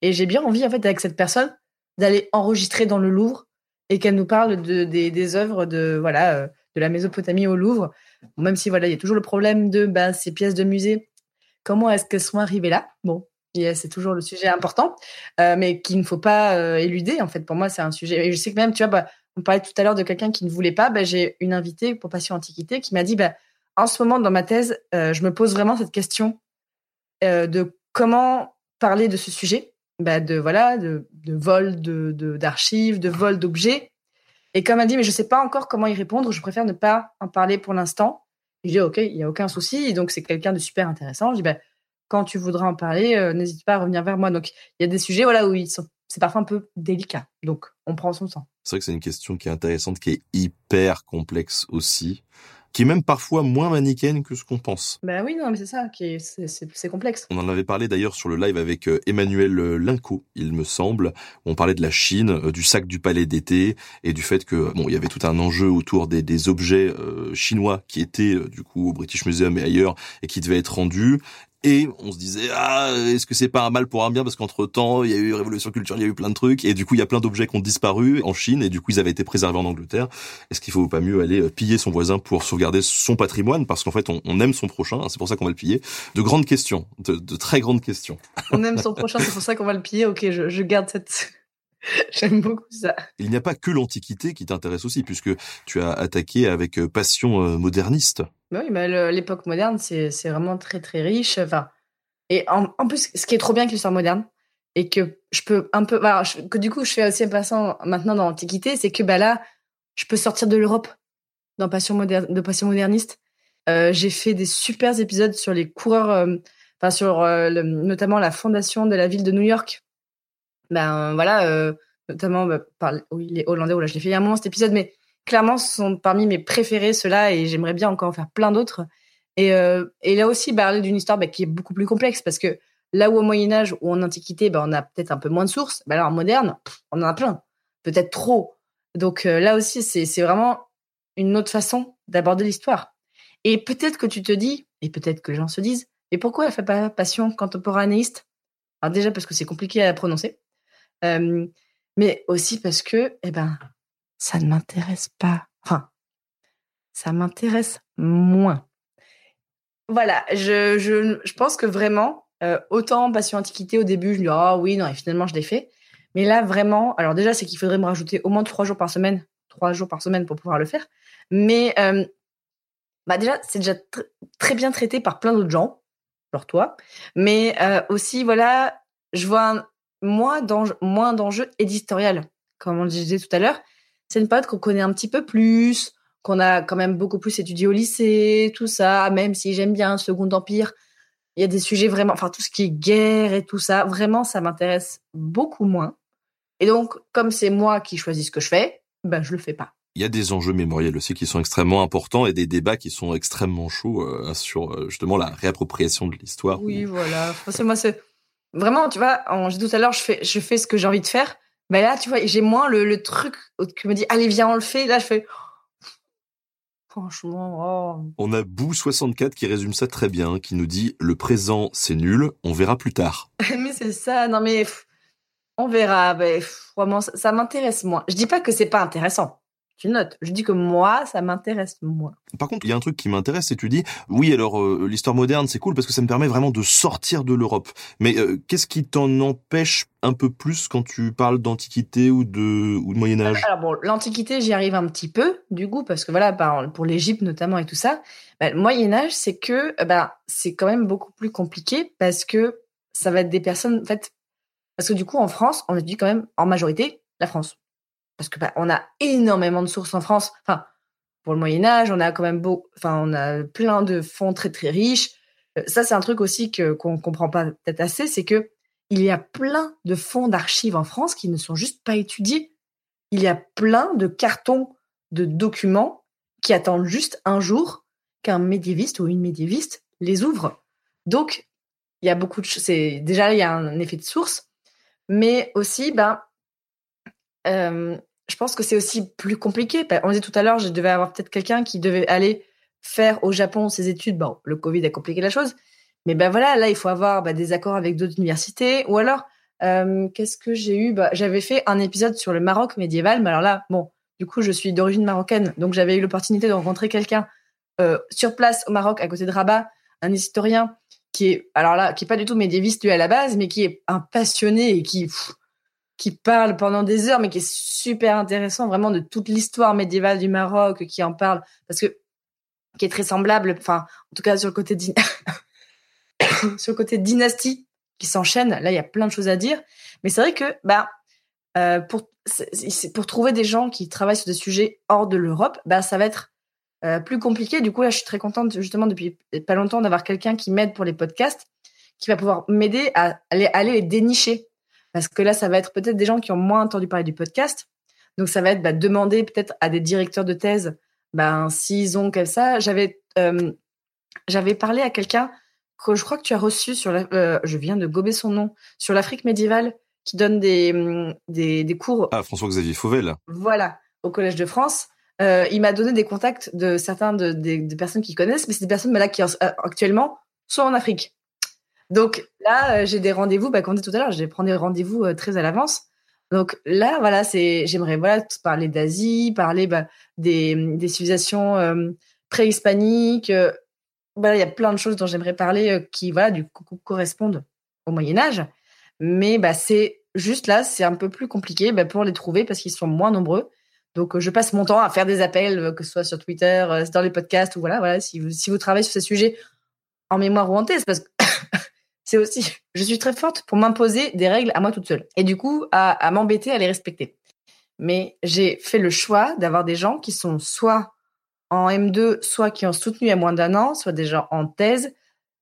Speaker 2: Et j'ai bien envie, en fait, avec cette personne, d'aller enregistrer dans le Louvre et qu'elle nous parle de, des, œuvres de, voilà, euh, de la Mésopotamie au Louvre. Même si voilà, il y a toujours le problème de bah, ces pièces de musée. Comment est-ce qu'elles sont arrivées là? Bon, c'est toujours le sujet important, euh, mais qu'il ne faut pas euh, éluder. En fait, pour moi, c'est un sujet. Et je sais que même, tu vois, bah, on parlait tout à l'heure de quelqu'un qui ne voulait pas. Bah, j'ai une invitée pour Passion Antiquité qui m'a dit, bah, en ce moment, dans ma thèse, je me pose vraiment cette question de comment parler de ce sujet bah, de voilà de, vol d'archives, de, vol d'objets. Et comme elle dit, mais je sais pas encore comment y répondre, je préfère ne pas en parler pour l'instant. Je dis ok, il y a aucun souci. Donc c'est quelqu'un de super intéressant. Je dis bah, quand tu voudras en parler, euh, n'hésite pas à revenir vers moi. Donc il y a des sujets voilà où c'est parfois un peu délicat. Donc, on prend son temps.
Speaker 1: C'est vrai que c'est une question qui est intéressante, qui est hyper complexe aussi qui est même parfois moins manichéenne que ce qu'on pense.
Speaker 2: Ben oui, non, mais c'est ça, qui c'est complexe.
Speaker 1: On en avait parlé d'ailleurs sur le live avec euh, Emmanuel euh, Linco, il me semble, on parlait de la Chine, euh, du sac du palais d'été et du fait que bon, il y avait tout un enjeu autour des, des objets chinois qui étaient du coup au British Museum et ailleurs et qui devaient être rendus et on se disait ah est-ce que c'est pas un mal pour un bien? Parce qu'entre temps il y a eu révolution culturelle, il y a eu plein de trucs et du coup il y a plein d'objets qui ont disparu en Chine et du coup ils avaient été préservés en Angleterre. Est-ce qu'il faut pas mieux aller euh, piller son voisin pour sauvegarder son patrimoine? Parce qu'en fait on, aime son prochain, hein, c'est pour ça qu'on va le piller. De grandes questions, de, très grandes questions.
Speaker 2: On aime son prochain, c'est pour ça qu'on va le piller. Ok, je, je garde cette J'aime beaucoup ça.
Speaker 1: Il n'y a pas que l'Antiquité qui t'intéresse aussi, puisque tu as attaqué avec euh, passion euh, moderniste.
Speaker 2: Bah oui, mais l'époque moderne, c'est vraiment très très riche. Enfin, et en, plus, ce qui est trop bien avec l'histoire moderne, et que je peux un peu, que du coup, je fais aussi un passant maintenant dans l'Antiquité, c'est que bah là, je peux sortir de l'Europe dans passion moderne, de passion moderniste. Euh, j'ai fait des super épisodes sur les coureurs, enfin sur notamment la fondation de la ville de New York ben voilà, euh, notamment bah, par oui, les Hollandais, là, je l'ai fait il y a un moment cet épisode, mais clairement, ce sont parmi mes préférés, ceux-là, et j'aimerais bien encore en faire plein d'autres. Et, euh, et là aussi, parler d'une histoire bah, qui est beaucoup plus complexe, parce que là où au Moyen-Âge ou en Antiquité, bah, on a peut-être un peu moins de sources, bah, là, en moderne, on en a plein, peut-être trop. Donc euh, là aussi, c'est vraiment une autre façon d'aborder l'histoire. Et peut-être que tu te dis, et peut-être que les gens se disent, et pourquoi elle fait pas passion contemporanéiste? Alors déjà parce que c'est compliqué à prononcer mais aussi parce que, eh ben, ça ne m'intéresse pas. Enfin, ça m'intéresse moins. Voilà, je, je, je, pense que vraiment, autant Passion Antiquité au début, je me dis, ah oui, non, et finalement, je l'ai fait. Mais là, vraiment, alors déjà, c'est qu'il faudrait me rajouter au moins trois jours par semaine, trois jours par semaine pour pouvoir le faire. Mais bah déjà, c'est déjà très bien traité par plein d'autres gens, genre toi. Mais aussi, voilà, je vois moins d'enjeux éditorial, comme on le disait tout à l'heure. C'est une période qu'on connaît un petit peu plus, qu'on a quand même beaucoup plus étudié au lycée, tout ça, même si j'aime bien Second Empire. Il y a des sujets vraiment, enfin tout ce qui est guerre et tout ça, vraiment ça m'intéresse beaucoup moins. Et donc, comme c'est moi qui choisis ce que je fais, ben je le fais pas.
Speaker 1: Il y a des enjeux mémoriels aussi qui sont extrêmement importants et des débats qui sont extrêmement chauds euh, sur euh, justement la réappropriation de l'histoire.
Speaker 2: Oui, voilà. c'est moi, c'est Vraiment, tu vois, dit tout à l'heure, je fais, je fais ce que j'ai envie de faire. Mais là, tu vois, j'ai moins le, le truc qui me dit, allez, viens, on le fait. Là, je fais, Franchement, oh.
Speaker 1: On a Bou64 qui résume ça très bien, qui nous dit le présent c'est nul, on verra plus tard.
Speaker 2: mais c'est ça, non mais on verra. vraiment, ça, ça m'intéresse moins. Je dis pas que c'est pas intéressant tu notes. Je dis que moi, ça m'intéresse moins.
Speaker 1: Par contre, il y a un truc qui m'intéresse, c'est tu dis, oui, alors euh, l'histoire moderne, c'est cool parce que ça me permet vraiment de sortir de l'Europe. Mais euh, qu'est-ce qui t'en empêche un peu plus quand tu parles d'Antiquité ou de, ou de Moyen Âge
Speaker 2: Alors bon, l'Antiquité, j'y arrive un petit peu, du coup, parce que voilà, pour l'Égypte notamment et tout ça. Bah, le Moyen Âge, c'est que bah, c'est quand même beaucoup plus compliqué parce que ça va être des personnes, en fait, parce que du coup, en France, on étudie quand même en majorité la France parce que bah, on a énormément de sources en France. Enfin, pour le Moyen Âge, on a quand même beau, enfin, on a plein de fonds très très riches. Euh, ça, c'est un truc aussi que qu'on comprend pas peut-être assez, c'est que il y a plein de fonds d'archives en France qui ne sont juste pas étudiés. Il y a plein de cartons de documents qui attendent juste un jour qu'un médiéviste ou une médiéviste les ouvre. Donc, il y a beaucoup de c'est déjà il y a un effet de source, mais aussi ben je pense que c'est aussi plus compliqué. On disait tout à l'heure, je devais avoir peut-être quelqu'un qui devait aller faire au Japon ses études. Bon, le Covid a compliqué la chose. Mais ben voilà, là, il faut avoir bah, des accords avec d'autres universités. Ou alors, qu'est-ce que j'ai eu? Bah, J'avais fait un épisode sur le Maroc médiéval. Mais alors là, bon, du coup, je suis d'origine marocaine. Donc, j'avais eu l'opportunité de rencontrer quelqu'un sur place au Maroc, à côté de Rabat, un historien qui est, alors là, qui est pas du tout médiéviste lui à la base, mais qui est un passionné et qui, qui parle pendant des heures, mais qui est super intéressant, vraiment de toute l'histoire médiévale du Maroc, qui en parle, parce que qui est très semblable, enfin, en tout cas sur le côté dynastie qui s'enchaîne. Là, il y a plein de choses à dire, mais c'est vrai que bah euh, pour pour trouver des gens qui travaillent sur des sujets hors de l'Europe, bah ça va être euh, plus compliqué. Du coup, là, je suis très contente justement depuis pas longtemps d'avoir quelqu'un qui m'aide pour les podcasts, qui va pouvoir m'aider à aller, aller les dénicher Parce que là, ça va être peut-être des gens qui ont moins entendu parler du podcast. Donc, ça va être bah, demander peut-être à des directeurs de thèse, ben, s'ils ont comme ça. J'avais, euh, j'avais parlé à quelqu'un que je crois que tu as reçu sur la, euh, je viens de gober son nom, sur l'Afrique médiévale, qui donne des, hum, des, des cours.
Speaker 1: Ah, François-Xavier Fauvel.
Speaker 2: Voilà, au Collège de France. Euh, il m'a donné des contacts de certains de, des personnes qui connaissent, mais c'est des personnes bah, là, qui en- actuellement sont en Afrique. Donc là, euh, j'ai des rendez-vous, bah, comme on dit tout à l'heure, je prendre des rendez-vous euh, très à l'avance. Donc là, voilà, c'est, j'aimerais voilà parler d'Asie, parler bah, des, des civilisations euh, préhispaniques. euh, il y a plein de choses dont j'aimerais parler qui, voilà, du coup, correspondent au Moyen Âge. Mais bah, c'est juste là, c'est un peu plus compliqué bah, pour les trouver parce qu'ils sont moins nombreux. Donc, je passe mon temps à faire des appels, que ce soit sur Twitter, dans les podcasts ou voilà, voilà. Si vous, si vous travaillez sur ces sujets en mémoire ou en thèse, parce que c'est aussi, je suis très forte pour m'imposer des règles à moi toute seule. Et du coup, à, m'embêter à les respecter. Mais j'ai fait le choix d'avoir des gens qui sont soit en M2, soit qui ont soutenu il y a moins d'un an, soit des gens en thèse,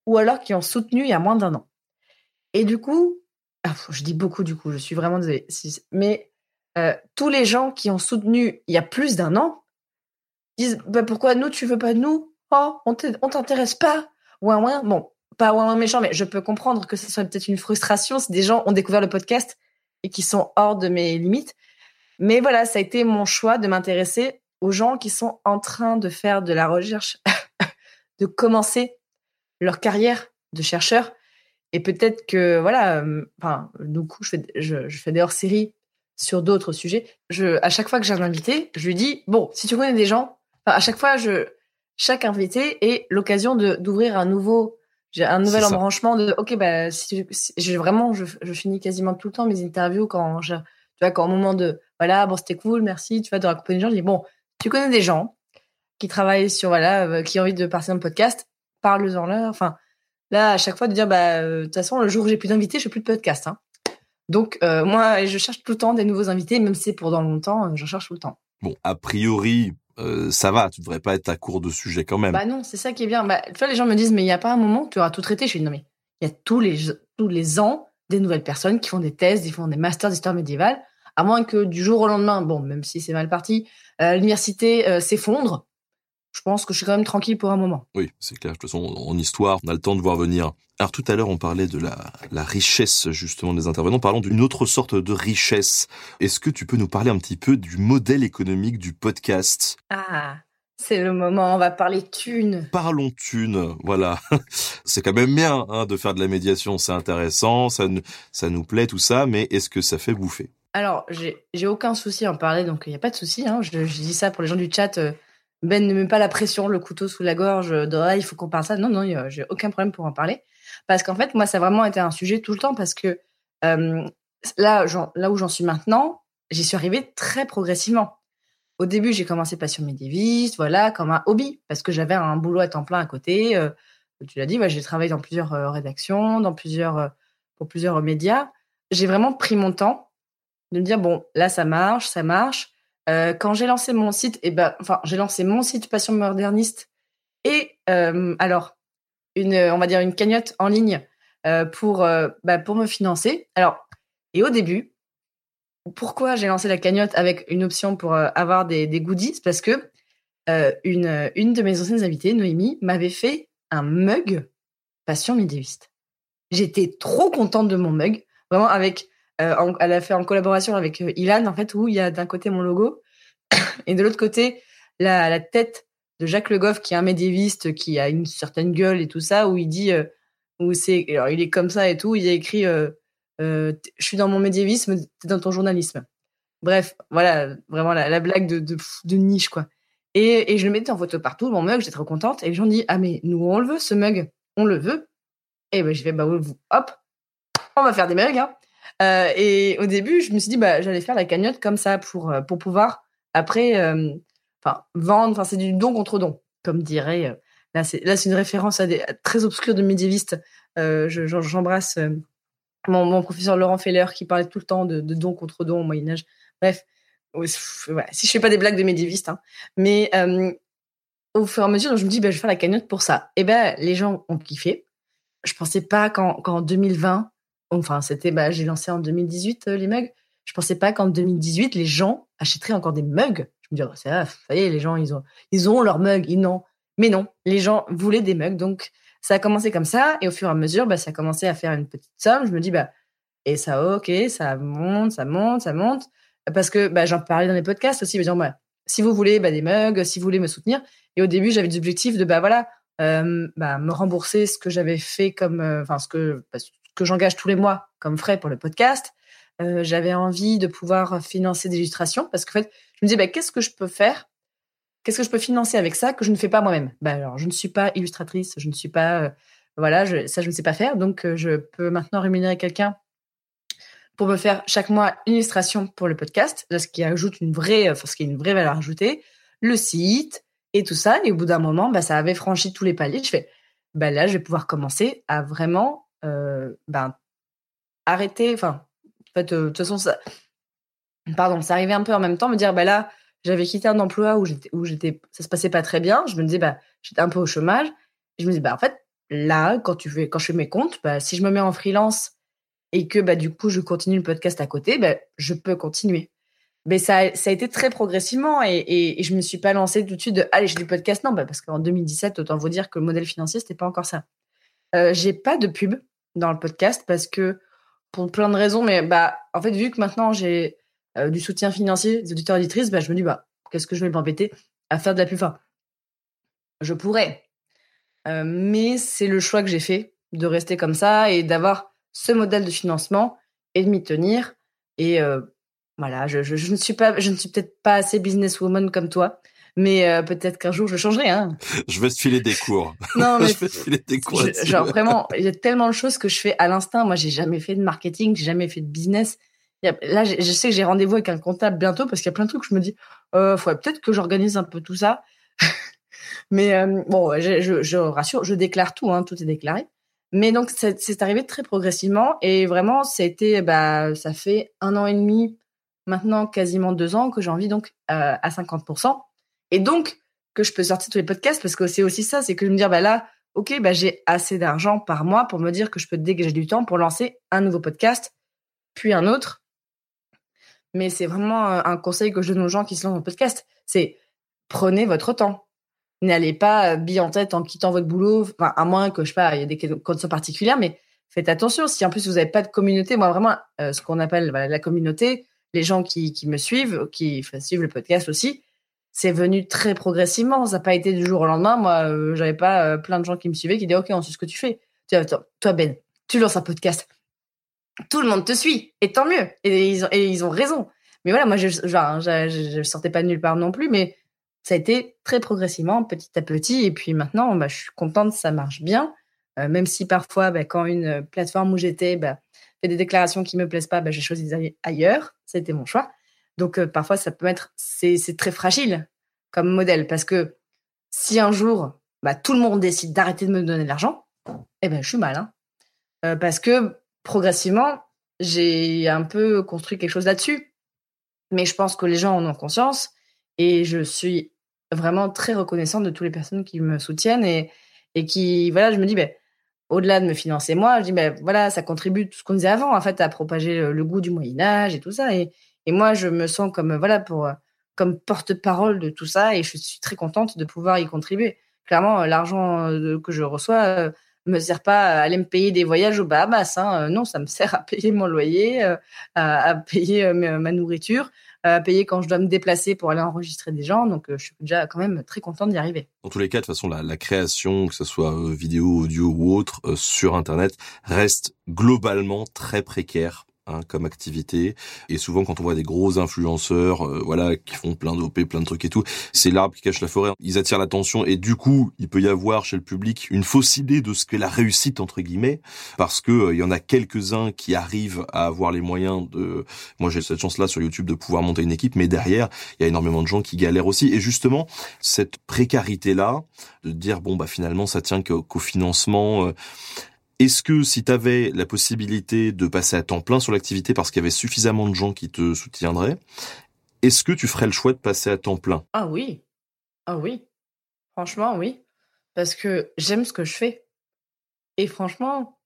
Speaker 2: ou alors qui ont soutenu il y a moins d'un an. Et du coup, ah, je dis beaucoup du coup, je suis vraiment désolée. Mais euh, tous les gens qui ont soutenu il y a plus d'un an disent bah, pourquoi nous tu veux pas de nous? Oh, on t'intéresse pas? Ouin ouin. Bon, pas ouin méchant, mais je peux comprendre que ce soit peut-être une frustration si des gens ont découvert le podcast et qui sont hors de mes limites. Mais voilà, ça a été mon choix de m'intéresser aux gens qui sont en train de faire de la recherche, de commencer leur carrière de chercheur. Et peut-être que, voilà, euh, enfin, du coup, je fais, je, fais des hors-séries sur d'autres sujets. Je, à chaque fois que j'ai un invité, je lui dis, bon, si tu connais des gens, à chaque fois, je, chaque invité est l'occasion d'ouvrir un nouveau, j'ai un nouvel embranchement de, ok, bah, si, si- je, vraiment, je, je finis quasiment tout le temps mes interviews quand je, tu vois, quand au moment de, voilà, bon, c'était cool, merci, tu vois, de raconter des gens, je dis, bon, tu connais des gens qui travaillent sur, voilà, euh, qui ont envie de passer dans le podcast, parle-en leur, enfin, là, à chaque fois, de dire, bah, euh, de toute façon, le jour où j'ai plus d'invités, je fais plus de podcast, hein. Donc, euh, moi, je cherche tout le temps des nouveaux invités, même si c'est pour dans longtemps, euh, j'en cherche tout le temps.
Speaker 1: Bon, a priori, euh, ça va, tu devrais pas être à court de sujet quand même.
Speaker 2: Bah non, c'est ça qui est bien. Bah, les gens me disent, mais il n'y a pas un moment où tu auras tout traité. Je suis non, mais il y a tous les, tous les ans des nouvelles personnes qui font des thèses, qui font des masters d'histoire médiévale, à moins que du jour au lendemain, bon, même si c'est mal parti, euh, l'université euh, s'effondre. Je pense que je suis quand même tranquille pour un moment.
Speaker 1: Oui, c'est clair. De toute façon, en histoire, on a le temps de voir venir. Alors tout à l'heure, on parlait de la, la richesse justement des intervenants. Parlons d'une autre sorte de richesse. Est-ce que tu peux nous parler un petit peu du modèle économique du podcast?
Speaker 2: Ah, c'est le moment, on va parler thunes.
Speaker 1: Parlons thunes, voilà. C'est quand même bien hein, de faire de la médiation, c'est intéressant, ça, nous- ça nous plaît tout ça, mais est-ce que ça fait bouffer?
Speaker 2: Alors, j'ai j'ai aucun souci à en parler, donc il n'y a pas de souci. Hein. Je, je dis ça pour les gens du chat. euh, ben ne met pas la pression, le couteau sous la gorge, euh, de ah, il faut qu'on parle ça. Non, non, j'ai aucun problème pour en parler. Parce qu'en fait, moi, ça a vraiment été un sujet tout le temps parce que euh, là, là où j'en suis maintenant, j'y suis arrivée très progressivement. Au début, j'ai commencé passion médiéviste, voilà, comme un hobby, parce que j'avais un boulot à temps plein à côté. euh, tu l'as dit, ouais, j'ai travaillé dans plusieurs rédactions, dans plusieurs, pour plusieurs médias. J'ai vraiment pris mon temps de me dire bon là ça marche ça marche Euh, quand j'ai lancé mon site et ben enfin j'ai lancé mon site passion moderniste et euh, alors une on va dire une cagnotte en ligne euh, pour bah, pour me financer. Alors et au début pourquoi j'ai lancé la cagnotte avec une option pour avoir des, des goodies? Parce que une une de mes anciennes invitées Noémie m'avait fait un mug passion médiéviste j'étais trop contente de mon mug vraiment avec en- elle a fait en collaboration avec euh, Ilan, en fait, où il y a d'un côté mon logo et de l'autre côté la, tête de Jacques Le Goff, qui est un médiéviste, qui a une certaine gueule et tout ça, où il dit, euh, où c'est, alors il est comme ça et tout, il a écrit, euh, euh, je suis dans mon médiévisme, t'es dans ton journalisme. Bref, voilà, vraiment la, la blague de, niche, quoi. Et, je le mettais en photo partout, mon mug, j'étais trop contente. Et les gens disent, ah mais nous on le veut, ce mug, on le veut. Et ben je vais, bah hop, on va faire des mugs, hein. Euh, et au début, je me suis dit, bah, j'allais faire la cagnotte comme ça pour, euh, pour pouvoir après, euh, enfin, vendre. Enfin, c'est du don contre don, comme dirait. là, c'est là, c'est une référence à des très obscure de médiévistes. J'embrasse mon, mon professeur Laurent Feller qui parlait tout le temps de, don contre don au Moyen Âge. Bref, si je fais pas des blagues de médiévistes, hein. mais au fur et à mesure, je me dis, bah, je vais faire la cagnotte pour ça. Et ben, les gens ont kiffé. Je pensais pas qu'en 2020 enfin, c'était, bah, j'ai lancé en 2018 les mugs. Je pensais pas qu'en 2018, les gens achèteraient encore des mugs. Je me disais, oh, ça, ça y est, les gens, ils ont, ils ont leurs mugs. Ils n'ont. Mais non, les gens voulaient des mugs. Donc, ça a commencé comme ça. Et au fur et à mesure, bah, ça a commencé à faire une petite somme. Je me dis, bah, et ça, ok, ça monte, ça monte, ça monte. Parce que bah, j'en parlais dans les podcasts aussi. Disant, bah, si vous voulez bah, des mugs, si vous voulez me soutenir. Et au début, j'avais des objectifs de, bah voilà, euh, bah, me rembourser ce que j'avais fait comme, euh, enfin, ce que, que j'engage tous les mois comme frais pour le podcast. Euh, j'avais envie de pouvoir financer des illustrations parce qu'en fait, je me disais, bah, qu'est-ce que je peux faire? Qu'est-ce que je peux financer avec ça que je ne fais pas moi-même? Bah, alors, je ne suis pas illustratrice, je ne suis pas, voilà, je, ça, je ne sais pas faire. Donc, je peux maintenant rémunérer quelqu'un pour me faire chaque mois une illustration pour le podcast, ce qui ajoute une vraie, ce qui est une vraie valeur ajoutée, le site et tout ça. Et au bout d'un moment, bah, ça avait franchi tous les paliers. Je fais, bah, là, je vais pouvoir commencer à vraiment, euh, ben, arrêter. Enfin, en fait, euh, de toute façon, ça, pardon, ça arrivait un peu en même temps, me dire, bah là, j'avais quitté un emploi où j'étais, où j'étais, ça se passait pas très bien. Je me disais, bah, j'étais un peu au chômage. Je me dis, bah, en fait, là, quand tu fais, quand je fais mes comptes, bah, si je me mets en freelance et que bah du coup je continue le podcast à côté, bah, je peux continuer. Mais ça, ça a été très progressivement et je me suis pas lancée tout de suite de allez j'ai du podcast non bah parce qu'en 2017 autant vous dire que le modèle financier c'était pas encore ça. Euh, j'ai pas de pub dans le podcast parce que pour plein de raisons mais bah en fait vu que maintenant j'ai euh, du soutien financier des auditeurs auditrices bah je me dis bah qu'est-ce que je vais m'embêter à faire de la pub? Enfin, je pourrais euh, mais c'est le choix que j'ai fait de rester comme ça et d'avoir ce modèle de financement et de m'y tenir. Et euh, voilà, je, ne suis je ne suis peut-être pas assez businesswoman comme toi, mais euh, peut-être qu'un jour je changerai. Hein.
Speaker 1: Je vais te filer des cours.
Speaker 2: Non, mais je vais te filer des cours. genre vraiment, il y a tellement de choses que je fais à l'instinct. Moi, j'ai jamais fait de marketing, j'ai jamais fait de business. Là, je sais que j'ai rendez-vous avec un comptable bientôt parce qu'il y a plein de trucs que je me dis, euh, faudrait peut-être que j'organise un peu tout ça. mais euh, bon, je, je, je, rassure, je déclare tout, hein, tout est déclaré. Mais donc, c'est arrivé très progressivement et vraiment, c'était, bah, ça fait un an et demi, maintenant quasiment deux ans que j'ai envie donc euh, à 50%. Et donc, que je peux sortir tous les podcasts parce que c'est aussi ça, c'est que je me dire, bah là, ok, bah, j'ai assez d'argent par mois pour me dire que je peux dégager du temps pour lancer un nouveau podcast, puis un autre. Mais c'est vraiment un conseil que je donne aux gens qui se lancent en podcast. C'est prenez votre temps n'allez pas euh, bille en tête en quittant votre boulot, enfin, à moins que, je sais pas, il y a des conditions particulières, mais faites attention. Si en plus vous n'avez pas de communauté, moi vraiment, euh, ce qu'on appelle la communauté, les gens qui me suivent, qui suivent le podcast aussi, c'est venu très progressivement. Ça n'a pas été du jour au lendemain. Moi, euh, j'avais pas plein de gens qui me suivaient qui disaient, OK, on sait ce que tu fais. Tu toi, Ben, tu lances un podcast. Tout le monde te suit. Et tant mieux. Et ils ont, raison. Mais voilà, moi, je, je sortais pas de nulle part non plus, mais ça a été très progressivement, petit à petit. Et puis maintenant, bah, je suis contente, ça marche bien. Euh, même si parfois, bah, quand une plateforme où j'étais bah, fait des déclarations qui me plaisent pas, bah, j'ai choisi d'aller ailleurs. C'était mon choix. Donc euh, parfois, ça peut être, c'est très fragile comme modèle parce que si un jour, bah, tout le monde décide d'arrêter de me donner de l'argent, eh ben, je suis mal. Hein. Euh, parce que progressivement, j'ai un peu construit quelque chose là-dessus. Mais je pense que les gens en ont conscience et je suis vraiment très reconnaissante de toutes les personnes qui me soutiennent et, et qui, voilà, je me dis, ben, au-delà de me financer moi, je dis, ben, voilà, ça contribue tout ce qu'on disait avant, en fait, à propager le, goût du Moyen-Âge et tout ça. Et moi, je me sens comme, voilà, pour, comme porte-parole de tout ça et je suis très contente de pouvoir y contribuer. Clairement, l'argent euh, que je reçois euh, me sert pas à aller me payer des voyages aux Bahamas. Hein. Euh, non, ça me sert à payer mon loyer, à, payer ma nourriture, à payer quand je dois me déplacer pour aller enregistrer des gens. Donc, euh, je suis déjà quand même très contente d'y arriver.
Speaker 1: Dans tous les cas, de toute façon, la, création, que ce soit euh, vidéo, audio ou autre, euh, sur Internet, reste globalement très précaire Hein, comme activité. Et souvent, quand on voit des gros influenceurs, euh, voilà, qui font plein d'OP, plein de trucs et tout, c'est l'arbre qui cache la forêt. Ils attirent l'attention et du coup, il peut y avoir chez le public une fausse idée de ce qu'est la réussite entre guillemets, parce que euh, il y en a quelques-uns qui arrivent à avoir les moyens de. Moi, j'ai cette chance-là sur YouTube de pouvoir monter une équipe, mais derrière, il y a énormément de gens qui galèrent aussi. Et justement, cette précarité-là, de dire bon bah finalement, ça tient qu'au financement. Euh, est-ce que si tu avais la possibilité de passer à temps plein sur l'activité parce qu'il y avait suffisamment de gens qui te soutiendraient, est-ce que tu ferais le choix de passer à temps plein?
Speaker 2: Ah oui. Ah oui. Franchement, oui. Parce que j'aime ce que je fais. Et franchement,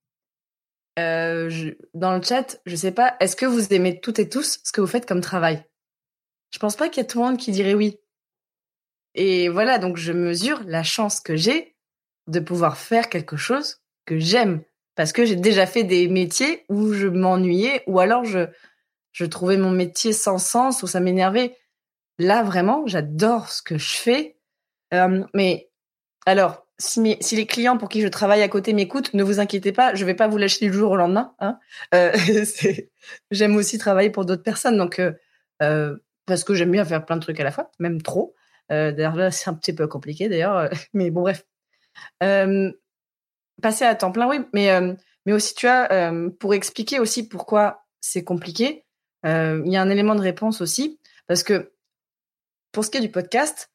Speaker 2: euh, dans le chat, je sais pas, est-ce que vous aimez toutes et tous ce que vous faites comme travail? Je pense pas qu'il y a tout le monde qui dirait oui. Et voilà, donc je mesure la chance que j'ai de pouvoir faire quelque chose que j'aime. Parce que j'ai déjà fait des métiers où je m'ennuyais ou alors je, je trouvais mon métier sans sens ou ça m'énervait. Là, vraiment, j'adore ce que je fais. Euh, mais alors, si, les clients pour qui je travaille à côté m'écoutent, ne vous inquiétez pas, je vais pas vous lâcher du jour au lendemain. Hein. Euh, j'aime aussi travailler pour d'autres personnes, donc euh, parce que j'aime bien faire plein de trucs à la fois, même trop. D'ailleurs là, c'est un petit peu compliqué d'ailleurs, mais bon bref. Passer à temps plein, oui, mais euh, mais aussi tu vois, euh, pour expliquer aussi pourquoi c'est compliqué, euh, il y a un élément de réponse aussi, parce que pour ce qui est du podcast,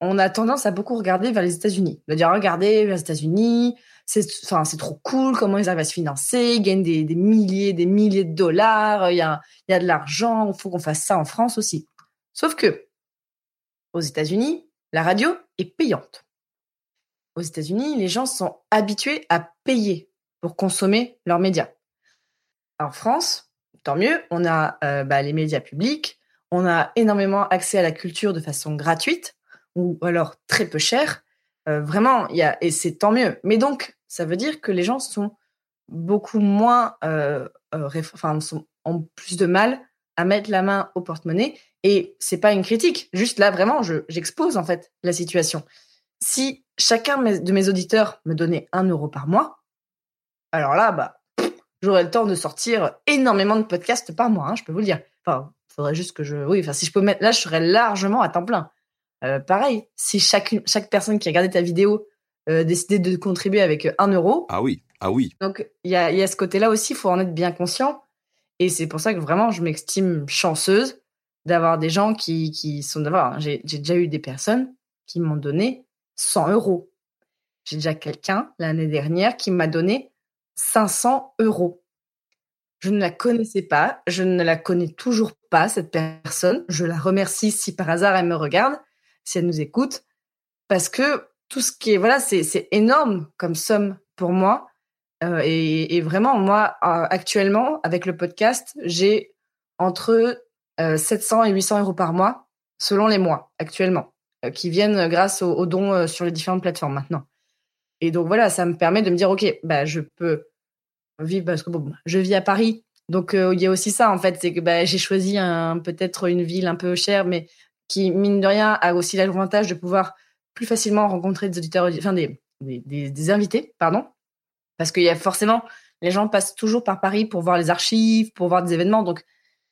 Speaker 2: on a tendance à beaucoup regarder vers les États-Unis. De dire, regardez vers les États-Unis, c'est, enfin, trop cool, comment ils arrivent à se financer, ils gagnent des, des milliers, des milliers de dollars, il y a, il y a de l'argent, il faut qu'on fasse ça en France aussi. Sauf que, aux États-Unis, la radio est payante. Aux États-Unis, les gens sont habitués à payer pour consommer leurs médias. En France, tant mieux, on a euh, bah, les médias publics, on a énormément accès à la culture de façon gratuite ou alors très peu cher. Euh, vraiment, y a et c'est tant mieux. Mais donc, ça veut dire que les gens sont beaucoup moins, euh, euh, enfin, sont, ont plus de mal à mettre la main au porte-monnaie. Et c'est pas une critique. Juste là, vraiment, je j'expose en fait la situation. Si chacun de mes auditeurs me donnait un euro par mois, alors là, bah, j'aurais le temps de sortir énormément de podcasts par mois. hein, je peux vous le dire. Enfin, faudrait juste que je, oui, enfin, si je peux mettre là, je serais largement à temps plein. Euh, pareil, si chacune, chaque personne qui a regardé ta vidéo euh, décidait de contribuer avec un euro,
Speaker 1: Ah oui, ah oui.
Speaker 2: donc il y a, il y a ce côté-là aussi, il faut en être bien conscient. Et c'est pour ça que vraiment, je m'estime chanceuse d'avoir des gens qui, qui sont d'avoir. J'ai déjà eu des personnes qui m'ont donné 100 euros. J'ai déjà quelqu'un l'année dernière qui m'a donné 500 euros. Je ne la connaissais pas, je ne la connais toujours pas, cette personne. Je la remercie si par hasard elle me regarde, si elle nous écoute, parce que tout ce qui est, voilà, c'est énorme comme somme pour moi. Euh, et, vraiment, moi, euh, actuellement, avec le podcast, j'ai entre euh, 700 et 800 euros par mois, selon les mois, actuellement, euh, qui viennent grâce aux, dons euh, sur les différentes plateformes maintenant. Et donc voilà, ça me permet de me dire, OK, bah, je peux vivre, parce que bon, je vis à Paris. Donc euh, il y a aussi ça, en fait, c'est que bah, j'ai choisi un, peut-être une ville un peu chère, mais qui, mine de rien, a aussi l'avantage de pouvoir plus facilement rencontrer des auditeurs, enfin des, des, invités, pardon. Parce qu'il y a forcément, les gens passent toujours par Paris pour voir les archives, pour voir des événements. Donc,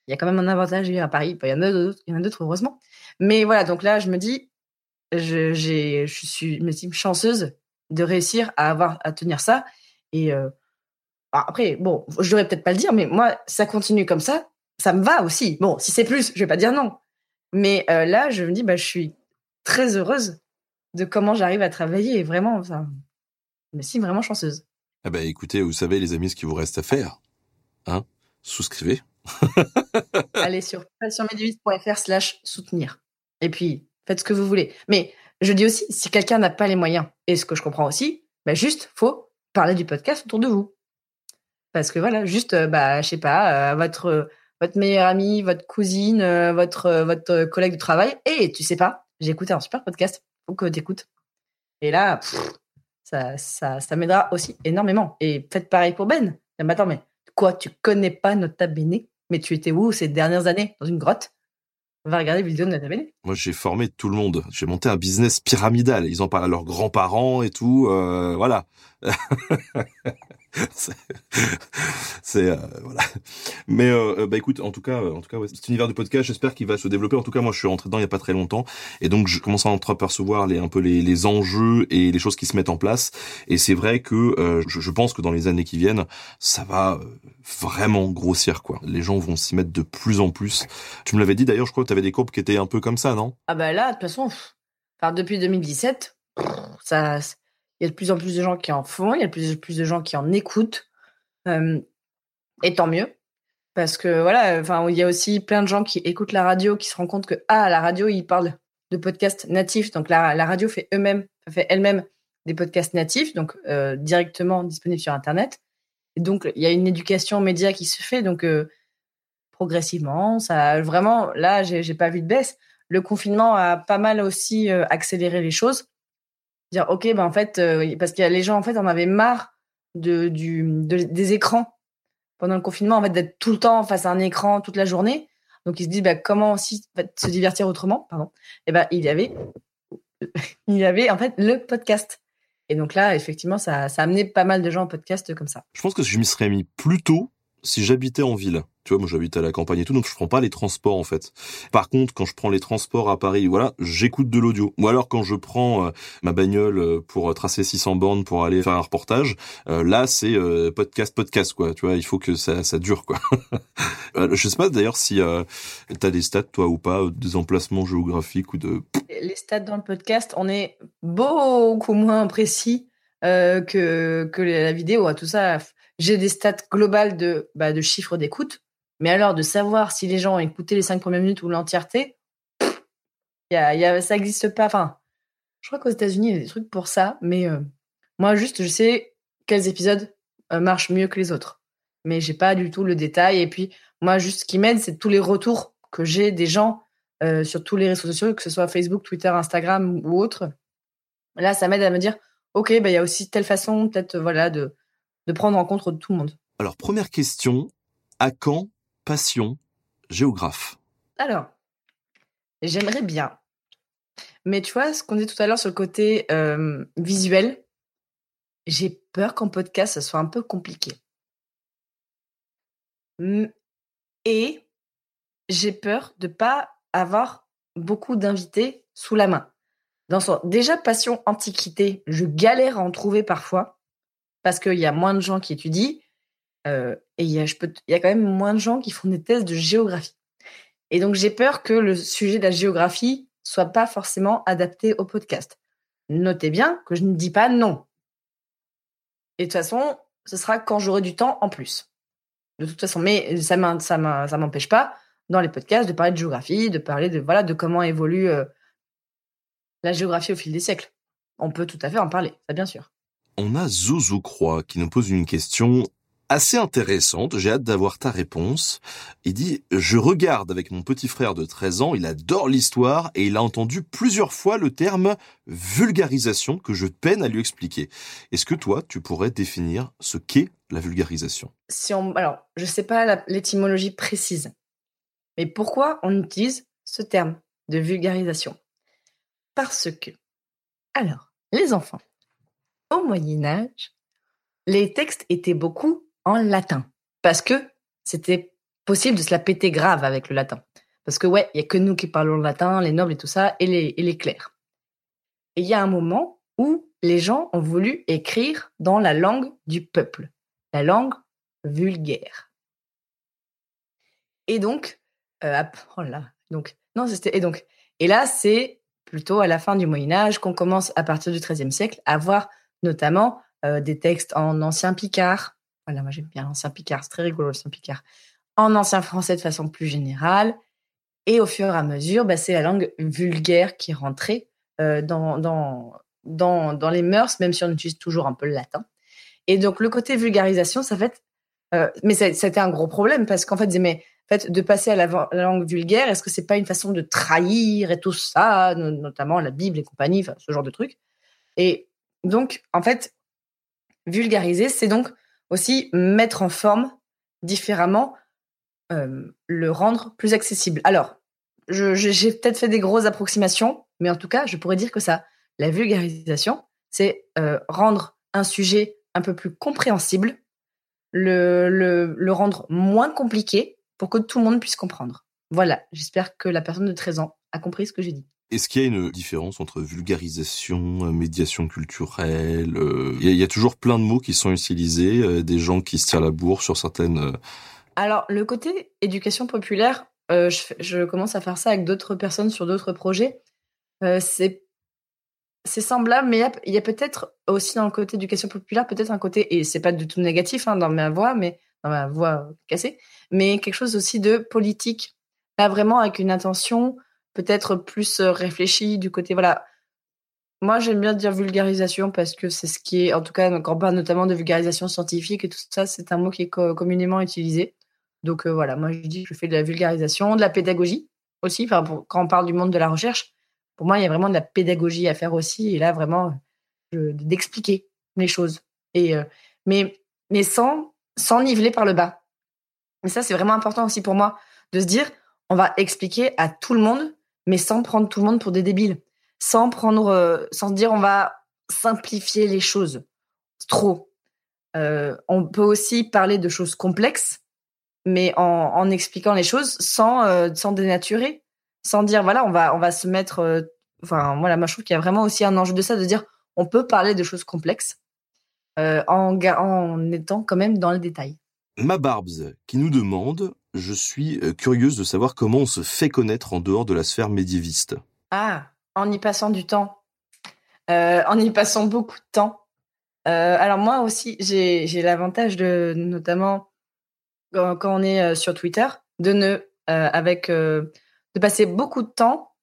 Speaker 2: il y a quand même un avantage à Paris. Il y il y en a d'autres, heureusement. Mais voilà, donc là, je me dis, je, j'ai, je suis, je m'estime chanceuse de réussir à avoir, à tenir ça. Et euh, alors après, bon, je devrais peut-être pas le dire, mais moi, ça continue comme ça, ça me va aussi. Bon, si c'est plus, je vais pas dire non. Mais euh, là, je me dis, bah, je suis très heureuse de comment j'arrive à travailler et vraiment, enfin, je me suis vraiment chanceuse.
Speaker 1: Eh ben, écoutez, vous savez, les amis, ce qu'il vous reste à faire. Hein Souscrivez.
Speaker 2: Allez sur passionmedivis.fr slash soutenir. Et puis, faites ce que vous voulez. Mais je dis aussi, si quelqu'un n'a pas les moyens, et ce que je comprends aussi, bah juste, faut parler du podcast autour de vous. Parce que voilà, juste, euh, bah, je sais pas, euh, votre, votre meilleure amie, votre cousine, euh, votre, collègue de travail, et tu sais pas, j'ai écouté un super podcast, faut que t'écoutes. Et là, ça, ça m'aidera aussi énormément. Et faites pareil pour Ben. Mais attends, mais quoi, tu connais pas Nota Bene Mais tu étais où ces dernières années Dans une grotte? Va regarder les vidéos de Nota.
Speaker 1: Moi, j'ai formé tout le monde. J'ai monté un business pyramidal. Ils en parlent à leurs grands-parents et tout. Euh, voilà. c'est, euh, voilà. Mais euh, bah écoute, en tout cas, en tout cas, ouais, cet univers du podcast, j'espère qu'il va se développer. En tout cas, moi, je suis rentré dedans il y a pas très longtemps, et donc je commence à entreapercevoir les un peu les, les enjeux et les choses qui se mettent en place. Et c'est vrai que euh, je, je pense que dans les années qui viennent, ça va euh, vraiment grossir quoi. Les gens vont s'y mettre de plus en plus. Tu me l'avais dit d'ailleurs, je crois que tu avais des courbes qui étaient un peu comme ça, non?
Speaker 2: Ah bah là, de toute façon, enfin, depuis 2017, pff, ça, il y a de plus en plus de gens qui en font, il y a de plus en plus de gens qui en écoutent. Euh, et tant mieux. Parce que voilà, il y a aussi plein de gens qui écoutent la radio, qui se rendent compte que, ah, la radio, ils parlent de podcasts natifs. Donc la, radio fait eux-mêmes, fait elle-même des podcasts natifs, donc euh, directement disponibles sur Internet. Et donc, il y a une éducation aux médias qui se fait. Donc, euh, progressivement, ça, vraiment, là, j'ai pas vu de baisse. Le confinement a pas mal aussi accéléré les choses. Dire, OK, ben, en fait, euh, parce qu'il y a les gens, en fait, en avaient marre de, du, de- des écrans pendant le confinement, en fait, d'être tout le temps face à un écran toute la journée. Donc, ils se disent, bah, comment aussi se divertir autrement, pardon. Et ben, il y avait, il y avait, en fait, le podcast. Et donc là, effectivement, ça, ça a amené pas mal de gens au podcast comme ça.
Speaker 1: Je pense que je m'y serais mis plus tôt si j'habitais en ville. Tu vois, moi j'habite à la campagne et tout, donc je prends pas les transports en fait. Par contre, quand je prends les transports à Paris, voilà, j'écoute de l'audio. Ou alors quand je prends euh, ma bagnole euh, pour euh, tracer 600 bornes pour aller faire un reportage, là c'est podcast, podcast quoi. Tu vois, il faut que ça, ça dure quoi. Je sais pas d'ailleurs si euh, t'as des stats toi ou pas, des emplacements géographiques ou de.
Speaker 2: Les stats dans le podcast, on est beaucoup moins précis que, que la vidéo. hein, Tout ça, j'ai des stats globales de, bah, de chiffres d'écoute. Mais alors, de savoir si les gens ont écouté les cinq premières minutes ou l'entièreté, y y a, ça n'existe pas. Enfin, je crois qu'aux États-Unis, il y a des trucs pour ça. Mais euh, moi, juste, je sais quels épisodes euh, marchent mieux que les autres. Mais j'ai pas du tout le détail. Et puis, moi, juste ce qui m'aide, c'est tous les retours que j'ai des gens euh, sur tous les réseaux sociaux, que ce soit Facebook, Twitter, Instagram ou autre. Là, ça m'aide à me dire, ok, bah, il y a aussi telle façon, peut-être, voilà, de, de prendre en compte tout le monde.
Speaker 1: Alors première question, à quand passion géographe
Speaker 2: Alors, j'aimerais bien. Mais tu vois, ce qu'on dit tout à l'heure sur le côté euh, visuel, j'ai peur qu'en podcast, ça soit un peu compliqué. Et j'ai peur de pas avoir beaucoup d'invités sous la main. Dans son... Déjà, passion antiquité, je galère à en trouver parfois parce qu'il y a moins de gens qui étudient et il y, a, a quand même moins de gens qui font des thèses de géographie. Et donc, j'ai peur que le sujet de la géographie soit pas forcément adapté au podcast. Notez bien que je ne dis pas non. Et de toute façon, ce sera quand j'aurai du temps en plus. De toute façon, mais ça ça m'empêche pas dans les podcasts de parler de géographie, de parler de voilà de comment évolue la géographie au fil des siècles. On peut tout à fait en parler, ça bien sûr.
Speaker 1: On a Zozo Croix qui nous pose une question assez intéressante. J'ai hâte d'avoir ta réponse. Il dit, je regarde avec mon petit frère de 13 ans, il adore l'histoire et il a entendu plusieurs fois le terme vulgarisation que je peine à lui expliquer. Est-ce que toi, tu pourrais définir ce qu'est la vulgarisation?
Speaker 2: Si on, alors, je sais pas l'étymologie précise, mais pourquoi on utilise ce terme de vulgarisation? Parce que, alors, les enfants, au Moyen Âge, les textes étaient beaucoup en latin, parce que c'était possible de se la péter grave avec le latin. Parce que ouais, il y a que nous qui parlons le latin, les nobles et tout ça, et les, et les clercs. Et il y a un moment où les gens ont voulu écrire dans la langue du peuple, la langue vulgaire. Et donc, euh, oh là, donc, non, c'était, et donc, et là, c'est plutôt à la fin du Moyen Âge qu'on commence à partir du XIIIe siècle à voir notamment euh, des textes en ancien picard. Voilà, moi j'aime bien l'ancien picard, c'est très rigolo l'ancien picard. En ancien français de façon plus générale. Et au fur et à mesure, bah, c'est la langue vulgaire qui est rentrée euh, dans, dans, dans, dans les mœurs, même si on utilise toujours un peu le latin. Et donc, le côté vulgarisation, ça fait. Euh, mais c'était un gros problème parce qu'en fait, mais en fait, de passer à la, langue vulgaire, est-ce que c'est pas une façon de trahir et tout ça, no- notamment la Bible et compagnie, ce genre de trucs. Et donc, en fait, vulgariser, c'est donc aussi mettre en forme différemment, euh, le rendre plus accessible. Alors, j'ai peut-être fait des grosses approximations, mais en tout cas, je pourrais dire que ça, la vulgarisation, c'est euh, rendre un sujet un peu plus compréhensible, le, le, le rendre moins compliqué pour que tout le monde puisse comprendre. Voilà, j'espère que la personne de 13 ans a compris ce que j'ai dit.
Speaker 1: Est-ce qu'il y a une différence entre vulgarisation, euh, médiation culturelle euh, Il y, a- toujours plein de mots qui sont utilisés, euh, des gens qui se tirent la bourre sur certaines...
Speaker 2: Alors, le côté éducation populaire, je, commence à faire ça avec d'autres personnes sur d'autres projets. C'est semblable, mais il y a, peut-être aussi dans le côté éducation populaire, peut-être un côté, et c'est pas du tout négatif hein, dans ma voix, mais dans ma voix cassée, mais quelque chose aussi de politique. Là, vraiment avec une intention peut-être plus euh, réfléchie du côté, voilà, Moi, j'aime bien dire vulgarisation parce que c'est ce qui est, en tout cas, quand on parle notamment de vulgarisation scientifique et tout ça, c'est un mot qui est communément utilisé. Donc euh, voilà, moi je dis que je fais de la vulgarisation, de la pédagogie aussi. Quand on parle du monde de la recherche, pour moi, il y a vraiment de la pédagogie à faire aussi. Et là, vraiment, d'expliquer les choses. Et, euh, mais, mais sans, sans niveler par le bas. Et ça, c'est vraiment important aussi pour moi de se dire, on va expliquer à tout le monde, mais sans prendre tout le monde pour des débiles. Sans prendre, euh, sans dire, on va simplifier les choses. Trop. Euh, on peut aussi parler de choses complexes, mais en, en expliquant les choses sans, euh, sans dénaturer, sans dire, voilà, on va, on va se mettre. Euh, enfin, voilà, moi je trouve qu'il y a vraiment aussi un enjeu de ça, de dire, on peut parler de choses complexes en, en étant quand même dans le détail.
Speaker 1: Ma Barbs qui nous demande Je suis euh, curieuse de savoir comment on se fait connaître en dehors de la sphère médiéviste.
Speaker 2: Ah, en y passant du temps. Euh, en y passant beaucoup de temps. Euh, alors moi aussi, j'ai l'avantage de, notamment quand, on est sur Twitter, de ne, avec, de passer beaucoup de temps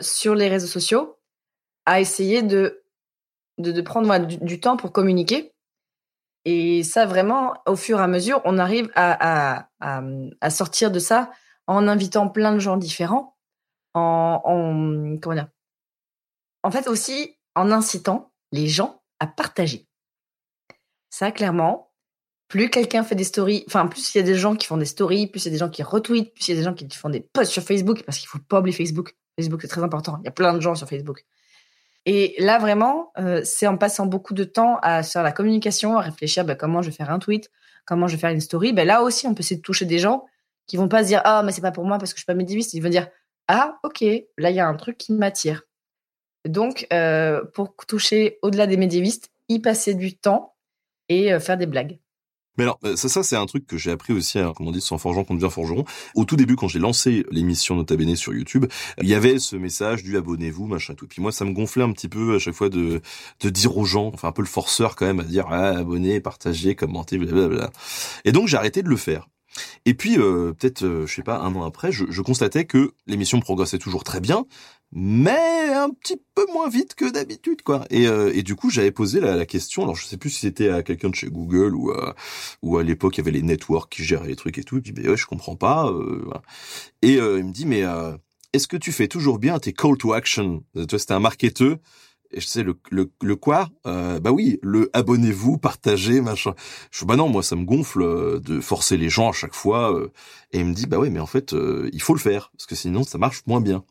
Speaker 2: sur les réseaux sociaux à essayer de prendre du, temps pour communiquer. Et ça, vraiment, au fur et à mesure, on arrive à, sortir de ça en invitant plein de gens différents, en, en, comment dire, en fait aussi en incitant les gens à partager. Ça, clairement, plus quelqu'un fait des stories, enfin, plus il y a des gens qui font des stories, plus il y a des gens qui retweetent, plus il y a des gens qui font des posts sur Facebook, parce qu'il faut pas oublier Facebook. Facebook, c'est très important. Il y a plein de gens sur Facebook. Et là, vraiment, euh, c'est en passant beaucoup de temps à faire la communication, à réfléchir bah, comment je vais faire un tweet, comment je vais faire une story. Bah, là aussi, on peut essayer de toucher des gens qui vont pas se dire ah mais c'est pas pour moi parce que je suis pas médiéviste. Ils vont dire ah ok là il y a un truc qui m'attire. Donc euh, pour toucher au-delà des médiévistes, y passer du temps et euh, faire des blagues.
Speaker 1: Mais alors, euh, ça, ça c'est un truc que j'ai appris aussi, hein, comme on dit, sans forgeant qu'on devient forgeron. Au tout début, quand j'ai lancé l'émission Nota Bene sur YouTube, il y avait ce message du abonnez-vous, machin tout. Puis moi, ça me gonflait un petit peu à chaque fois de, de dire aux gens, enfin un peu le forceur quand même, à dire ah, abonnez, partagez, commentez, blablabla. Et donc j'ai arrêté de le faire. Et puis euh, peut-être, euh, je sais pas, un an après, je, je constatais que l'émission progressait toujours très bien, mais un petit peu moins vite que d'habitude, quoi. Et, euh, et, du coup, j'avais posé la, la, question. Alors, je sais plus si c'était à quelqu'un de chez Google ou à, ou à l'époque il y avait les networks qui géraient les trucs et tout. Et puis, ben ouais, je comprends pas. Euh, et euh, il me dit, mais euh, est-ce que tu fais toujours bien tes call to action? Tu vois, c'était un marketeur. Et je sais le le, le quoi? Euh, Bah oui, le abonnez-vous, partagez, machin. Je dis bah non, moi ça me gonfle euh, de forcer les gens à chaque fois. Euh. et il me dit bah ouais, mais en fait il faut le faire parce que sinon ça marche moins bien.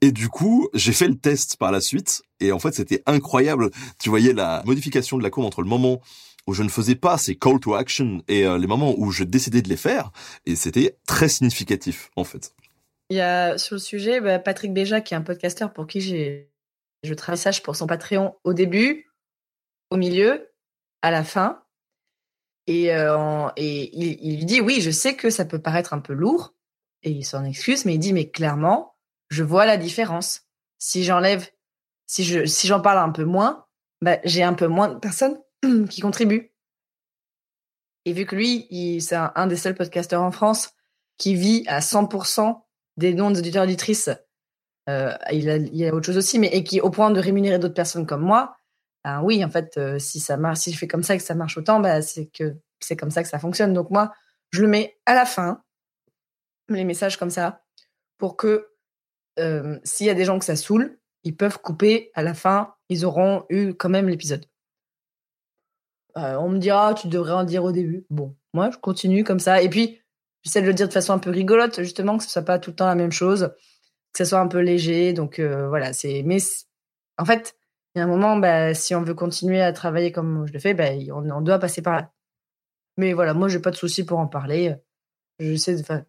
Speaker 1: Et du coup, j'ai fait le test par la suite. Et en fait, c'était incroyable. Tu voyais la modification de la courbe entre le moment où je ne faisais pas ces call to action et euh, les moments où je décidais de les faire. Et c'était très significatif, en fait.
Speaker 2: Il y a sur le sujet bah, Patrick Béja, qui est un podcasteur pour qui j'ai je travaille ça pour son Patreon au début, au milieu, à la fin. Et, euh, et il, il dit oui, je sais que ça peut paraître un peu lourd. Et il s'en excuse, mais il dit mais clairement, je vois la différence. Si j'enlève, si je, si j'en parle un peu moins, bah, j'ai un peu moins de personnes qui contribuent. Et vu que lui, c'est un, des seuls podcasteurs en France qui vit à 100% des noms d'auditeurs auditrices, euh, il, a, il a autre chose aussi, mais et qui au point de rémunérer d'autres personnes comme moi, ben oui, en fait, euh, si ça marche, si je fais comme ça et que ça marche autant, bah, c'est que c'est comme ça que ça fonctionne. Donc moi, je le mets à la fin, les messages comme ça, pour que euh, s'il y a des gens que ça saoule, ils peuvent couper à la fin, ils auront eu quand même l'épisode. Euh, on me dira, tu devrais en dire au début. Bon, moi, je continue comme ça. Et puis, j'essaie de le dire de façon un peu rigolote, justement, que ce soit pas tout le temps la même chose, que ce soit un peu léger. Donc, euh, voilà, c'est. Mais en fait, il y a un moment, bah, si on veut continuer à travailler comme je le fais, bah, on, doit passer par là. Mais voilà, moi, j'ai pas de souci pour en parler. J'essaie de faire,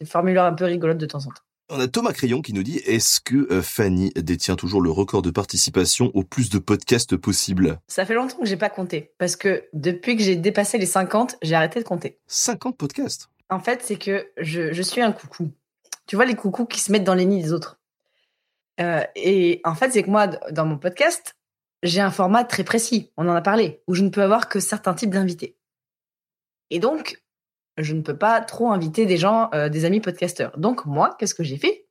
Speaker 2: des formulaires un peu rigolotes de temps en temps.
Speaker 1: On a Thomas Crayon qui nous dit Est-ce que euh, Fanny détient toujours le record de participation au plus de podcasts possible?
Speaker 2: Ça fait longtemps que j'ai pas compté. Parce que depuis que j'ai dépassé les 50, j'ai arrêté de compter.
Speaker 1: 50 podcasts?
Speaker 2: En fait, c'est que je, je, suis un coucou. Tu vois les coucous qui se mettent dans les nids des autres. Euh, et en fait, c'est que moi, dans mon podcast, j'ai un format très précis. On en a parlé. Où je ne peux avoir que certains types d'invités. Et donc, je ne peux pas trop inviter des gens, euh, des amis podcasteurs. Donc moi, qu'est-ce que j'ai fait?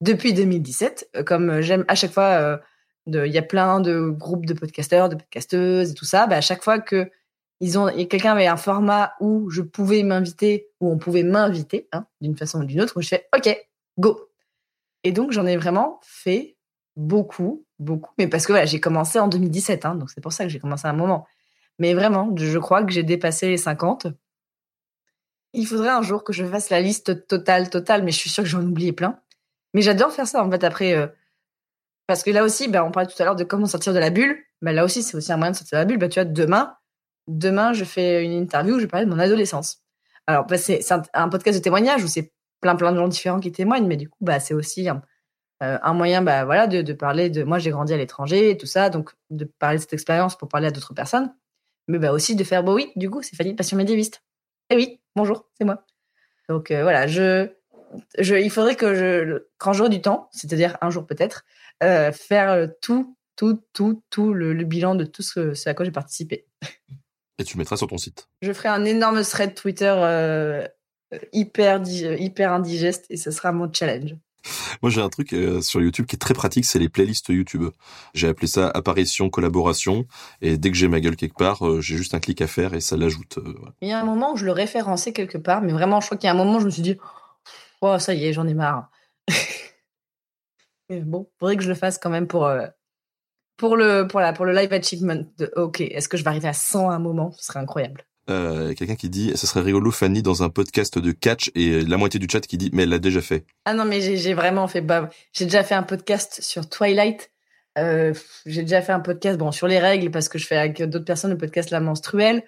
Speaker 2: Depuis 2017, euh, comme j'aime à chaque fois euh, il y a plein de groupes de podcasteurs, de podcasteuses et tout ça. Bah, à chaque fois que ils ont, quelqu'un avait un format où je pouvais m'inviter, où on pouvait m'inviter, hein, d'une façon ou d'une autre, je fais OK, go. Et donc j'en ai vraiment fait beaucoup, beaucoup. Mais parce que voilà, j'ai commencé en 2017, hein, donc c'est pour ça que j'ai commencé à un moment. Mais vraiment, je crois que j'ai dépassé les 50. Il faudrait un jour que je fasse la liste totale, totale, mais je suis sûre que j'en ai oublié plein. Mais j'adore faire ça, en fait, après. Euh, parce que là aussi, bah, on parlait tout à l'heure de comment sortir de la bulle. Bah, là aussi, c'est aussi un moyen de sortir de la bulle. Bah, tu vois, demain, demain, je fais une interview où je parle de mon adolescence. Alors, c'est un, podcast de témoignage où c'est plein, plein de gens différents qui témoignent, mais du coup, bah, c'est aussi un, euh, moyen bah, voilà, de, parler de. Moi, j'ai grandi à l'étranger et tout ça, donc de parler de cette expérience pour parler à d'autres personnes. Mais bah, aussi de faire, bah oui, du coup, c'est Fanny, passion médiéviste. Eh oui, bonjour, c'est moi. Donc euh, voilà, je, je, il faudrait que je, quand j'aurai du temps, c'est-à-dire un jour peut-être, euh, faire tout, tout, tout, tout le, bilan de tout ce, à quoi j'ai participé.
Speaker 1: Et tu le mettras sur ton site.
Speaker 2: Je ferai un énorme thread Twitter euh, hyper, hyper indigeste et ce sera mon challenge.
Speaker 1: Moi, j'ai un truc euh, sur YouTube qui est très pratique, c'est les playlists YouTube. J'ai appelé ça apparition, collaboration, et dès que j'ai ma gueule quelque part, euh, j'ai juste un clic à faire et ça l'ajoute.
Speaker 2: Il y a un moment où je le référençais quelque part, mais vraiment, je crois qu'il y a un moment où je me suis dit, oh, ça y est, j'en ai marre. mais bon, faudrait que je le fasse quand même pour, pour le, pour, la, pour le live achievement OK, est-ce que je vais arriver à 100 à un moment? Ce serait incroyable.
Speaker 1: Euh, quelqu'un qui dit ce serait rigolo Fanny dans un podcast de catch et la moitié du chat qui dit mais elle l'a déjà fait.
Speaker 2: Ah non mais j'ai vraiment fait bah, j'ai déjà fait un podcast sur Twilight. Euh, j'ai déjà fait un podcast bon sur les règles parce que je fais avec d'autres personnes le podcast la menstruelle.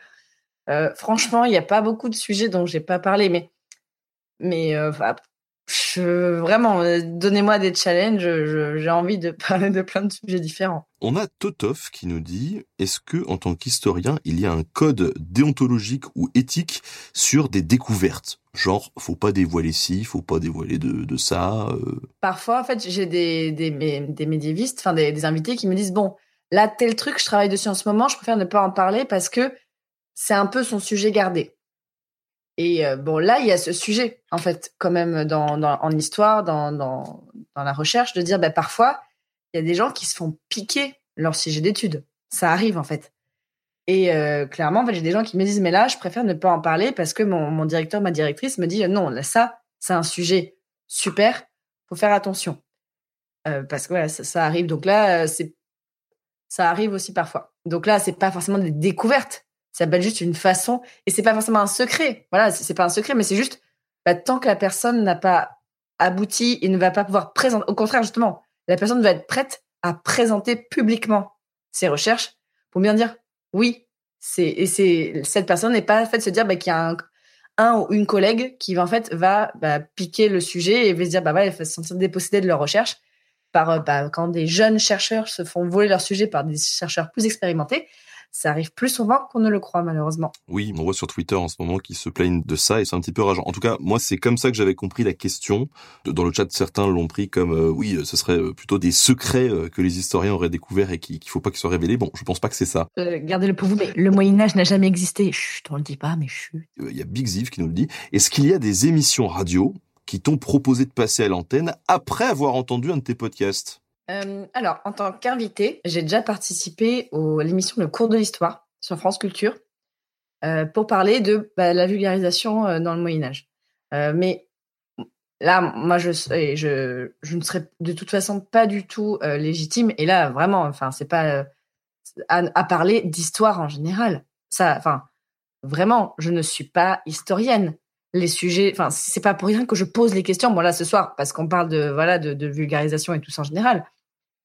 Speaker 2: Euh, franchement il n'y a pas beaucoup de sujets dont j'ai pas parlé mais mais je, vraiment, euh, donnez-moi des challenges. J'ai envie de parler de plein de sujets différents.
Speaker 1: On a Totov qui nous dit est-ce que, en tant qu'historien, il y a un code déontologique ou éthique sur des découvertes? Genre, faut pas dévoiler ci, faut pas dévoiler de, de ça. Euh.
Speaker 2: Parfois, en fait, j'ai des, des, des médiévistes, enfin des, des invités qui me disent bon, là, tel truc, je travaille dessus en ce moment, je préfère ne pas en parler parce que c'est un peu son sujet gardé. Et euh, bon, là, il y a ce sujet, en fait, quand même, dans, en histoire, dans, la recherche, de dire, ben, parfois, il y a des gens qui se font piquer leur sujet d'étude. Ça arrive, en fait. Et euh, clairement, en fait, j'ai des gens qui me disent, mais là, je préfère ne pas en parler parce que mon, directeur, ma directrice me dit, non, là, ça, c'est un sujet super, faut faire attention. Euh, parce que voilà, ça, ça, arrive. Donc là, c'est ça arrive aussi parfois. Donc là, c'est pas forcément des découvertes, ça s'appelle juste une façon, et c'est pas forcément un secret. Voilà, c'est pas un secret, mais c'est juste, bah, tant que la personne n'a pas abouti et ne va pas pouvoir présenter, au contraire, justement, la personne va être prête à présenter publiquement ses recherches pour bien dire, oui, et c'est, cette personne n'est pas faite de se dire, bah, qu'il y a un, ou une collègue qui, en fait, va bah, piquer le sujet et se dire, bah, elle va se sentir dépossédée de leur recherche. Par, bah, quand des jeunes chercheurs se font voler leur sujet par des chercheurs plus expérimentés, ça arrive plus souvent qu'on ne le croit malheureusement.
Speaker 1: Oui, on voit sur Twitter en ce moment qu'ils se plaignent de ça et c'est un petit peu rageant. En tout cas, moi c'est comme ça que j'avais compris la question. Dans le chat, certains l'ont pris comme euh, oui, euh, ce serait euh, plutôt des secrets que les historiens auraient découverts et qu'il faut pas qu'ils soient révélés. Bon, je pense pas que c'est ça.
Speaker 2: gardez-le pour vous, mais le Moyen Âge n'a jamais existé. Chut, on le dit pas, mais chut.
Speaker 1: Il y a Big Ziv qui nous le dit. Est-ce qu'il y a des émissions radio qui t'ont proposé de passer à l'antenne après avoir entendu un de tes podcasts?
Speaker 2: Euh, alors, en tant qu'invité, j'ai déjà participé à l'émission Le cours de l'histoire sur France Culture euh, pour parler de bah, la vulgarisation euh, dans le Moyen Âge. mais là, moi, je, ne serais de toute façon pas du tout légitime. Et là, vraiment, enfin, c'est pas à, parler d'histoire en général. Ça, enfin, vraiment, je ne suis pas historienne les sujets. Enfin, c'est pas pour rien que je pose les questions. Bon là, ce soir, parce qu'on parle de, de, vulgarisation et tout ça en général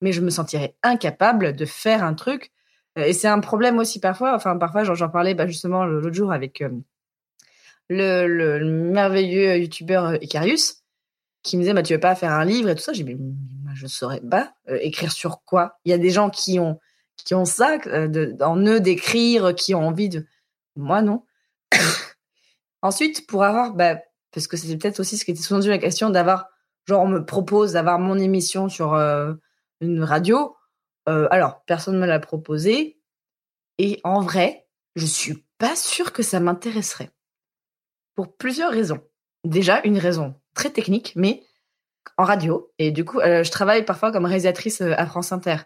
Speaker 2: mais je me sentirais incapable de faire un truc. Euh, et c'est un problème aussi parfois. Enfin, parfois, j'en parlais bah, justement l'autre jour avec euh, le, le, merveilleux youtubeur Icarius, euh, qui me disait bah, Tu veux pas faire un livre et tout ça? J'ai dit Mais je saurais pas. écrire sur quoi? Il y a des gens qui ont, qui ont ça en eux d'écrire, qui ont envie de. Moi, non. Ensuite, pour avoir. Bah, parce que c'était peut-être aussi ce qui était sous-entendu la question d'avoir. Genre, on me propose d'avoir mon émission sur une radio. Euh, alors, personne ne me l'a proposé. Et en vrai, je suis pas sûre que ça m'intéresserait. Pour plusieurs raisons. Déjà, une raison très technique, mais en radio. Et du coup, euh, je travaille parfois comme réalisatrice euh, à France Inter.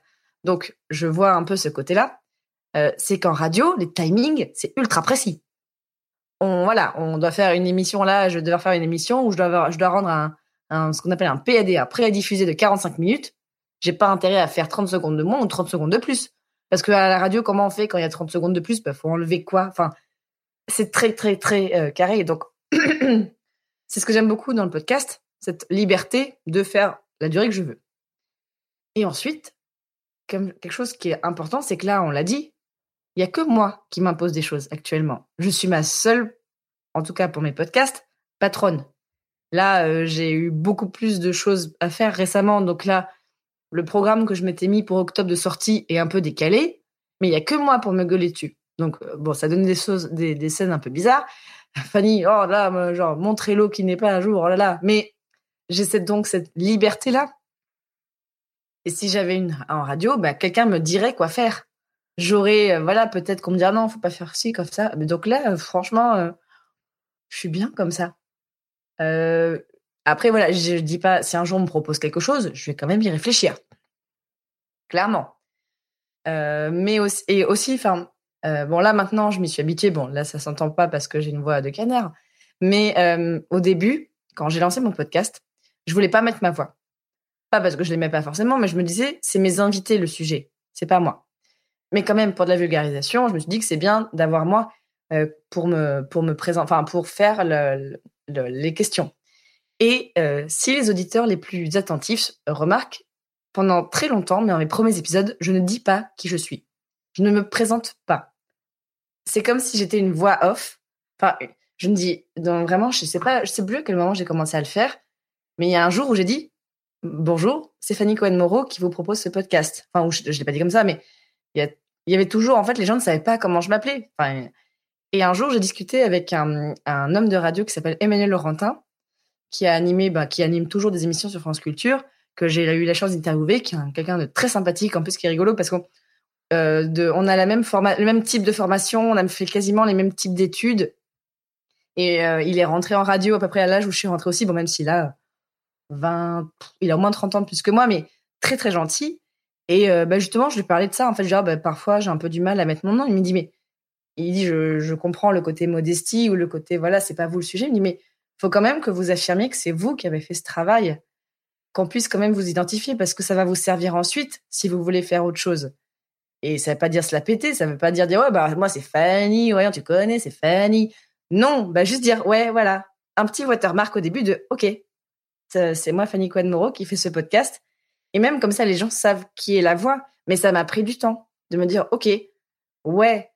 Speaker 2: Donc, je vois un peu ce côté-là. C'est qu'en radio, les timings, c'est ultra précis. Voilà, on doit faire une émission là, je dois faire une émission où je dois, je dois rendre ce qu'on appelle un PAD, un pré-diffusé de 45 minutes. J'ai pas intérêt à faire 30 secondes de moins ou 30 secondes de plus. Parce que à la radio, comment on fait quand il y a 30 secondes de plus? Bah, faut enlever quoi? Enfin, c'est très, très, très euh, carré. Donc, c'est ce que j'aime beaucoup dans le podcast, cette liberté de faire la durée que je veux. Et ensuite, comme quelque chose qui est important, c'est que là, on l'a dit, il y a que moi qui m'impose des choses actuellement. Je suis ma seule, en tout cas pour mes podcasts, patronne. Là, euh, j'ai eu beaucoup plus de choses à faire récemment. Donc là, le programme que je m'étais mis pour octobre de sortie est un peu décalé, mais il y a que moi pour me gueuler dessus. Donc euh, bon, ça donne des choses, des, scènes un peu bizarres. Fanny, oh là, genre mon Trello qui n'est pas à jour, oh là là. Mais j'ai cette- donc cette liberté là. Et si j'avais une en radio, bah, quelqu'un me dirait quoi faire. J'aurais, euh, voilà, peut-être qu'on me dirait non, faut pas faire ci comme ça. Mais donc là, euh, franchement, je suis bien comme ça. Après, voilà, je, je dis pas, si un jour on me propose quelque chose, je vais quand même y réfléchir. Clairement. Euh, mais aussi, et aussi, enfin, euh, bon, là maintenant, je m'y suis habituée. Bon, là, ça s'entend pas parce que j'ai une voix de canard. Mais euh, au début, quand j'ai lancé mon podcast, je voulais pas mettre ma voix. Pas parce que je l'aimais pas forcément, mais je me disais, c'est mes invités le sujet, c'est pas moi. Mais quand même, pour de la vulgarisation, je me suis dit que c'est bien d'avoir moi pour me présenter, enfin pour faire le- le- les questions. Et si les auditeurs les plus attentifs remarquent, pendant très longtemps, mais dans mes premiers épisodes, je ne dis pas qui je suis. Je ne me présente pas. C'est comme si j'étais une voix off. Enfin, je me dis, donc vraiment, je sais pas, je sais plus à quel moment j'ai commencé à le faire, mais il y a un jour où j'ai dit, bonjour, c'est Fanny Cohen-Moreau qui vous propose ce podcast. Enfin, je, je l'ai pas dit comme ça, mais il y, avait toujours, en fait, les gens ne savaient pas comment je m'appelais. Et un jour, j'ai discuté avec un, un homme de radio qui s'appelle Emmanuel Laurentin, qui a animé, bah, qui anime toujours des émissions sur France Culture, que j'ai eu la chance d'interviewer, qui est un- quelqu'un de très sympathique, en plus qui est rigolo parce qu'on euh, on a la même le même type de formation, on a fait quasiment les mêmes types d'études. Et euh, il est rentré en radio à peu près à l'âge où je suis rentrée aussi, bon même s'il a 20, il a au moins 30 ans de plus que moi, mais très très gentil. Et euh, bah, justement, je lui parlais de ça. En fait, genre, bah, parfois j'ai un peu du mal à mettre mon nom. Il me dit, mais il dit, je, je comprends le côté modestie ou le côté, voilà, c'est pas vous le sujet. Il me dit, mais faut quand même que vous affirmiez que c'est vous qui avez fait ce travail, qu'on puisse quand même vous identifier parce que ça va vous servir ensuite si vous voulez faire autre chose. Et ça veut pas dire se la péter, ça veut pas dire dire ouais bah moi c'est Fanny, ouais tu connais, c'est Fanny. Non, bah juste dire ouais voilà, un petit watermark au début de OK. C'est moi Fanny Cohen qui fait ce podcast et même comme ça les gens savent qui est la voix, mais ça m'a pris du temps de me dire OK. Ouais,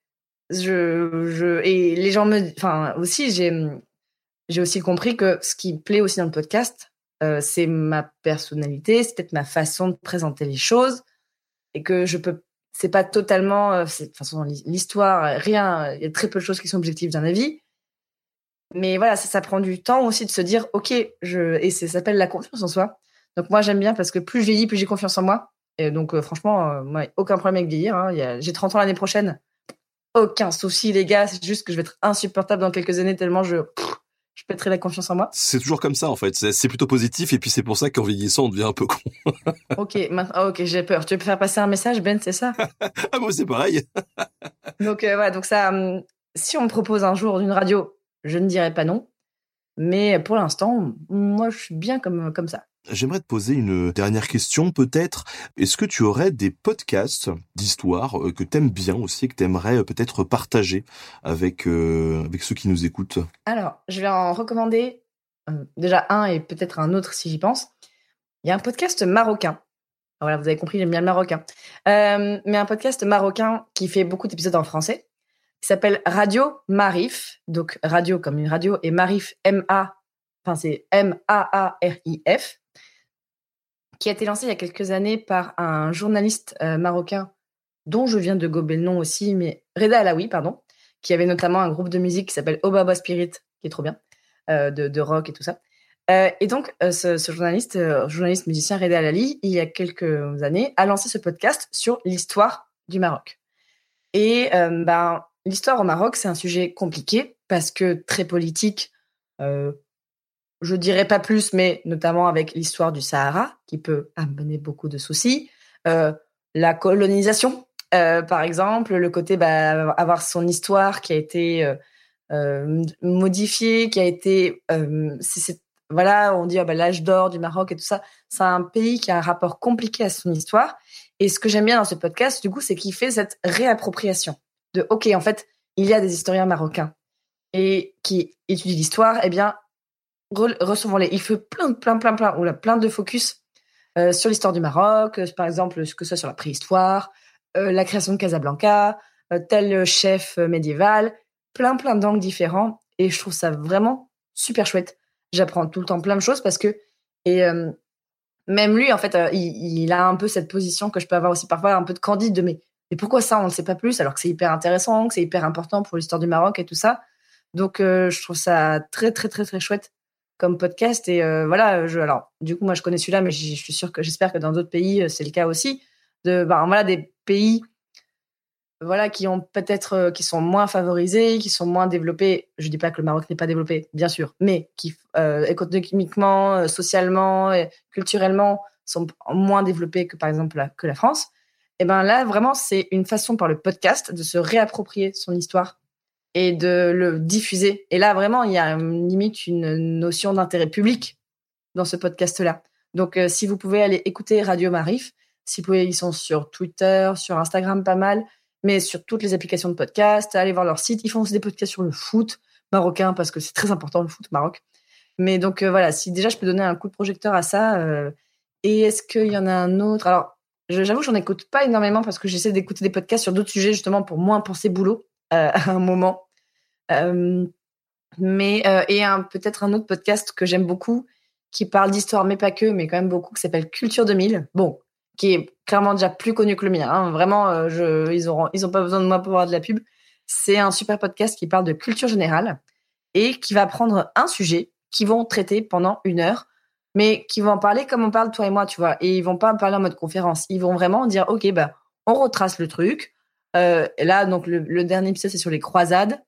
Speaker 2: je je et les gens me enfin aussi j'ai j'ai aussi compris que ce qui me plaît aussi dans le podcast, euh, c'est ma personnalité, c'est peut-être ma façon de présenter les choses. Et que je peux c'est pas totalement euh, de toute façon l'histoire euh, rien il y a très peu de choses qui sont objectives dans la vie mais voilà ça, prend du temps aussi de se dire ok je et ça s'appelle la confiance en soi. Donc moi j'aime bien parce que plus je vieillis plus j'ai confiance en moi. Et donc euh, franchement euh, moi aucun problème avec vieillir hein. J'ai 30 ans l'année prochaine. Aucun souci les gars c'est juste que je vais être insupportable dans quelques années tellement je je pèterai la confiance en moi
Speaker 1: C'est toujours comme ça en fait, c'est plutôt positif et puis c'est pour ça qu'en vieillissant on devient un peu con.
Speaker 2: ok maintenant ah, ok j'ai peur tu veux faire passer un message Ben c'est ça?
Speaker 1: Ah moi c'est pareil.
Speaker 2: Donc euh, voilà, donc ça, hum, si on me propose un jour d'une radio, je ne dirais pas non. Mais pour l'instant, moi, je suis bien comme, comme ça.
Speaker 1: J'aimerais te poser une dernière question peut-être. Est-ce que tu aurais des podcasts d'histoire euh, que t'aimes bien aussi, que t'aimerais euh, peut-être partager avec euh, avec ceux qui nous écoutent?
Speaker 2: Alors, je vais en recommander déjà un et peut-être un autre si j'y pense. Il y a un podcast marocain. Voilà, vous avez compris, j'aime bien le marocain. Mais un podcast marocain qui fait beaucoup d'épisodes en français, qui s'appelle Radio Marif. Donc, radio comme une radio, et Marif, M-A, enfin c'est M-A-A-R-I-F, qui a été lancé il y a quelques années par un journaliste euh, marocain dont je viens de gober le nom aussi, mais Reda Alaoui, pardon, qui avait notamment un groupe de musique qui s'appelle Obaba Spirit, qui est trop bien, euh, de, rock et tout ça. Euh, et donc, ce, journaliste, journaliste musicien Reda Alali, il y a quelques années, a lancé ce podcast sur l'histoire du Maroc. Et ben, l'histoire au Maroc, c'est un sujet compliqué parce que très politique. Euh, je dirais pas plus, mais notamment avec l'histoire du Sahara, qui peut amener beaucoup de soucis. Euh, la colonisation, par exemple, le côté bah, avoir son histoire qui a été modifiée, qui a été, voilà, on dit ah bah, l'âge d'or du Maroc et tout ça. C'est un pays qui a un rapport compliqué à son histoire. Et ce que j'aime bien dans ce podcast, du coup, c'est qu'il fait cette réappropriation de OK, en fait, il y a des historiens marocains et qui étudient l'histoire. Eh bien, recevons-les. Il fait plein, plein, plein, plein, ou plein de focus euh, sur l'histoire du Maroc, euh, par exemple, que ce soit sur la préhistoire, euh, la création de Casablanca, tel chef médiéval, plein, plein d'angles différents. Et je trouve ça vraiment super chouette j'apprends tout le temps plein de choses parce que et même lui en fait il, a un peu cette position que je peux avoir aussi parfois un peu de candide de mais mais pourquoi ça on ne sait pas plus alors que c'est hyper intéressant que c'est hyper important pour l'histoire du Maroc et tout ça donc je trouve ça très très très très chouette comme podcast et voilà je alors du coup moi je connais celui-là mais je suis sûre que j'espère que dans d'autres pays c'est le cas aussi de ben voilà des pays voilà, qui ont peut-être, euh, qui sont moins favorisés, qui sont moins développés. Je dis pas que le Maroc n'est pas développé, bien sûr, mais qui euh, économiquement, euh, socialement, et culturellement sont moins développés que par exemple la, que la France. Et ben là, vraiment, c'est une façon par le podcast de se réapproprier son histoire et de le diffuser. Et là, vraiment, il y a limite une notion d'intérêt public dans ce podcast-là. Donc, si vous pouvez aller écouter Radio Marif, si vous pouvez, ils sont sur Twitter, sur Instagram pas mal mais sur toutes les applications de podcast, allez voir leur site. Ils font aussi des podcasts sur le foot marocain parce que c'est très important le foot Maroc. Mais donc euh, voilà, si déjà je peux donner un coup de projecteur à ça. Euh, et est-ce qu'il y en a un autre? Alors, j'avoue, j'en écoute pas énormément parce que j'essaie d'écouter des podcasts sur d'autres sujets justement pour moins penser boulot euh, à un moment. mais et peut-être un autre podcast que j'aime beaucoup qui parle d'histoire mais pas que, mais quand même beaucoup, qui s'appelle Culture 2000. Bon, qui est clairement déjà plus connu que le mien. Hein. Vraiment, euh, je, ils auront, ils ont pas besoin de moi pour avoir de la pub. C'est un super podcast qui parle de culture générale et qui va prendre un sujet qu'ils vont traiter pendant une heure, mais qui vont en parler comme on parle toi et moi, tu vois. Et ils vont pas en parler en mode conférence. Ils vont vraiment dire, ok, bah, on retrace le truc. Euh, là, donc le, dernier épisode c'est sur les croisades.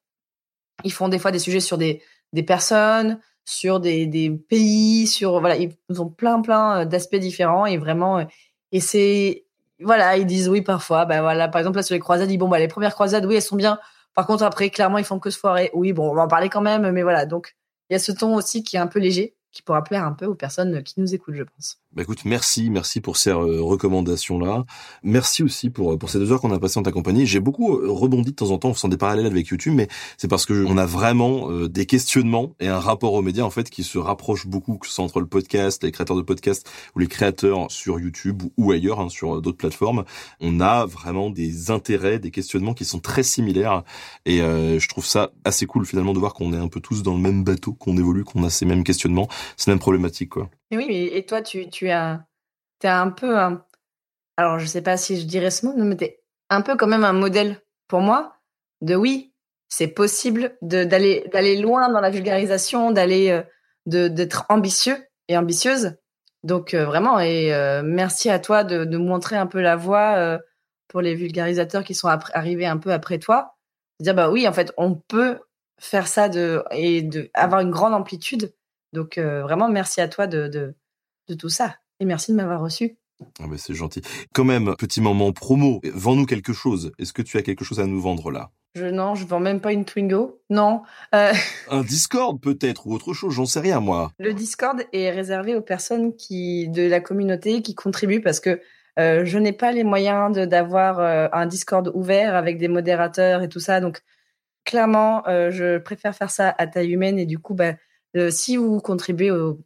Speaker 2: Ils font des fois des sujets sur des, des personnes, sur des, des pays, sur voilà, ils ont plein plein euh, d'aspects différents et vraiment et c'est, voilà, ils disent oui parfois. Ben voilà, par exemple, là, sur les croisades, ils disent bon, bah, les premières croisades, oui, elles sont bien. Par contre, après, clairement, ils font que se foirer. Oui, bon, on va en parler quand même, mais voilà. Donc, il y a ce ton aussi qui est un peu léger, qui pourra plaire un peu aux personnes qui nous écoutent, je pense.
Speaker 1: Bah écoute, merci, merci pour ces euh, recommandations-là. Merci aussi pour pour ces deux heures qu'on a passées en ta compagnie. J'ai beaucoup euh, rebondi de temps en temps, en faisant des parallèles avec YouTube, mais c'est parce que on a vraiment euh, des questionnements et un rapport aux médias en fait qui se rapproche beaucoup, que ce soit entre le podcast, les créateurs de podcasts ou les créateurs sur YouTube ou ailleurs, hein, sur d'autres plateformes. On a vraiment des intérêts, des questionnements qui sont très similaires et je trouve ça assez cool finalement de voir qu'on est un peu tous dans le même bateau, qu'on évolue, qu'on a ces mêmes questionnements, ces mêmes problématiques quoi.
Speaker 2: Et oui, et toi, tu, as, es un peu un, alors je sais pas si je dirais ce mot, mais tu es un peu quand même un modèle pour moi de oui, c'est possible d'aller loin dans la vulgarisation, d'aller euh, d'être ambitieux et ambitieuse. Donc euh, vraiment, et euh, merci à toi de, de montrer un peu la voie pour les vulgarisateurs qui sont arrivés un peu après toi. De dire bah oui, en fait, on peut faire ça de et de avoir une grande amplitude donc euh, vraiment, merci à toi de, de, de tout ça. Et merci de m'avoir reçu.
Speaker 1: Ah ben c'est gentil. Quand même, petit moment promo, vends-nous quelque chose. Est-ce que tu as quelque chose à nous vendre là?
Speaker 2: Je, Non, je vends même pas une Twingo. Non. Euh...
Speaker 1: Un Discord peut-être ou autre chose, j'en sais rien moi.
Speaker 2: Le Discord est réservé aux personnes qui de la communauté qui contribuent parce que euh, je n'ai pas les moyens d'avoir euh, un Discord ouvert avec des modérateurs et tout ça. Donc clairement, je préfère faire ça à taille humaine et du coup, bah, si vous contribuez au,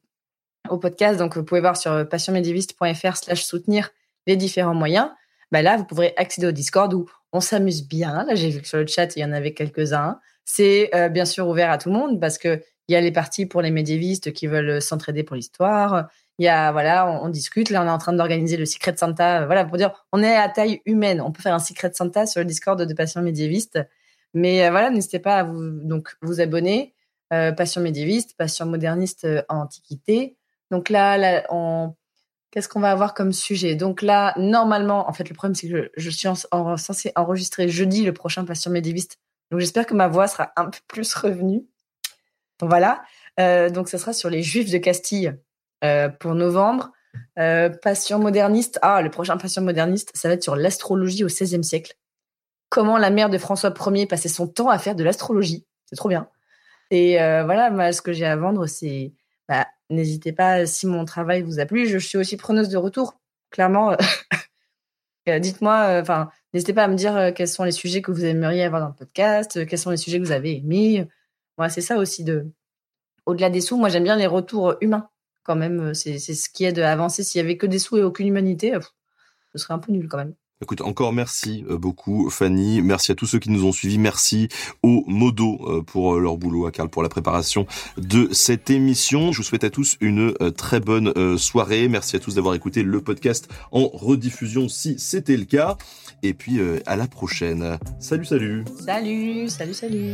Speaker 2: podcast, donc vous pouvez voir sur passionmédiéviste.fr slash soutenir les différents moyens. Bah là, vous pourrez accéder au Discord où on s'amuse bien. Là, j'ai vu que sur le chat, il y en avait quelques-uns. C'est euh, bien sûr ouvert à tout le monde parce que il y a les parties pour les médiévistes qui veulent s'entraider pour l'histoire. Il y a, voilà, on, discute. Là, on est en train d'organiser le Secret Santa. Euh, voilà, pour dire, on est à taille humaine. On peut faire un Secret Santa sur le Discord de Passion médiéviste. Mais voilà, n'hésitez pas à vous, donc, vous abonner. Euh, passion médiéviste, passion moderniste euh, en antiquité. Donc là, qu'est-ce qu'on va avoir comme sujet? Donc là, normalement, en fait, le problème, c'est que je, suis censée enregistrer jeudi le prochain passion médiéviste. Donc j'espère que ma voix sera un peu plus revenue. Donc voilà. Euh, donc ça sera sur les Juifs de Castille pour novembre. Passion moderniste. Ah, le prochain passion moderniste, ça va être sur l'astrologie au XVIe siècle. Comment la mère de François Ier passait son temps à faire de l'astrologie? C'est trop bien. Et euh, voilà, ce que j'ai à vendre, c'est. Bah, N'hésitez pas, si mon travail vous a plu, je suis aussi preneuse de retour. Clairement, euh, dites-moi, enfin, n'hésitez pas à me dire quels sont les sujets que vous aimeriez avoir dans le podcast, quels sont les sujets que vous avez aimés. Moi, c'est ça aussi de. Au-delà des sous, moi, j'aime bien les retours humains quand même. C'est ce qui aide à avancer. S'il y avait que des sous et aucune humanité, ce serait un peu nul quand même.
Speaker 1: Écoute, encore merci euh, beaucoup Fanny, merci à tous ceux qui nous ont suivis, merci aux modos euh, pour euh, leur boulot, à Carl pour la préparation de cette émission. Je vous souhaite à tous une très bonne soirée, merci à tous d'avoir écouté le podcast en rediffusion si c'était le cas, et puis à la prochaine. Salut, salut.
Speaker 2: Salut, salut, salut